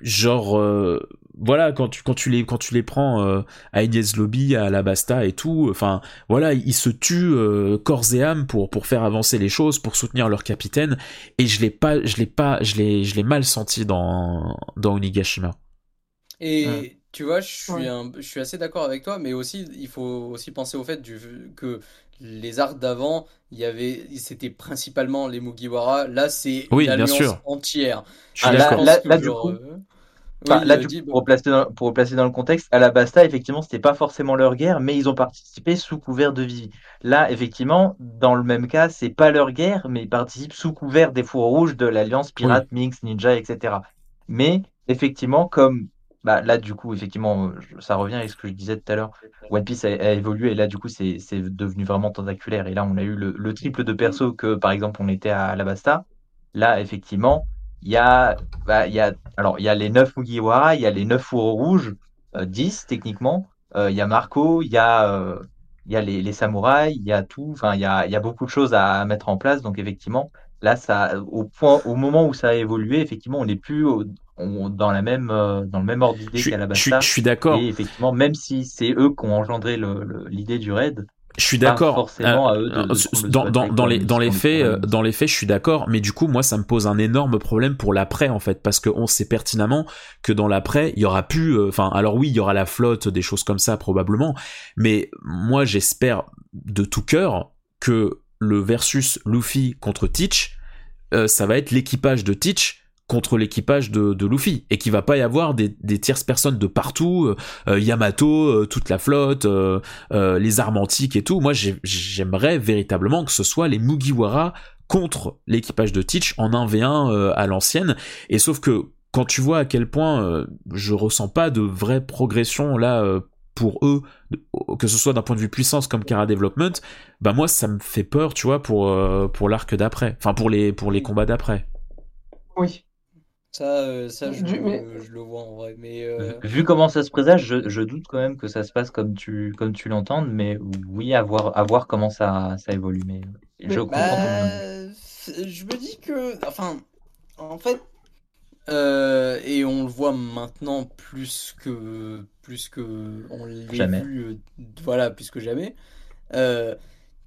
genre, euh, voilà quand tu quand tu les quand tu les prends euh, à Ines Lobby à la Basta et tout enfin voilà ils se tuent euh, corps et âme pour pour faire avancer les choses pour soutenir leur capitaine et je l'ai pas je l'ai pas je l'ai je l'ai mal senti dans dans Onigashima. Et tu vois je suis un, je suis assez d'accord avec toi mais aussi il faut aussi penser au fait du, que les arcs d'avant, il y avait, c'était principalement les Mugiwara. Là, c'est oui, une alliance entière. Ah, là, là, là, du coup, là, pour, replacer dans, pour replacer dans le contexte, à la Basta, effectivement, c'était pas forcément leur guerre, mais ils ont participé sous couvert de Vivi. Là, effectivement, dans le même cas, c'est pas leur guerre, mais ils participent sous couvert des fours rouges de l'Alliance Pirate, Mix, Ninja, etc. Mais effectivement, comme bah, là, du coup, effectivement, ça revient avec ce que je disais tout à l'heure. One Piece a, évolué et là, du coup, c'est devenu vraiment tentaculaire. Et là, on a eu le, le triple de perso que, par exemple, on était à Alabasta. Là, effectivement, il y a, bah, il y a, alors, il y a les 9 Mugiwara, il y a les 9 fourreaux rouges, 10 euh, techniquement. Euh, il y a Marco, il y a, euh, il y a les, les, samouraïs, il y a tout. Enfin, il y a, il y a beaucoup de choses à mettre en place. Donc, effectivement, là, ça, au point, au moment où ça a évolué, effectivement, on n'est plus dans la même, dans le même ordre d'idée qu'à la base. Je suis d'accord. Et effectivement, même si c'est eux qui ont engendré l'idée du raid, je suis d'accord. Euh, dans, dans, dans, les, dans les faits, euh, dans les faits, je suis d'accord. Mais du coup, moi, ça me pose un énorme problème pour l'après, en fait, parce qu'on sait pertinemment que dans l'après, il y aura plus. Euh, enfin, alors oui, il y aura la flotte, des choses comme ça probablement. Mais moi, j'espère de tout cœur que le versus Luffy contre Teach, ça va être l'équipage de Teach contre l'équipage de, Luffy et qu'il va pas y avoir des, des tierces personnes de partout, euh, euh, Yamato, euh, toute la flotte, les armes antiques et tout. Moi, j'aimerais véritablement que ce soit les Mugiwara contre l'équipage de Teach en 1v1 à l'ancienne. Et sauf que quand tu vois à quel point je ressens pas de vraie progression là pour eux, que ce soit d'un point de vue puissance comme Kara Development, bah moi ça me fait peur, tu vois, pour pour l'arc d'après, enfin pour les pour les combats d'après. Oui. Ça, euh, ça je, le vois en vrai. Mais, euh, Vu comment ça se présage, je, je, doute quand même que ça se passe comme tu, comme tu l'entends, mais oui, à voir, à voir comment ça, ça évolue. Mais, je bah, Je me dis que, enfin, en fait, euh, et on le voit maintenant plus que, plus que on l'a vu, voilà, plus que jamais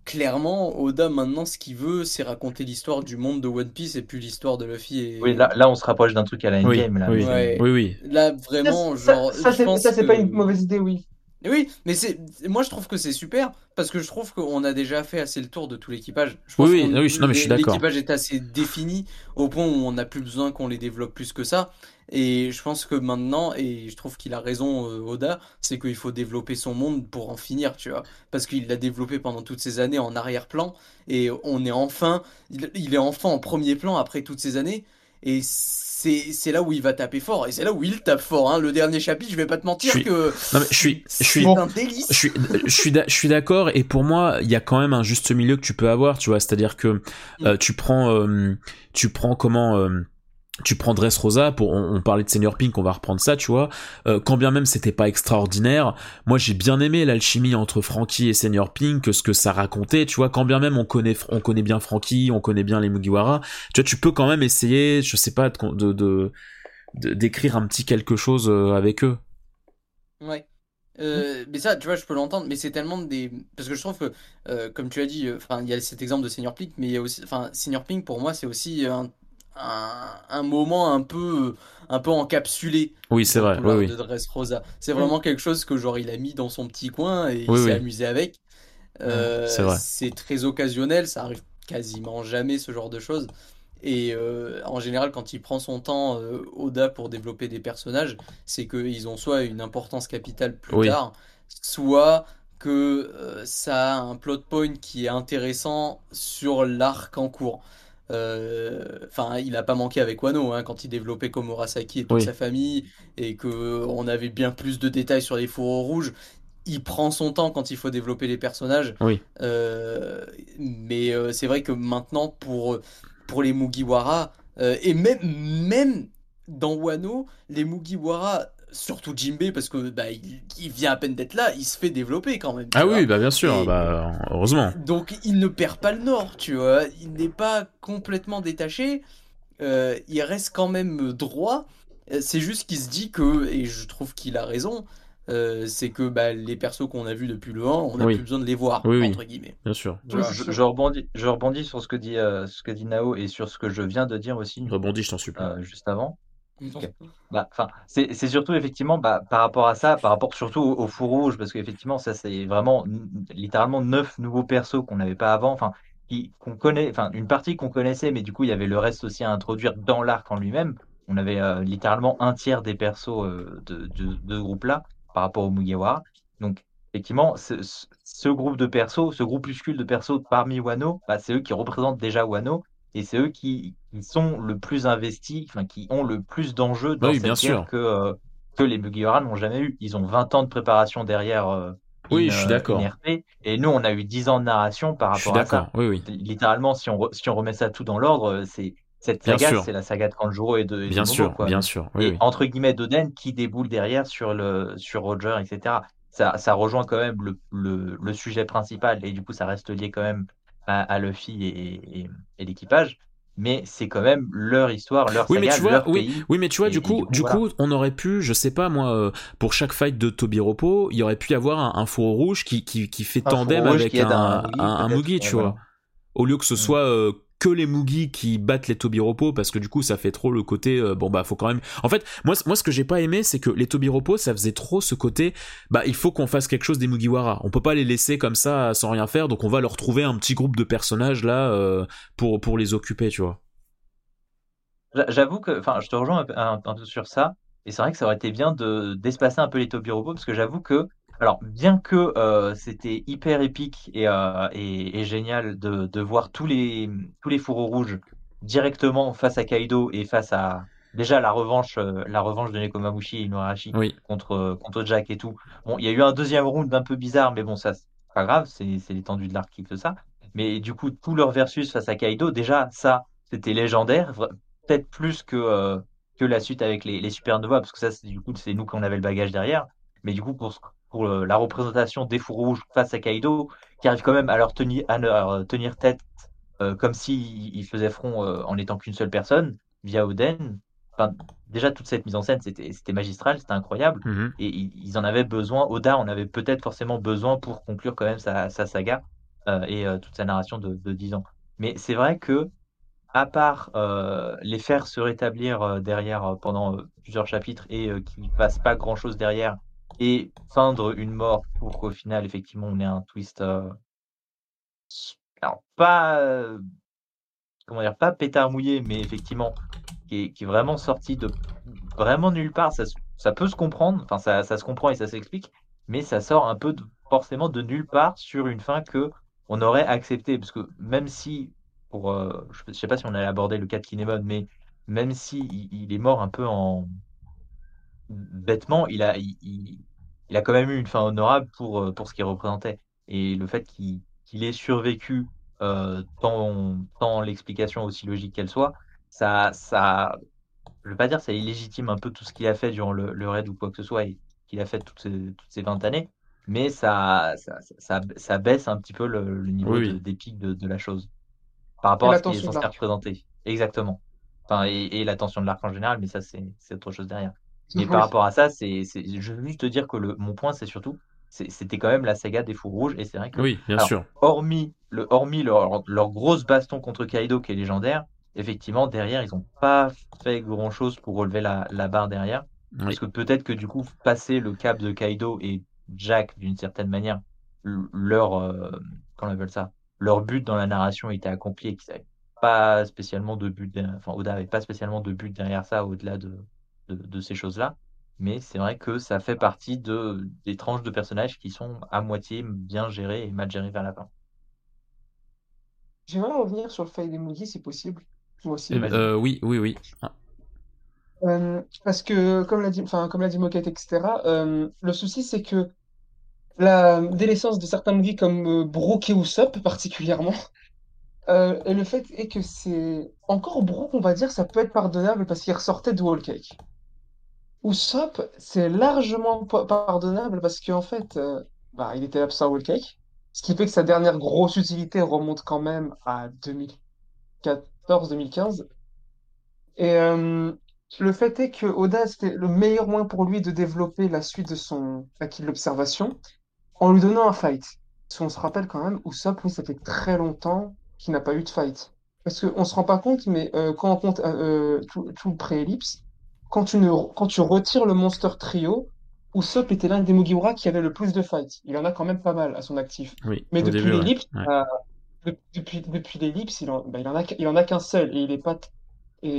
clairement, Oda maintenant, ce qu'il veut, c'est raconter l'histoire du monde de One Piece et puis l'histoire de Luffy. Et... Oui, là, là, on se rapproche d'un truc à la endgame. Oui, là. Oui, oui, Là, vraiment, genre. Ça, ça c'est pas une mauvaise idée, oui. Oui, mais c'est moi je trouve que c'est super parce que je trouve qu'on a déjà fait assez le tour de tout l'équipage. Oui, oui, non, mais je suis d'accord. L'équipage est assez défini au point où on n'a plus besoin qu'on les développe plus que ça. Et je pense que maintenant, et je trouve qu'il a raison, euh, Oda, c'est qu'il faut développer son monde pour en finir, tu vois. Parce qu'il l'a développé pendant toutes ces années en arrière-plan, et on est enfin, il, est enfin en premier plan après toutes ces années, et c'est là où il va taper fort, et c'est là où il tape fort. Hein. Le dernier chapitre, je vais pas te mentir que non, mais je suis, je suis, un délice. Je suis, je suis, je suis d'accord, et pour moi, il y a quand même un juste milieu que tu peux avoir, tu vois. C'est-à-dire que mm. euh, tu prends, euh, tu prends comment tu prends Dressrosa pour on, parlait de Senior Pink on va reprendre ça tu vois euh, quand bien même c'était pas extraordinaire moi j'ai bien aimé l'alchimie entre Frankie et Senior Pink ce que ça racontait tu vois quand bien même on connaît on connaît bien Frankie on connaît bien les Mugiwara tu vois tu peux quand même essayer je sais pas de d'écrire un petit quelque chose euh, avec eux Ouais. Euh, mais ça, tu vois, je peux l'entendre, mais c'est tellement des. Parce que je trouve que, comme tu as dit, enfin, il y a cet exemple de Senior Pink, mais il y a aussi. Enfin, Senior Pink, pour moi, c'est aussi un, un, un moment un peu, un peu encapsulé oui c'est vrai oui de Dressrosa. C'est vraiment quelque chose que, genre, il a mis dans son petit coin et il s'est oui. amusé avec. Euh, c'est vrai. c'est très occasionnel, ça arrive quasiment jamais, ce genre de choses. Et euh, en général, quand il prend son temps, euh, Oda, pour développer des personnages, c'est qu'ils ont soit une importance capitale plus Oui. tard, soit que euh, ça a un plot point qui est intéressant sur l'arc en cours. Euh, Enfin, il a pas manqué avec Wano hein, quand il développait Komurasaki et toute Oui. sa famille et que on avait bien plus de détails sur les fourreaux rouges. Il prend son temps quand il faut développer les personnages. Oui. Euh, mais euh, c'est vrai que maintenant, pour, pour les Mugiwara, et même, même dans Wano, les Mugiwara, surtout Jinbei, parce que bah, il, il vient à peine d'être là, il se fait développer quand même. ah vois. oui bah bien sûr Et- bah heureusement Donc il ne perd pas le nord, tu vois. Il n'est pas complètement détaché. Euh, il reste quand même droit. Euh, C'est juste qu'il se dit que, et je trouve qu'il a raison, euh, c'est que bah, les persos qu'on a vus depuis le 1, on n'a Oui. plus besoin de les voir, Oui, oui. entre guillemets. bien sûr Je, rebondis, je rebondis sur ce que dit, euh, ce que dit Nao et sur ce que je viens de dire aussi rebondis je t'en supplie euh, juste avant. Bah, c'est surtout effectivement bah, par rapport à ça, par rapport surtout au, four rouge, parce qu'effectivement, ça c'est vraiment littéralement neuf nouveaux persos qu'on n'avait pas avant, enfin, qu'on connaît, enfin, une partie qu'on connaissait, mais du coup, il y avait le reste aussi à introduire dans l'arc en lui-même. On avait euh, littéralement un tiers des persos euh, de, de, ce groupe-là par rapport au Mugiwara. Donc, effectivement, ce groupe de persos, ce groupuscule de persos parmi Wano, bah, c'est eux qui représentent déjà Wano et c'est eux qui, qui sont le plus investis, enfin, qui ont le plus d'enjeux dans Oui, cette bien guerre sûr. que, euh, que les Mugiwara n'ont jamais eu. Ils ont 20 ans de préparation derrière euh, Oui, une, je suis euh, d'accord. et nous, on a eu 10 ans de narration par rapport à ça. d'accord oui oui Littéralement, si on, re- si on remet ça tout dans l'ordre, euh, c'est cette saga, c'est la saga de Kanjuro et de, et de bien Momo, sûr quoi. bien sûr oui et oui entre guillemets d'Oden qui déboule derrière sur le sur Roger, etc. Ça, ça rejoint quand même le, le, le sujet principal et du coup ça reste lié quand même à, à Luffy et, et, et l'équipage. Mais c'est quand même leur histoire, leur Oui mais saga, tu vois, leur oui, pays. oui mais tu vois Et- du coup, du coup, du voilà. coup, on aurait pu, je sais pas moi, euh, pour chaque fight de Tobiropo, il y aurait pu y avoir un, un fourreau rouge qui, qui, qui fait Un tandem avec un, un Mugi, un, un peut-être. Mugi, tu Ouais, vois. Au lieu que ce Mm. soit euh, que les Mugi qui battent les Tobiropo, parce que du coup ça fait trop le côté, euh, bon bah faut quand même. En fait, moi, ce que j'ai pas aimé, c'est que les Tobiropo, ça faisait trop ce côté, bah il faut qu'on fasse quelque chose des Mugiwara. On peut pas les laisser comme ça sans rien faire, donc on va leur trouver un petit groupe de personnages là euh, pour les occuper, tu vois. J'a- J'avoue que, enfin, je te rejoins un, peu- un- un peu sur ça, et c'est vrai que ça aurait été bien de d'espacer un peu les Tobiropo, parce que j'avoue que, alors, bien que euh, c'était hyper épique et, euh, et, et génial de, de voir tous les tous les fourreaux rouges directement face à Kaido et face à déjà la revanche, euh, la revanche de Nekomamushi et Inuarashi Oui. contre contre Jack et tout. Bon, il y a eu un deuxième round un peu bizarre, mais bon, ça c'est pas grave, c'est c'est l'étendue de l'arc qui fait ça. Mais du coup, tout leur versus face à Kaido, déjà ça, c'était légendaire. peut-être plus que, que la suite avec les, les Supernovas, parce que ça, c'est du coup, c'est nous qui en avait le bagage derrière. Mais du coup, pour, pour euh, la représentation des fours rouges face à Kaido, qui arrive quand même à leur tenir, à leur euh, tenir tête euh, comme s'ils ils faisaient front euh, en étant qu'une seule personne, via Oden. Enfin, déjà, toute cette mise en scène, c'était magistral, c'était incroyable. Mhm. Et ils, en avaient besoin. Oda en avait peut-être forcément besoin pour conclure quand même sa, sa saga euh, et toute sa narration de, de 10 ans. Mais c'est vrai que à part les faire se rétablir derrière pendant plusieurs chapitres et euh, qu'il ne passe pas grand-chose derrière et feindre une mort pour qu'au final, effectivement, on ait un twist. euh, alors, pas. euh, comment dire, pas pétard mouillé, mais effectivement, qui est, vraiment sorti de vraiment nulle part. Ça, ça peut se comprendre, enfin, ça, ça se comprend et ça s'explique, mais ça sort un peu forcément de nulle part sur une fin que on aurait accepté. Parce que même si, pour, euh, je sais pas si on allait aborder le cas de Kinemon, mais même si il est mort un peu en bêtement, il a, il, il- il a quand même eu une fin honorable pour, euh, pour ce qu'il représentait. Et le fait qu'il qu'il ait survécu, euh, tant, tant l'explication aussi logique qu'elle soit, ça, ça, je veux pas dire ça illégitime un peu tout ce qu'il a fait durant le, le raid ou quoi que ce soit et qu'il a fait toutes ces, toutes ces 20 années, mais ça, ça, ça, ça baisse un petit peu le, le niveau Oui, de- oui. d'épique de, de la chose par rapport Et à ce qui est censé représenter. Exactement. Enfin, et, et l'attention de l'arc en général, mais ça, c'est c'est autre chose derrière. Mais par rapport à ça, c'est, c'est, je veux juste te dire que le, mon point, c'est surtout, c'était quand même la saga des fours rouges, et c'est vrai que, Oui, bien alors, sûr. hormis, le, hormis leur, leur grosse baston contre Kaido qui est légendaire, effectivement, derrière, ils n'ont pas fait grand-chose pour relever la, la barre derrière. Oui. Parce que peut-être que du coup, passer le cap de Kaido et Jack, d'une certaine manière, leur, euh, comment on appelle ça, leur but dans la narration était accompli et qu'ils n'avaient pas spécialement de but, enfin, Oda avait pas spécialement de but derrière ça au-delà de, de, de ces choses-là. Mais c'est vrai que ça fait partie de, des tranches de personnages qui sont à moitié bien gérées et mal gérées vers la fin. J'aimerais revenir sur le des Mugi si possible. Moi aussi. Eh ben, euh, oui, oui, oui. Ah, Euh, parce que, comme l'a dit, enfin, comme l'a dit Moquette, etc., euh, le souci, c'est que la délaissance de certains Mugi comme euh, Brook et Usopp, particulièrement, euh, et le fait est que c'est encore Brook, on va dire, ça peut être pardonnable parce qu'il ressortait de Whole Cake. Usopp, c'est largement pa- pardonnable parce qu'en fait, euh, bah, il était absent à Whole Cake, ce qui fait que sa dernière grosse utilité remonte quand même à 2014-2015. Et euh, le fait est que Oda, c'était le meilleur moyen pour lui de développer la suite de son acquis de l'observation en lui donnant un fight. Parce qu'on se rappelle quand même, Usopp, oui, ça fait très longtemps qu'il n'a pas eu de fight. Parce qu'on se rend pas compte, mais euh, quand on compte tout, tout le pré-ellipse, quand tu, ne, quand tu retires le Monster Trio, Usopp était l'un des Mugiwara qui avait le plus de fights. Il en a quand même pas mal à son actif. oui, Mais depuis l'ellipse, Ouais. euh, de- depuis, depuis l'ellipse, il en, bah, il en a, il en a qu'un seul et il est pas, et,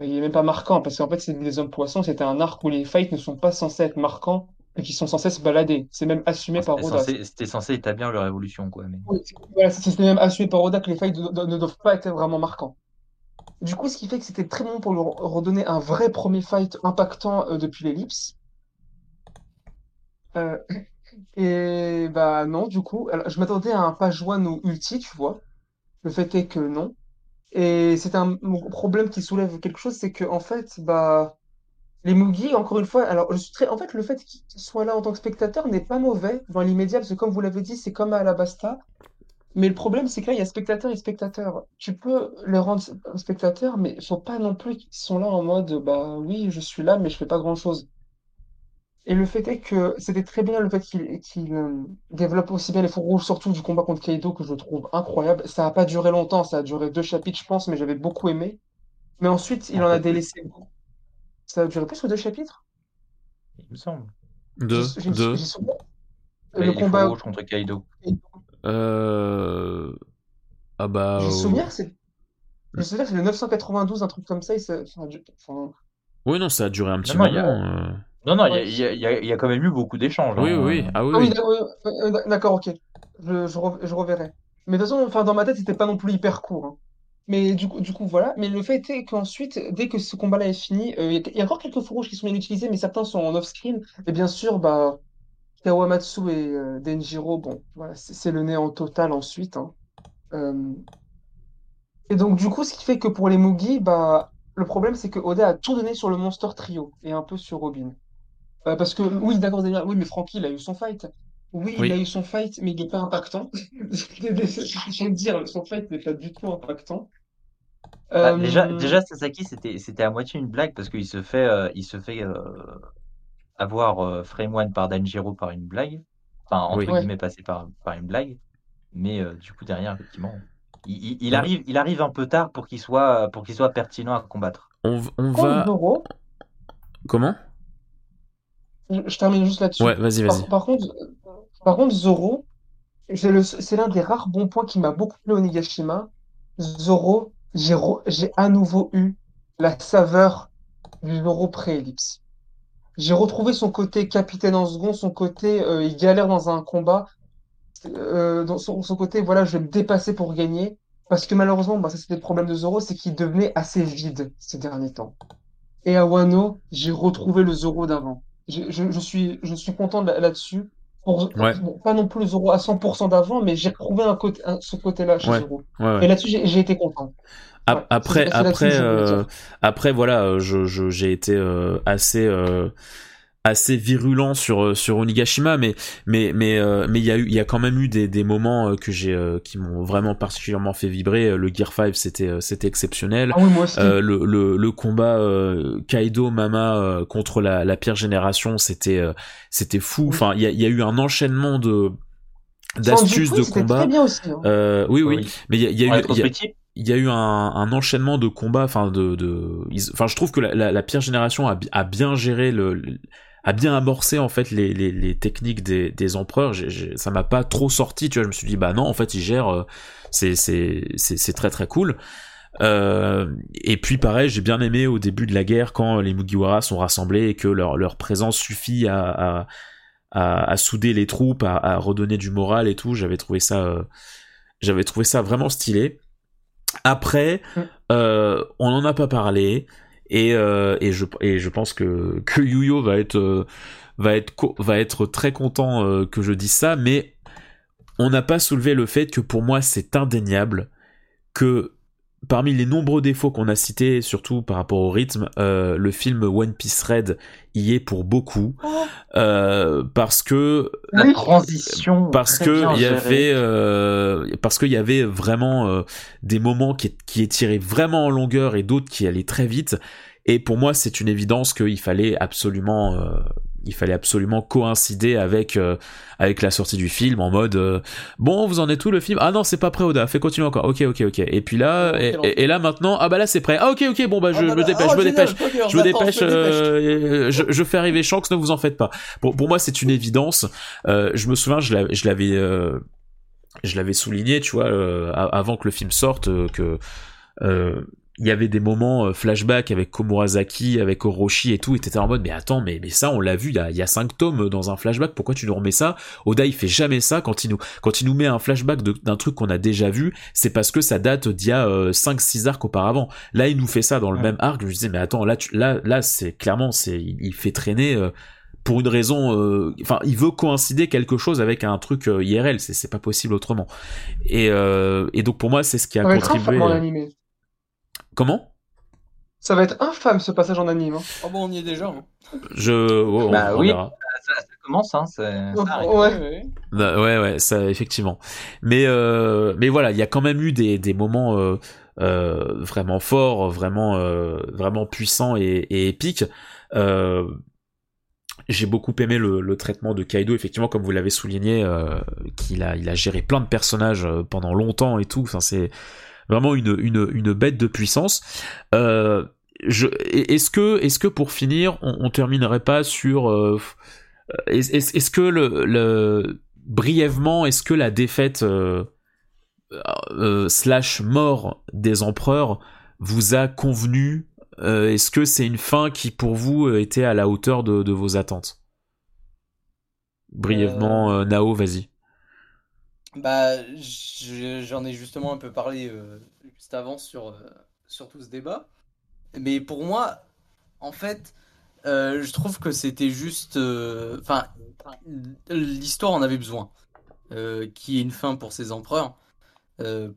et il est même pas marquant parce qu'en fait, c'est des hommes poissons. C'était un arc où les fights ne sont pas censés être marquants et qui sont censés se balader. C'est même assumé par C'était Oda. censé, c'était censé établir leur évolution, quoi. Mais... Oui, c'est- voilà, c'est même assumé par Oda que les fights ne doivent pas être vraiment marquants. Du coup, ce qui fait que c'était très bon pour lui re- redonner un vrai premier fight impactant euh, depuis l'ellipse. Euh, et bah non, du coup, je m'attendais à un page one ou ulti, tu vois. Le fait est que non. Et c'est un problème qui soulève quelque chose, c'est que en fait, bah les Mugi, encore une fois, alors je suis très, en fait, le fait qu'ils soient là en tant que spectateurs n'est pas mauvais dans l'immédiat, parce que comme vous l'avez dit, c'est comme à Alabasta. Mais le problème, c'est que là, il y a spectateurs et spectateurs. Tu peux les rendre spectateurs, mais il faut pas non plus qu'ils sont là en mode, bah oui, je suis là, mais je fais pas grand-chose. Et le fait est que c'était très bien le fait qu'il qu'il, euh, développe aussi bien les fours rouges, surtout du combat contre Kaido, que je trouve incroyable. Ça n'a pas duré longtemps, ça a duré deux chapitres, je pense, mais j'avais beaucoup aimé. Mais ensuite, il Un en a délaissé beaucoup. Ça a duré plus que deux chapitres? Il me semble. Deux, J'ai deux. Bah, Le les fours combat. rouges contre Kaido. Euh... Ah bah... J'ai euh, souvenir que c'est. Souvenir que c'est le 992, un truc comme ça. et ça- enfin, je- enfin, Oui, non, ça a duré un petit Non, non, moment. euh. Non, non, il y a, Ouais. il y a- il y a- il y a quand même eu beaucoup d'échanges. Oui, hein. oui, ah oui, Ah oui, oui. d'accord, oui, euh, euh, d'accord, ok. Je, je, re- je reverrai. Mais de toute façon, enfin, dans ma tête, c'était pas non plus hyper court. hein. Mais du coup, du coup, voilà. Mais le fait est qu'ensuite, dès que ce combat-là est fini, euh, il y, a il y a encore quelques feux rouges qui sont bien utilisés, mais certains sont en off-screen. Et bien sûr, bah, Kawamatsu et euh, Denjiro, bon, voilà, c'est le néant total ensuite. hein. Euh, Et donc, du coup, ce qui fait que pour les Mugi, bah, le problème, c'est que Oda a tout donné sur le Monster Trio et un peu sur Robin. Euh, parce que, oui, d'accord, oui, mais Franky, il a eu son fight. Oui, il a eu son fight, mais il n'est pas impactant. Je veux dire, son fight n'est pas du tout impactant. Bah, déjà, déjà, Sasaki, c'était, c'était à moitié une blague parce qu'il se fait, il se fait avoir euh, Frame One par Danjiro par une blague. Enfin, entre Oui. guillemets, passer par, par une blague. Mais euh, du coup, derrière, effectivement, il, il- il Ouais. arrive, il arrive un peu tard pour qu'il soit, pour qu'il soit pertinent à combattre. On, va... Zoro, Comment? Je, je termine juste là-dessus. Ouais, vas-y, Par, vas-y. par contre, par contre, Zoro, c'est l'un des rares bons points qui m'a beaucoup plu au Nigashima. Zoro, j'ai à nouveau eu la saveur du Zoro pré-ellipse. J'ai retrouvé son côté capitaine en second, son côté euh, il galère dans un combat, euh, dans son, côté voilà, je vais me dépasser pour gagner. Parce que malheureusement, bah, ça c'était le problème de Zoro, c'est qu'il devenait assez vide ces derniers temps. Et à Wano, j'ai retrouvé le Zoro d'avant. Je, suis, je suis content de- là-dessus. Ouais. pas non plus Zoro à 100% d'avant, mais j'ai retrouvé un côté, un- ce côté-là chez Ouais. Zoro. Ouais, ouais. Et là-dessus, j'ai j'ai été content. Après, après, euh, après, voilà, euh, je, je- j'ai été euh, assez, euh, assez virulent sur euh, sur Onigashima, mais mais mais euh, mais il y a eu, il y a quand même eu des, des moments euh, que j'ai, euh, qui m'ont vraiment particulièrement fait vibrer. Le Gear 5, c'était, euh, c'était exceptionnel. Ah oui, moi aussi. Euh, le, le, le combat euh, Kaido Mama euh, contre la, la pire génération, c'était euh, c'était fou. Enfin, il y a, il y a eu un enchaînement de d'astuces de combat. très bien aussi. hein. Euh, oui, oui, mais il y a, il y a eu, il y a- rétrospective, il y a eu un, un enchaînement de combats, enfin de, de, ils- enfin je trouve que la, la, la pire génération a, a bien géré le, le- a bien amorcé en fait les, les, les techniques des, des empereurs. Ça m'a pas trop sorti, tu vois. Je me suis dit bah non, en fait ils gèrent, euh, c'est c'est très très cool. Euh, et puis pareil, j'ai bien aimé au début de la guerre quand les Mugiwara sont rassemblés et que leur leur présence suffit à, à à, à souder les troupes, à, à redonner du moral et tout. J'avais trouvé ça, euh, j'avais trouvé ça vraiment stylé. Après, Mm. euh, on n'en a pas parlé et, euh, et je pense que que Yuyo va être euh, va être très content euh, que je dise ça, mais on n'a pas soulevé le fait que pour moi c'est indéniable que parmi les nombreux défauts qu'on a cités, surtout par rapport au rythme, euh, le film One Piece Red y est pour beaucoup, euh, parce que la transition. parce que il y avait euh, parce qu'il y avait vraiment euh, des moments qui qui étiraient vraiment en longueur et d'autres qui allaient très vite. Et pour moi c'est une évidence qu'il fallait absolument euh, il fallait absolument coïncider avec euh, avec la sortie du film en mode euh, bon vous en êtes où le film? Ah non c'est pas prêt Oda fais continuer encore ok ok ok et puis là Ok, et, lance. et- et là maintenant ah bah là c'est prêt ah ok ok bon bah je, Ah, bah, me bah, dépêche oh, je me dépêche je me dépêche, je me dépêche. euh, je, fais arriver Shanks, ne vous en faites pas. Pour, pour moi, c'est une évidence. Euh, je me souviens, je l'avais, je l'avais, euh, je l'avais souligné, tu vois, euh, avant que le film sorte, que euh, il y avait des moments euh, flashback avec Komurasaki, avec Orochi et tout, et t'étais en mode, mais attends, mais, mais ça, on l'a vu, il y a, il y a cinq tomes dans un flashback, pourquoi tu nous remets ça? Oda, il fait jamais ça quand il nous, quand il nous met un flashback de- d'un truc qu'on a déjà vu, c'est parce que ça date d'il y a 5-6 arcs auparavant. Là, il nous fait ça dans le Ouais. même arc, je me disais, mais attends, là, tu, là, là, c'est clairement, c'est, il il fait traîner, euh, pour une raison, euh, enfin, il veut coïncider quelque chose avec un truc euh, IRL, c'est, c'est pas possible autrement. Et, euh, et donc pour moi, c'est ce qui a contribué. infâme en euh, animé. Comment? Ça va être infâme ce passage en anime. hein. Ah bon, on y est déjà. hein. Je, oh, on- Bah on oui. verra. Ça, ça commence, hein. ça Ouais. arrive. Ouais. Bah, ouais, ouais, ça, effectivement. Mais, euh, mais voilà, il y a quand même eu des, des moments euh, euh, vraiment forts, vraiment, euh, vraiment puissants et, et épiques. Euh, j'ai beaucoup aimé le, le traitement de Kaido, effectivement, comme vous l'avez souligné, euh, qu'il a, il a géré plein de personnages pendant longtemps et tout. Enfin, c'est vraiment une, une, une bête de puissance. Euh, est-ce que, pour finir, on, on terminerait pas sur euh, est- est-ce que le, le brièvement, est-ce que la défaite euh, euh, slash mort des empereurs vous a convenu Euh, Est-ce que c'est une fin qui pour vous euh, était à la hauteur de, de vos attentes? Brièvement, euh, Nao, vas-y. Bah, je- j'en ai justement un peu parlé euh, juste avant sur, euh, sur tout ce débat. Mais pour moi, en fait, euh, je trouve que c'était juste. Enfin, l'histoire en avait besoin. Y ait une fin pour ces empereurs,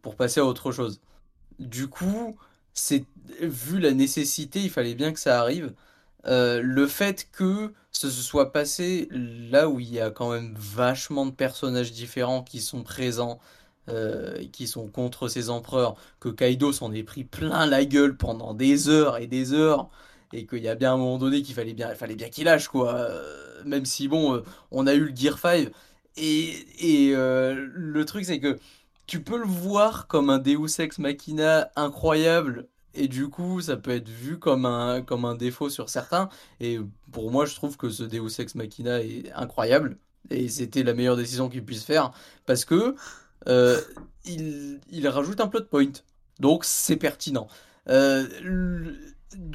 pour passer à autre chose. Du coup, c'est vu la nécessité, il fallait bien que ça arrive. Euh, le fait que ce se soit passé là où il y a quand même vachement de personnages différents qui sont présents, euh, qui sont contre ces empereurs, que Kaido s'en est pris plein la gueule pendant des heures et des heures, et qu'il y a bien un moment donné qu'il fallait bien, fallait bien qu'il lâche, quoi. Euh, même si, bon, euh, on a eu le Gear 5, et, et le truc, c'est que tu peux le voir comme un Deus Ex Machina incroyable, et du coup, ça peut être vu comme un, comme un défaut sur certains. Et pour moi, je trouve que ce Deus Ex Machina est incroyable. Et c'était la meilleure décision qu'il puisse faire. Parce que euh, il, il rajoute un plot point. Donc c'est pertinent. Euh, le-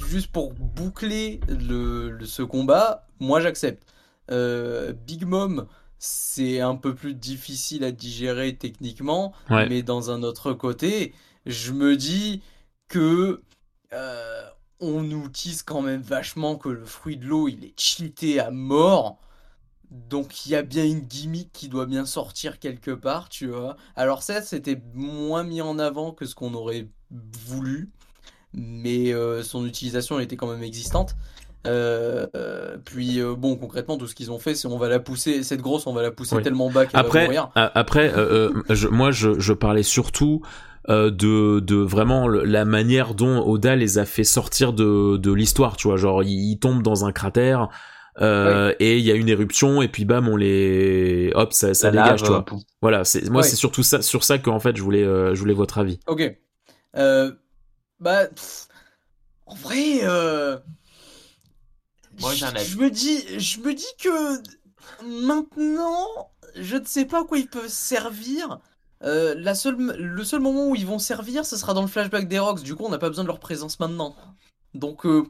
juste pour boucler le, le- ce combat, moi j'accepte. Euh, Big Mom, c'est un peu plus difficile à digérer techniquement. Ouais. Mais dans un autre côté, je me dis que euh, on nous tease quand même vachement que le fruit de l'eau il est cheaté à mort. Donc il y a bien une gimmick qui doit bien sortir quelque part, tu vois. Alors ça, c'était moins mis en avant que ce qu'on aurait voulu, mais euh, son utilisation elle était quand même existante. Euh, euh, puis euh, bon, concrètement, tout ce qu'ils ont fait, c'est on va la pousser, cette grosse, on va la pousser Oui. tellement bas qu'elle va Après, mourir. a- après, je- moi, je, je parlais surtout euh, de, de vraiment la manière dont Oda les a fait sortir de, de l'histoire. Tu vois, genre ils, ils tombent dans un cratère euh, et il y a une éruption et puis bam, on les, hop, ça, ça La dégage. lave, tu vois. euh, pouf. Voilà, c'est moi, Ouais. c'est surtout ça, sur ça qu'en fait, je voulais, euh, je voulais votre avis. Ok. Euh, bah, pff, en vrai, euh, Moi, je me dis, je me dis que maintenant, je ne sais pas à quoi ils peuvent servir. Euh, la seule, le seul moment où ils vont servir, ce sera dans le flashback des Rocks. Du coup, on n'a pas besoin de leur présence maintenant. Donc, euh,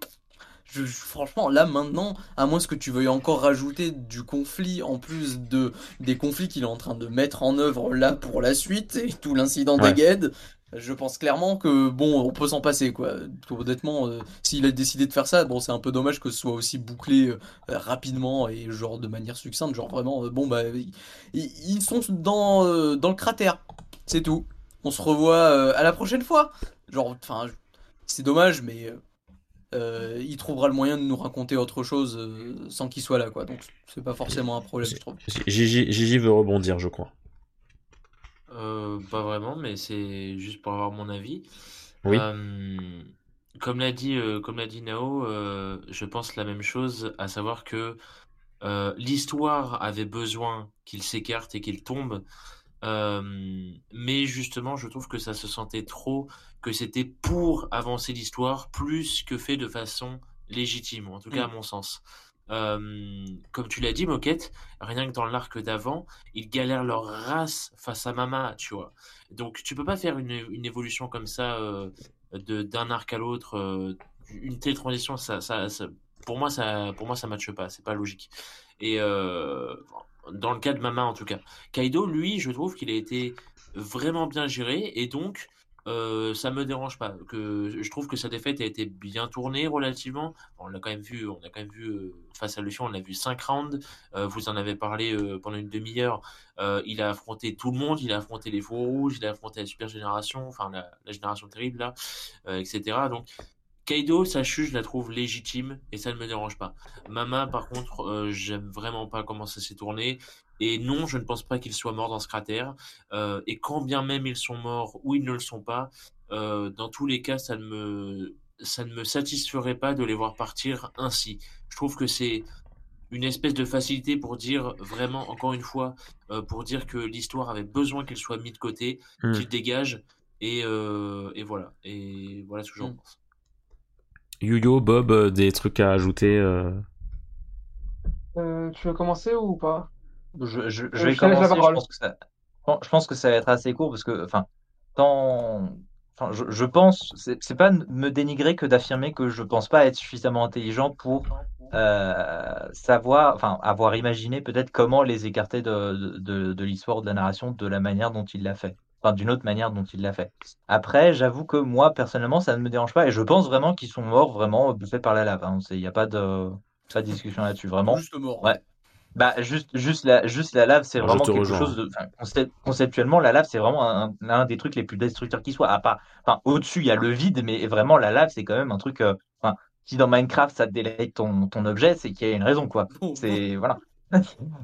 je, je- franchement, là maintenant, à moins que tu veuilles encore rajouter du conflit en plus de des conflits qu'il est en train de mettre en œuvre là pour la suite et tout l'incident Ouais. d'Egged, je pense clairement que bon, on peut s'en passer quoi. Honnêtement, euh, s'il a décidé de faire ça, bon, c'est un peu dommage que ce soit aussi bouclé euh, rapidement et genre de manière succincte, genre vraiment, euh, bon bah, ils, sont dans euh, dans le cratère, c'est tout. On se revoit à la prochaine fois. Genre, enfin, c'est dommage, mais il trouvera le moyen de nous raconter autre chose sans qu'il soit là, quoi. Donc, c'est pas forcément un problème, je trouve. Gigi veut rebondir, je crois. Euh, pas vraiment, mais c'est juste pour avoir mon avis. Oui. Euh, comme l'a dit, euh, comme l'a dit Nao, je pense la même chose, à savoir que l'histoire avait besoin qu'il s'écarte et qu'il tombe. Mais justement, je trouve que ça se sentait trop, que c'était pour avancer l'histoire plus que fait de façon légitime, en tout cas à Mm. mon sens. Comme tu l'as dit, Moquette, rien que dans l'arc d'avant, ils galèrent leur race face à Mama, tu vois. Donc tu peux pas faire une, une évolution comme ça euh, de d'un arc à l'autre, euh, une telle transition, ça, ça, ça- pour moi ça, pour moi ça matche pas, c'est pas logique. Et euh, dans le cas de Mama en tout cas, Kaido, lui, je trouve qu'il a été vraiment bien géré et donc euh, ça me dérange pas. Que je trouve que sa défaite a été bien tournée relativement. On l'a quand même vu, on a quand même vu euh, face à Luffy, on a vu 5 rounds. Euh, vous en avez parlé euh, pendant une demi-heure. Il a affronté tout le monde, il a affronté les faux rouges, il a affronté la super génération, enfin la, la génération terrible là, etc. Donc Kaido, sa chute, je la trouve légitime et ça ne me dérange pas. Mama, par contre, j'aime vraiment pas comment ça s'est tourné. Et non, je ne pense pas qu'ils soient morts dans ce cratère. Euh, et quand bien même ils sont morts ou ils ne le sont pas, euh, dans tous les cas, ça ne me ça ne me satisferait pas de les voir partir ainsi. Je trouve que c'est une espèce de facilité pour dire vraiment, encore une fois, euh, pour dire que l'histoire avait besoin qu'il soit mis de côté, Hmm. qu'il dégage, et, euh, et voilà. Et voilà ce que j'en Hmm. pense. Yuyo, Bob, des trucs à ajouter euh, Euh, tu veux commencer ou pas? Je, je, je Euh, vais commencer. Je pense que ça, je pense que ça va être assez court parce que, enfin, tant, enfin, je, je pense, c'est pas me dénigrer que d'affirmer que je pense pas être suffisamment intelligent pour euh, savoir, enfin, avoir imaginé peut-être comment les écarter de, de, de l'histoire ou de la narration de la manière dont il l'a fait. Enfin, d'une autre manière dont il l'a fait. Après, j'avoue que moi, personnellement, ça ne me dérange pas et je pense vraiment qu'ils sont morts vraiment bouffés par la lave. hein. Il n'y a pas de, pas de discussion là-dessus, vraiment. Juste mort. Ouais. Bah, juste, juste, la, juste la lave, c'est vraiment quelque rejoins. chose de. conceptuellement, la lave, c'est vraiment un, un des trucs les plus destructeurs qui soit. À part, enfin, au-dessus, il y a le vide, mais vraiment, la lave, c'est quand même un truc. euh, enfin, si dans Minecraft, ça te délègue ton, ton objet, c'est qu'il y a une raison, quoi. Bon, C'est. Voilà.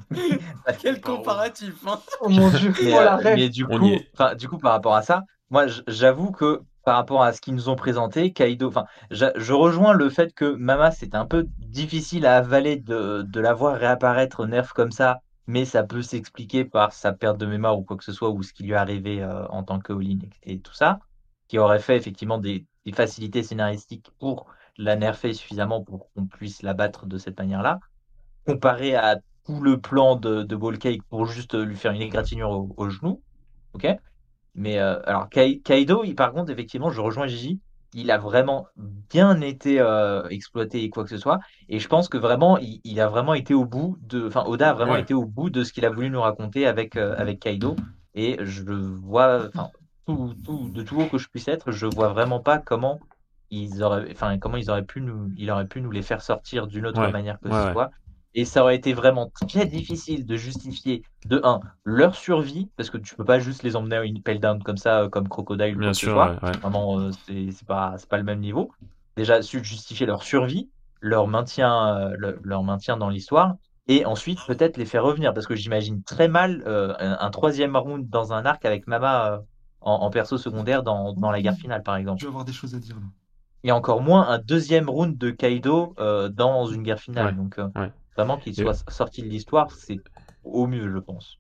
Quel comparatif, hein. Oh mon dieu, Mais, oh euh, mais du coup, du coup, par rapport à ça, moi, j'avoue que par rapport à ce qu'ils nous ont présenté, Kaido, enfin, je rejoins le fait que Mama, c'était un peu difficile à avaler de, la voir réapparaître nerf comme ça, mais ça peut s'expliquer par sa perte de mémoire ou quoi que ce soit, ou ce qui lui est arrivé euh, en tant que All-in et, et tout ça, qui aurait fait effectivement des, facilités scénaristiques pour la nerfer suffisamment pour qu'on puisse la battre de cette manière-là comparé à tout le plan de, de Ball Cake pour juste lui faire une égratignure au, au genou. Ok? Mais euh, alors, Kai- Kaido, il, par contre, effectivement, je rejoins Gigi. Il a vraiment bien été euh, exploité et quoi que ce soit. Et je pense que vraiment, il, il a vraiment été au bout de. Enfin, Oda a vraiment Ouais. été au bout de ce qu'il a voulu nous raconter avec, euh, avec Kaido. Et je le vois. Enfin, tout, tout, de tout haut que je puisse être, je vois vraiment pas comment ils auraient, enfin, comment ils auraient pu nous, il aurait pu nous les faire sortir d'une autre Ouais, manière que ouais, ce soit. Et ça aurait été vraiment très difficile de justifier, de un, leur survie, parce que tu peux pas juste les emmener à une pelle down comme ça, euh, comme Crocodile ou quoi Bien que ce sûr, soit. ouais, ouais. Vraiment, euh, c'est c'est pas, c'est pas le même niveau. Déjà, su- justifier leur survie, leur maintien, euh, le- leur maintien dans l'histoire, et ensuite peut-être les faire revenir, parce que j'imagine très mal euh, un, un troisième round dans un arc avec Mama euh, en, en perso secondaire dans, dans la guerre finale, par exemple. Je vais avoir des choses à dire là. Et encore moins un deuxième round de Kaido euh, dans une guerre finale. Ouais, Donc, euh, ouais. Vraiment qu'il soit sorti de l'histoire, c'est au mieux, je pense.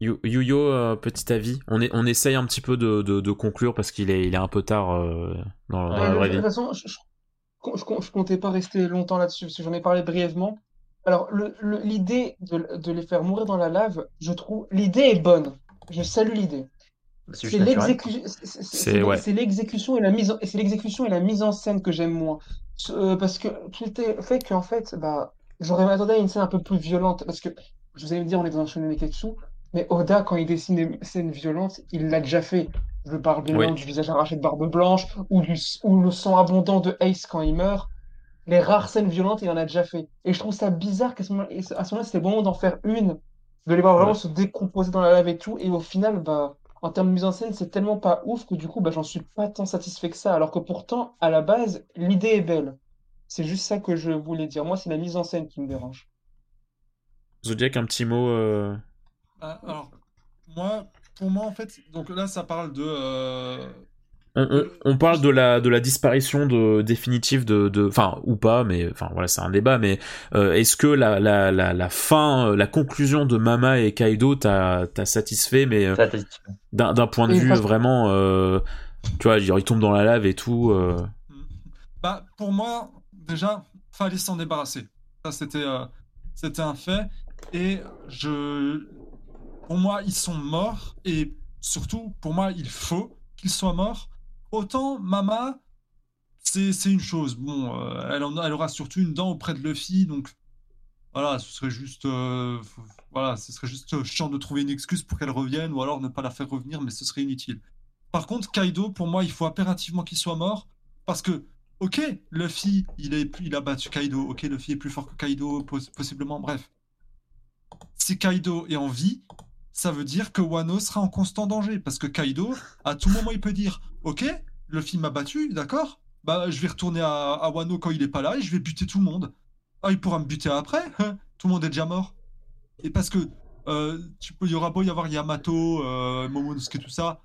Yuyo, euh, petit avis. On, est, on essaye un petit peu de, de, de conclure parce qu'il est, il est un peu tard euh, dans, dans Ouais, la vraie de vie. toute façon, je, je, je- je comptais pas rester longtemps là-dessus, parce que j'en ai parlé brièvement. Alors, le- le- l'idée de, de les faire mourir dans la lave, je trouve, l'idée est bonne. Je salue l'idée. C'est ouais. l'exécution et la mise en, et c'est l'exécution et la mise en scène que j'aime moins. Euh, parce que tout était fait qu'en fait, bah, j'aurais m'attendais à une scène un peu plus violente. Parce que vous allez me dire, on est dans un shonen Neketsu, mais Oda, quand il dessine des scènes violentes, il l'a déjà fait. Je parle bien Oui. du visage arraché de Barbe Blanche ou, du, ou le sang abondant de Ace quand il meurt. Les rares scènes violentes, il en a déjà fait. Et je trouve ça bizarre qu'à ce moment- et à ce moment-là, c'était le moment d'en faire une, de les voir vraiment Ouais. se décomposer dans la lave et tout. Et au final, bah, en termes de mise en scène, c'est tellement pas ouf que du coup, bah, j'en suis pas tant satisfait que ça. Alors que pourtant, à la base, l'idée est belle. C'est juste ça que je voulais dire. Moi, c'est la mise en scène qui me dérange. Zodiac, un petit mot. euh, Ah, alors, moi, pour moi, en fait, donc là, ça parle de. euh, On, on- on parle de la, de la disparition de, définitive de, de, enfin ou pas, mais enfin voilà c'est un débat. Mais euh, est-ce que la, la, la, la fin, la conclusion de Mama et Kaido t'a t'a satisfait, mais euh, d'un d'un point de Et vue vraiment, euh, tu vois, genre, il tombe dans la lave et tout. euh, Bah, pour moi, déjà, fallait s'en débarrasser. Ça, c'était euh, c'était un fait. Et je, pour moi, ils sont morts. Et surtout, pour moi, il faut qu'ils soient morts. Autant Mama, c'est une chose. Bon, euh, elle, en- aura surtout une dent auprès de Luffy, donc voilà, ce serait juste, euh, voilà, ce serait juste chiant de trouver une excuse pour qu'elle revienne, ou alors ne pas la faire revenir, mais ce serait inutile. Par contre, Kaido, pour moi, il faut impérativement qu'il soit mort, parce que, ok, Luffy, il est, il a battu Kaido, ok, Luffy est plus fort que Kaido, pos- possiblement, bref. Si Kaido est en vie, ça veut dire que Wano sera en constant danger, parce que Kaido, à tout moment, il peut dire, ok, Luffy m'a battu, d'accord, bah, je vais retourner à, à Wano quand il est pas là, et je vais buter tout le monde. Ah, il pourra me buter après, hein, tout le monde est déjà mort. Et parce que, euh, tu peux, il y aura beau y avoir Yamato, euh, Momonosuke, tout ça,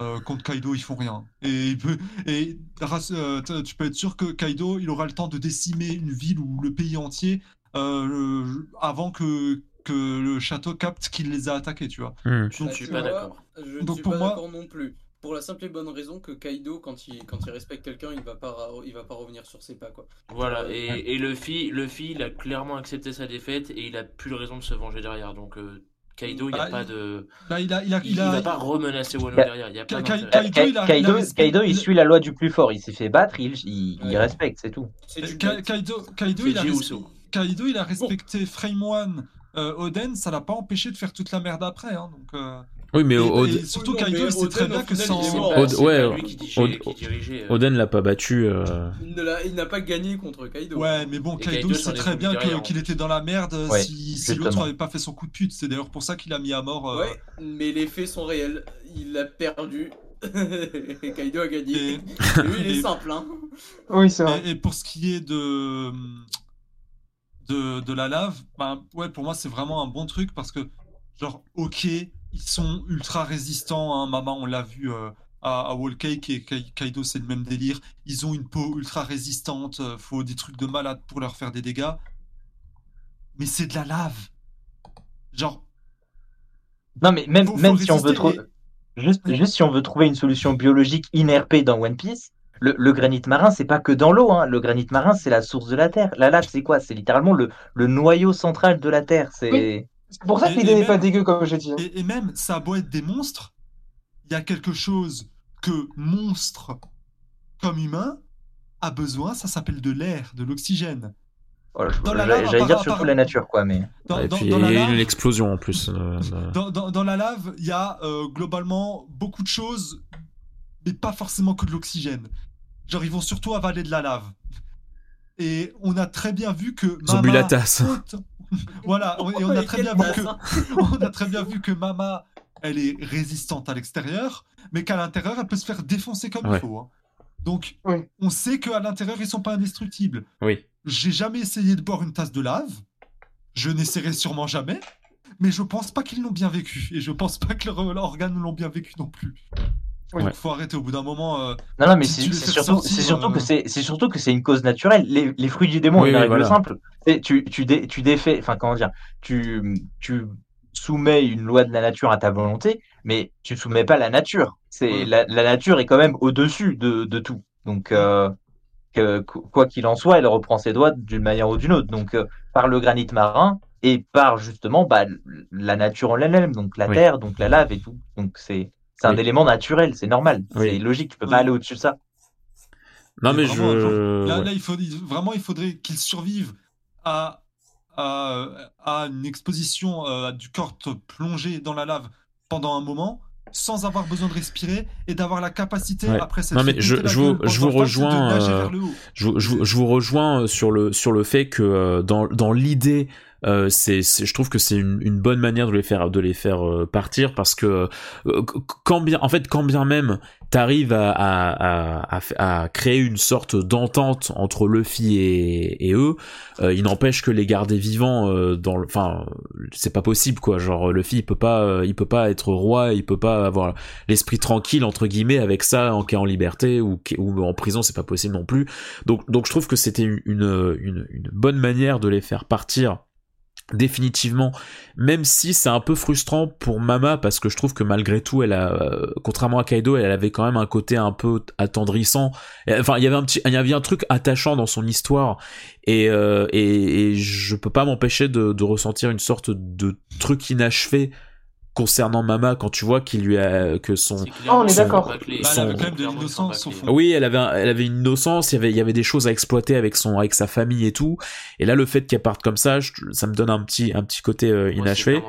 euh, contre Kaido, ils font rien. Et, il peut, et rass- euh, tu peux être sûr que Kaido, il aura le temps de décimer une ville ou le pays entier euh, le- avant que, que le château capte qu'il les a attaqués, tu vois. hmm. Je Donc, ne suis tu pas vois, d'accord. Je ne Donc suis pour pas moi- d'accord non plus. Pour la simple et bonne raison que Kaido, quand il, quand il respecte quelqu'un, il va pas, ra- il va pas revenir sur ses pas, quoi. Voilà, et, et Luffy, Luffy, il a clairement accepté sa défaite et il a plus de raison de se venger derrière. Donc euh, Kaido, il n'y a Ah, pas de. Bah, il a, il a, Il, il a- va pas remenacer Wano Ka- derrière. Il y a pas Ka- d'intérêt. Kaido, Ka- il Kaido, Kaido, suit la loi du plus fort. Il s'est fait battre, il, il, il Ouais. respecte, c'est tout. Du. Kaido, Kaido, C'est il a Jey res- Uso. Kaido, il a respecté Frame One, euh, Oden, ça l'a pas empêché de faire toute la merde après. Hein, donc, euh, Oui, mais et, Od- et surtout, sait Oden, très bien que sans. C'est c'est ouais, pas lui qui, dirigeait- Od- qui dirigeait. euh, Oden l'a pas battu. euh, Il n'a pas gagné contre Kaido. Ouais, mais bon, Kaido Kaido sait s'en est très bien en qu'il était dans la merde euh, Ouais, si, si l'autre avait pas fait son coup de pute. C'est d'ailleurs pour ça qu'il a mis à mort. euh, Ouais, mais les faits sont réels. Il a perdu. Et Kaido a gagné. Et- lui, il est simple, hein. Oui, c'est vrai. Et, et pour ce qui est de, de, de la lave, ben, ouais, pour moi, c'est vraiment un bon truc parce que, genre, ok, ils sont ultra résistants. Hein, Maman, on l'a vu euh, à, à Wall Cake et Kai- Kaido, c'est le même délire. Ils ont une peau ultra résistante. euh, faut des trucs de malade pour leur faire des dégâts. Mais c'est de la lave. Genre, Non, mais même, Faut- faut même si on veut trouver. Juste, juste si on veut trouver une solution biologique inerpée dans One Piece, le, le granit marin, c'est pas que dans l'eau. Hein. Le granit marin, c'est la source de la Terre. La lave, c'est quoi? C'est littéralement le, le noyau central de la Terre. C'est. Oui. C'est pour ça l'idée n'est pas dégueu, comme j'ai dit. hein. Et, et même, ça a beau être des monstres, il y a quelque chose que monstre comme humain a besoin, ça s'appelle de l'air, de l'oxygène. Voilà, je- Dans la j'allais dire surtout la nature, quoi. Mais Dans, et dans- puis dans il y a eu lave, une explosion en plus. euh, de- dans, dans- dans la lave, il y a euh, globalement beaucoup de choses, mais pas forcément que de l'oxygène. Genre, ils vont surtout avaler de la lave. Et on a très bien vu que Ils ont bu Mama la tasse. autant- voilà, et on a très bien vu que on a très bien vu que Mama, elle est résistante à l'extérieur, mais qu'à l'intérieur, elle peut se faire défoncer comme Ouais. il faut. hein. Donc, Oui. on sait qu'à l'intérieur, ils sont pas indestructibles. Oui. J'ai jamais essayé de boire une tasse de lave. Je n'essaierai sûrement jamais. Mais je pense pas qu'ils l'ont bien vécu. Et je pense pas que leurs leurs organes l'ont bien vécu non plus. Oui. Donc, faut arrêter au bout d'un moment. euh, Non, non, mais Si c'est surtout, surtout euh, que c'est c'est surtout que c'est une cause naturelle. Les, les fruits du démon, Oui, une oui, règle voilà. simple. Tu tu dé- tu défais, enfin comment dire, tu tu soumets une loi de la nature à ta volonté, mais tu soumets pas la nature. C'est Ouais. la, la nature est quand même au-dessus de, de tout. Donc euh, que, quoi qu'il en soit, elle reprend ses doigts d'une manière ou d'une autre. Donc euh, par le granit marin et par justement bah, la nature en elle-même, donc la Oui. terre, donc la lave et tout. Donc c'est c'est un Oui. élément naturel, c'est normal, Oui. c'est logique. Tu peux Oui. pas aller au-dessus de ça. Non, mais vraiment, je. genre, là, ouais. là, il faut, vraiment, il faudrait qu'ils survivent à, à, à une exposition euh, du corps plongé dans la lave pendant un moment, sans avoir besoin de respirer et d'avoir la capacité, Ouais. après cette Non, mais je- je vous- je vous rejoins, euh, Je, je- je vous rejoins sur le sur le fait que euh, dans dans l'idée euh, c'est je trouve que c'est une, une bonne manière de les faire de les faire euh, partir parce que euh, qu- quand bien en fait quand bien même t'arrives à, à, à, à créer une sorte d'entente entre Luffy et, et eux euh, il n'empêche que les garder vivants euh, dans enfin c'est pas possible quoi. Genre Luffy il peut pas euh, il peut pas être roi il peut pas avoir l'esprit tranquille entre guillemets avec ça en, est en liberté ou, ou en prison c'est pas possible non plus. Donc, donc je trouve que c'était une, une, une bonne manière de les faire partir définitivement même si c'est un peu frustrant pour Mama parce que je trouve que malgré tout elle a euh, contrairement à Kaido elle avait quand même un côté un peu attendrissant. Enfin il y avait un petit il y avait un truc attachant dans son histoire. Et euh, et je peux pas m'empêcher de, de ressentir une sorte de truc inachevé concernant Mama quand tu vois qu'il lui a que son Ah, on est d'accord. oui, elle avait, un- elle avait une innocence, il y avait, il y avait des choses à exploiter avec son, avec sa famille et tout. Et là, le fait qu'elle parte comme ça, je- ça me donne un petit, un petit côté euh, inachevé.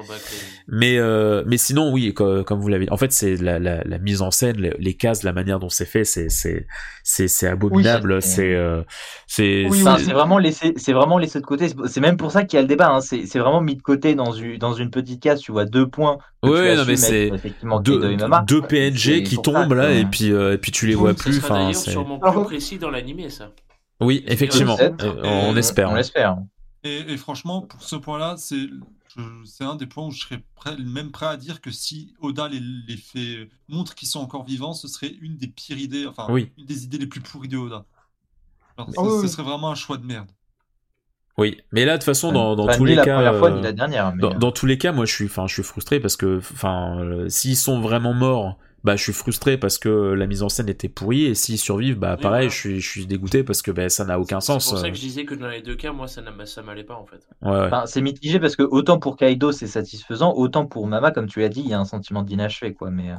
Mais, euh, mais sinon, oui, co- comme, vous l'avez dit, en fait, c'est la, la, la mise en scène, les, les cases, la manière dont c'est fait, c'est, c'est, c'est, c'est abominable. Oui, c'est, euh, c'est, Oui, Enfin, oui. c'est vraiment laissé, c'est vraiment laissé de côté. C'est- C'est même pour ça qu'il y a le débat. hein. C'est c'est vraiment mis de côté dans une, dans une petite case. Tu vois deux points. Ouais, non, mais c'est deux, PNG qui tombent là, et puis, euh, et puis tu les vois Ça plus. Enfin, c'est, sûrement Alors, plus précis dans l'animé, ça. oui, effectivement. Euh, on Et- espère. On l'espère. Et, et franchement, pour ce point-là, c'est c'est un des points où je serais prêt- même prêt à dire que si Oda les, les fait montre qu'ils sont encore vivants, ce serait une des pires idées, enfin Oui. une des idées les plus pourries de Oda. Ce- oui, ce oui. serait vraiment un choix de merde. Oui, mais là, de toute façon, dans, dans tous les la cas, première fois euh, ni la dernière. Mais, dans, euh, dans tous les cas, moi, je suis, enfin, je suis frustré parce que, enfin, euh, s'ils sont vraiment morts, bah, je suis frustré parce que la mise en scène était pourrie, et s'ils survivent, bah, Oui, pareil, voilà. je suis, je suis dégoûté parce que, bah, ça n'a aucun C'est sens. pour ça euh, que je disais que dans les deux cas, moi, ça ça m'allait pas, en fait. Ouais, ouais. enfin, c'est mitigé parce que autant pour Kaido c'est satisfaisant, autant pour Mama, comme tu l'as dit, il y a un sentiment d'inachevé quoi. Mais euh,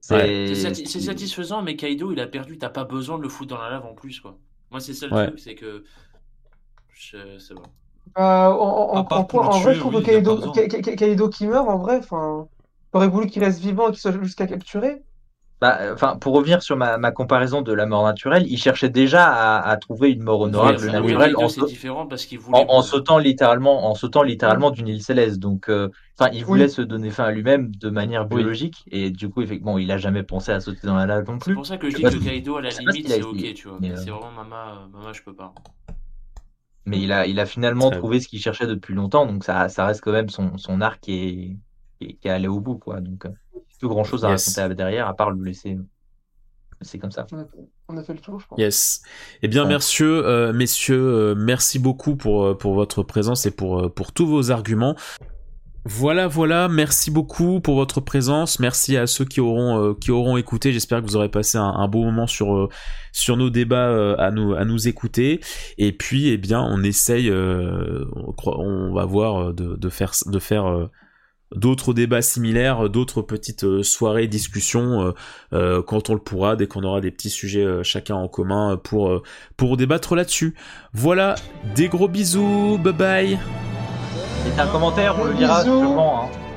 C'est c'est sati- c'est satisfaisant, mais Kaido, il a perdu. T'as pas besoin de le foutre dans la lave en plus, quoi. Moi, c'est ça le Ouais. truc, c'est que. Je- C'est bon. Euh, en, vrai, tuer, je trouve oui, que Kaido, qui meurt, en vrai, enfin, j'aurais voulu qu'il reste vivant et qu'il soit jusqu'à capturer. Bah, enfin, pour revenir sur ma, ma comparaison de la mort naturelle, il cherchait déjà à, à trouver une mort honorable naturelle en, c'est sau- différent parce qu'il voulait. en, en mourir. sautant littéralement, en sautant littéralement d'une île céleste. Donc, euh, enfin, il voulait se donner fin à lui-même de manière Oui. biologique et du coup, effectivement, il a jamais pensé à sauter dans la lave non C'est plus. pour ça que je dis sais que Kaido, à la je limite, c'est ok, tu vois. euh, c'est vraiment Mama, euh, Mama, je peux pas. Mais il a, il a finalement Très trouvé ce qu'il cherchait depuis longtemps, donc ça, ça reste quand même son, son arc qui est, qui est, qui est allé au bout, quoi. Donc, euh, plus grand chose à Yes. raconter derrière, à part le laisser, c'est comme ça. On a, fait le tour, je pense. Yes. Eh bien, Ouais. messieurs, euh, messieurs, euh, merci beaucoup pour euh, pour votre présence et pour euh, pour tous vos arguments. Voilà, voilà. Merci beaucoup pour votre présence. Merci à ceux qui auront euh, qui auront écouté. J'espère que vous aurez passé un, un beau moment sur euh, nos débats euh, à nous écouter. Et puis, eh bien, on essaye. on, va voir de, faire d'autres débats similaires, d'autres petites soirées, discussions quand on le pourra, dès qu'on aura des petits sujets chacun en commun pour pour débattre là-dessus. Voilà, des gros bisous, bye bye. C'est un commentaire, on le lira sûrement. Hein.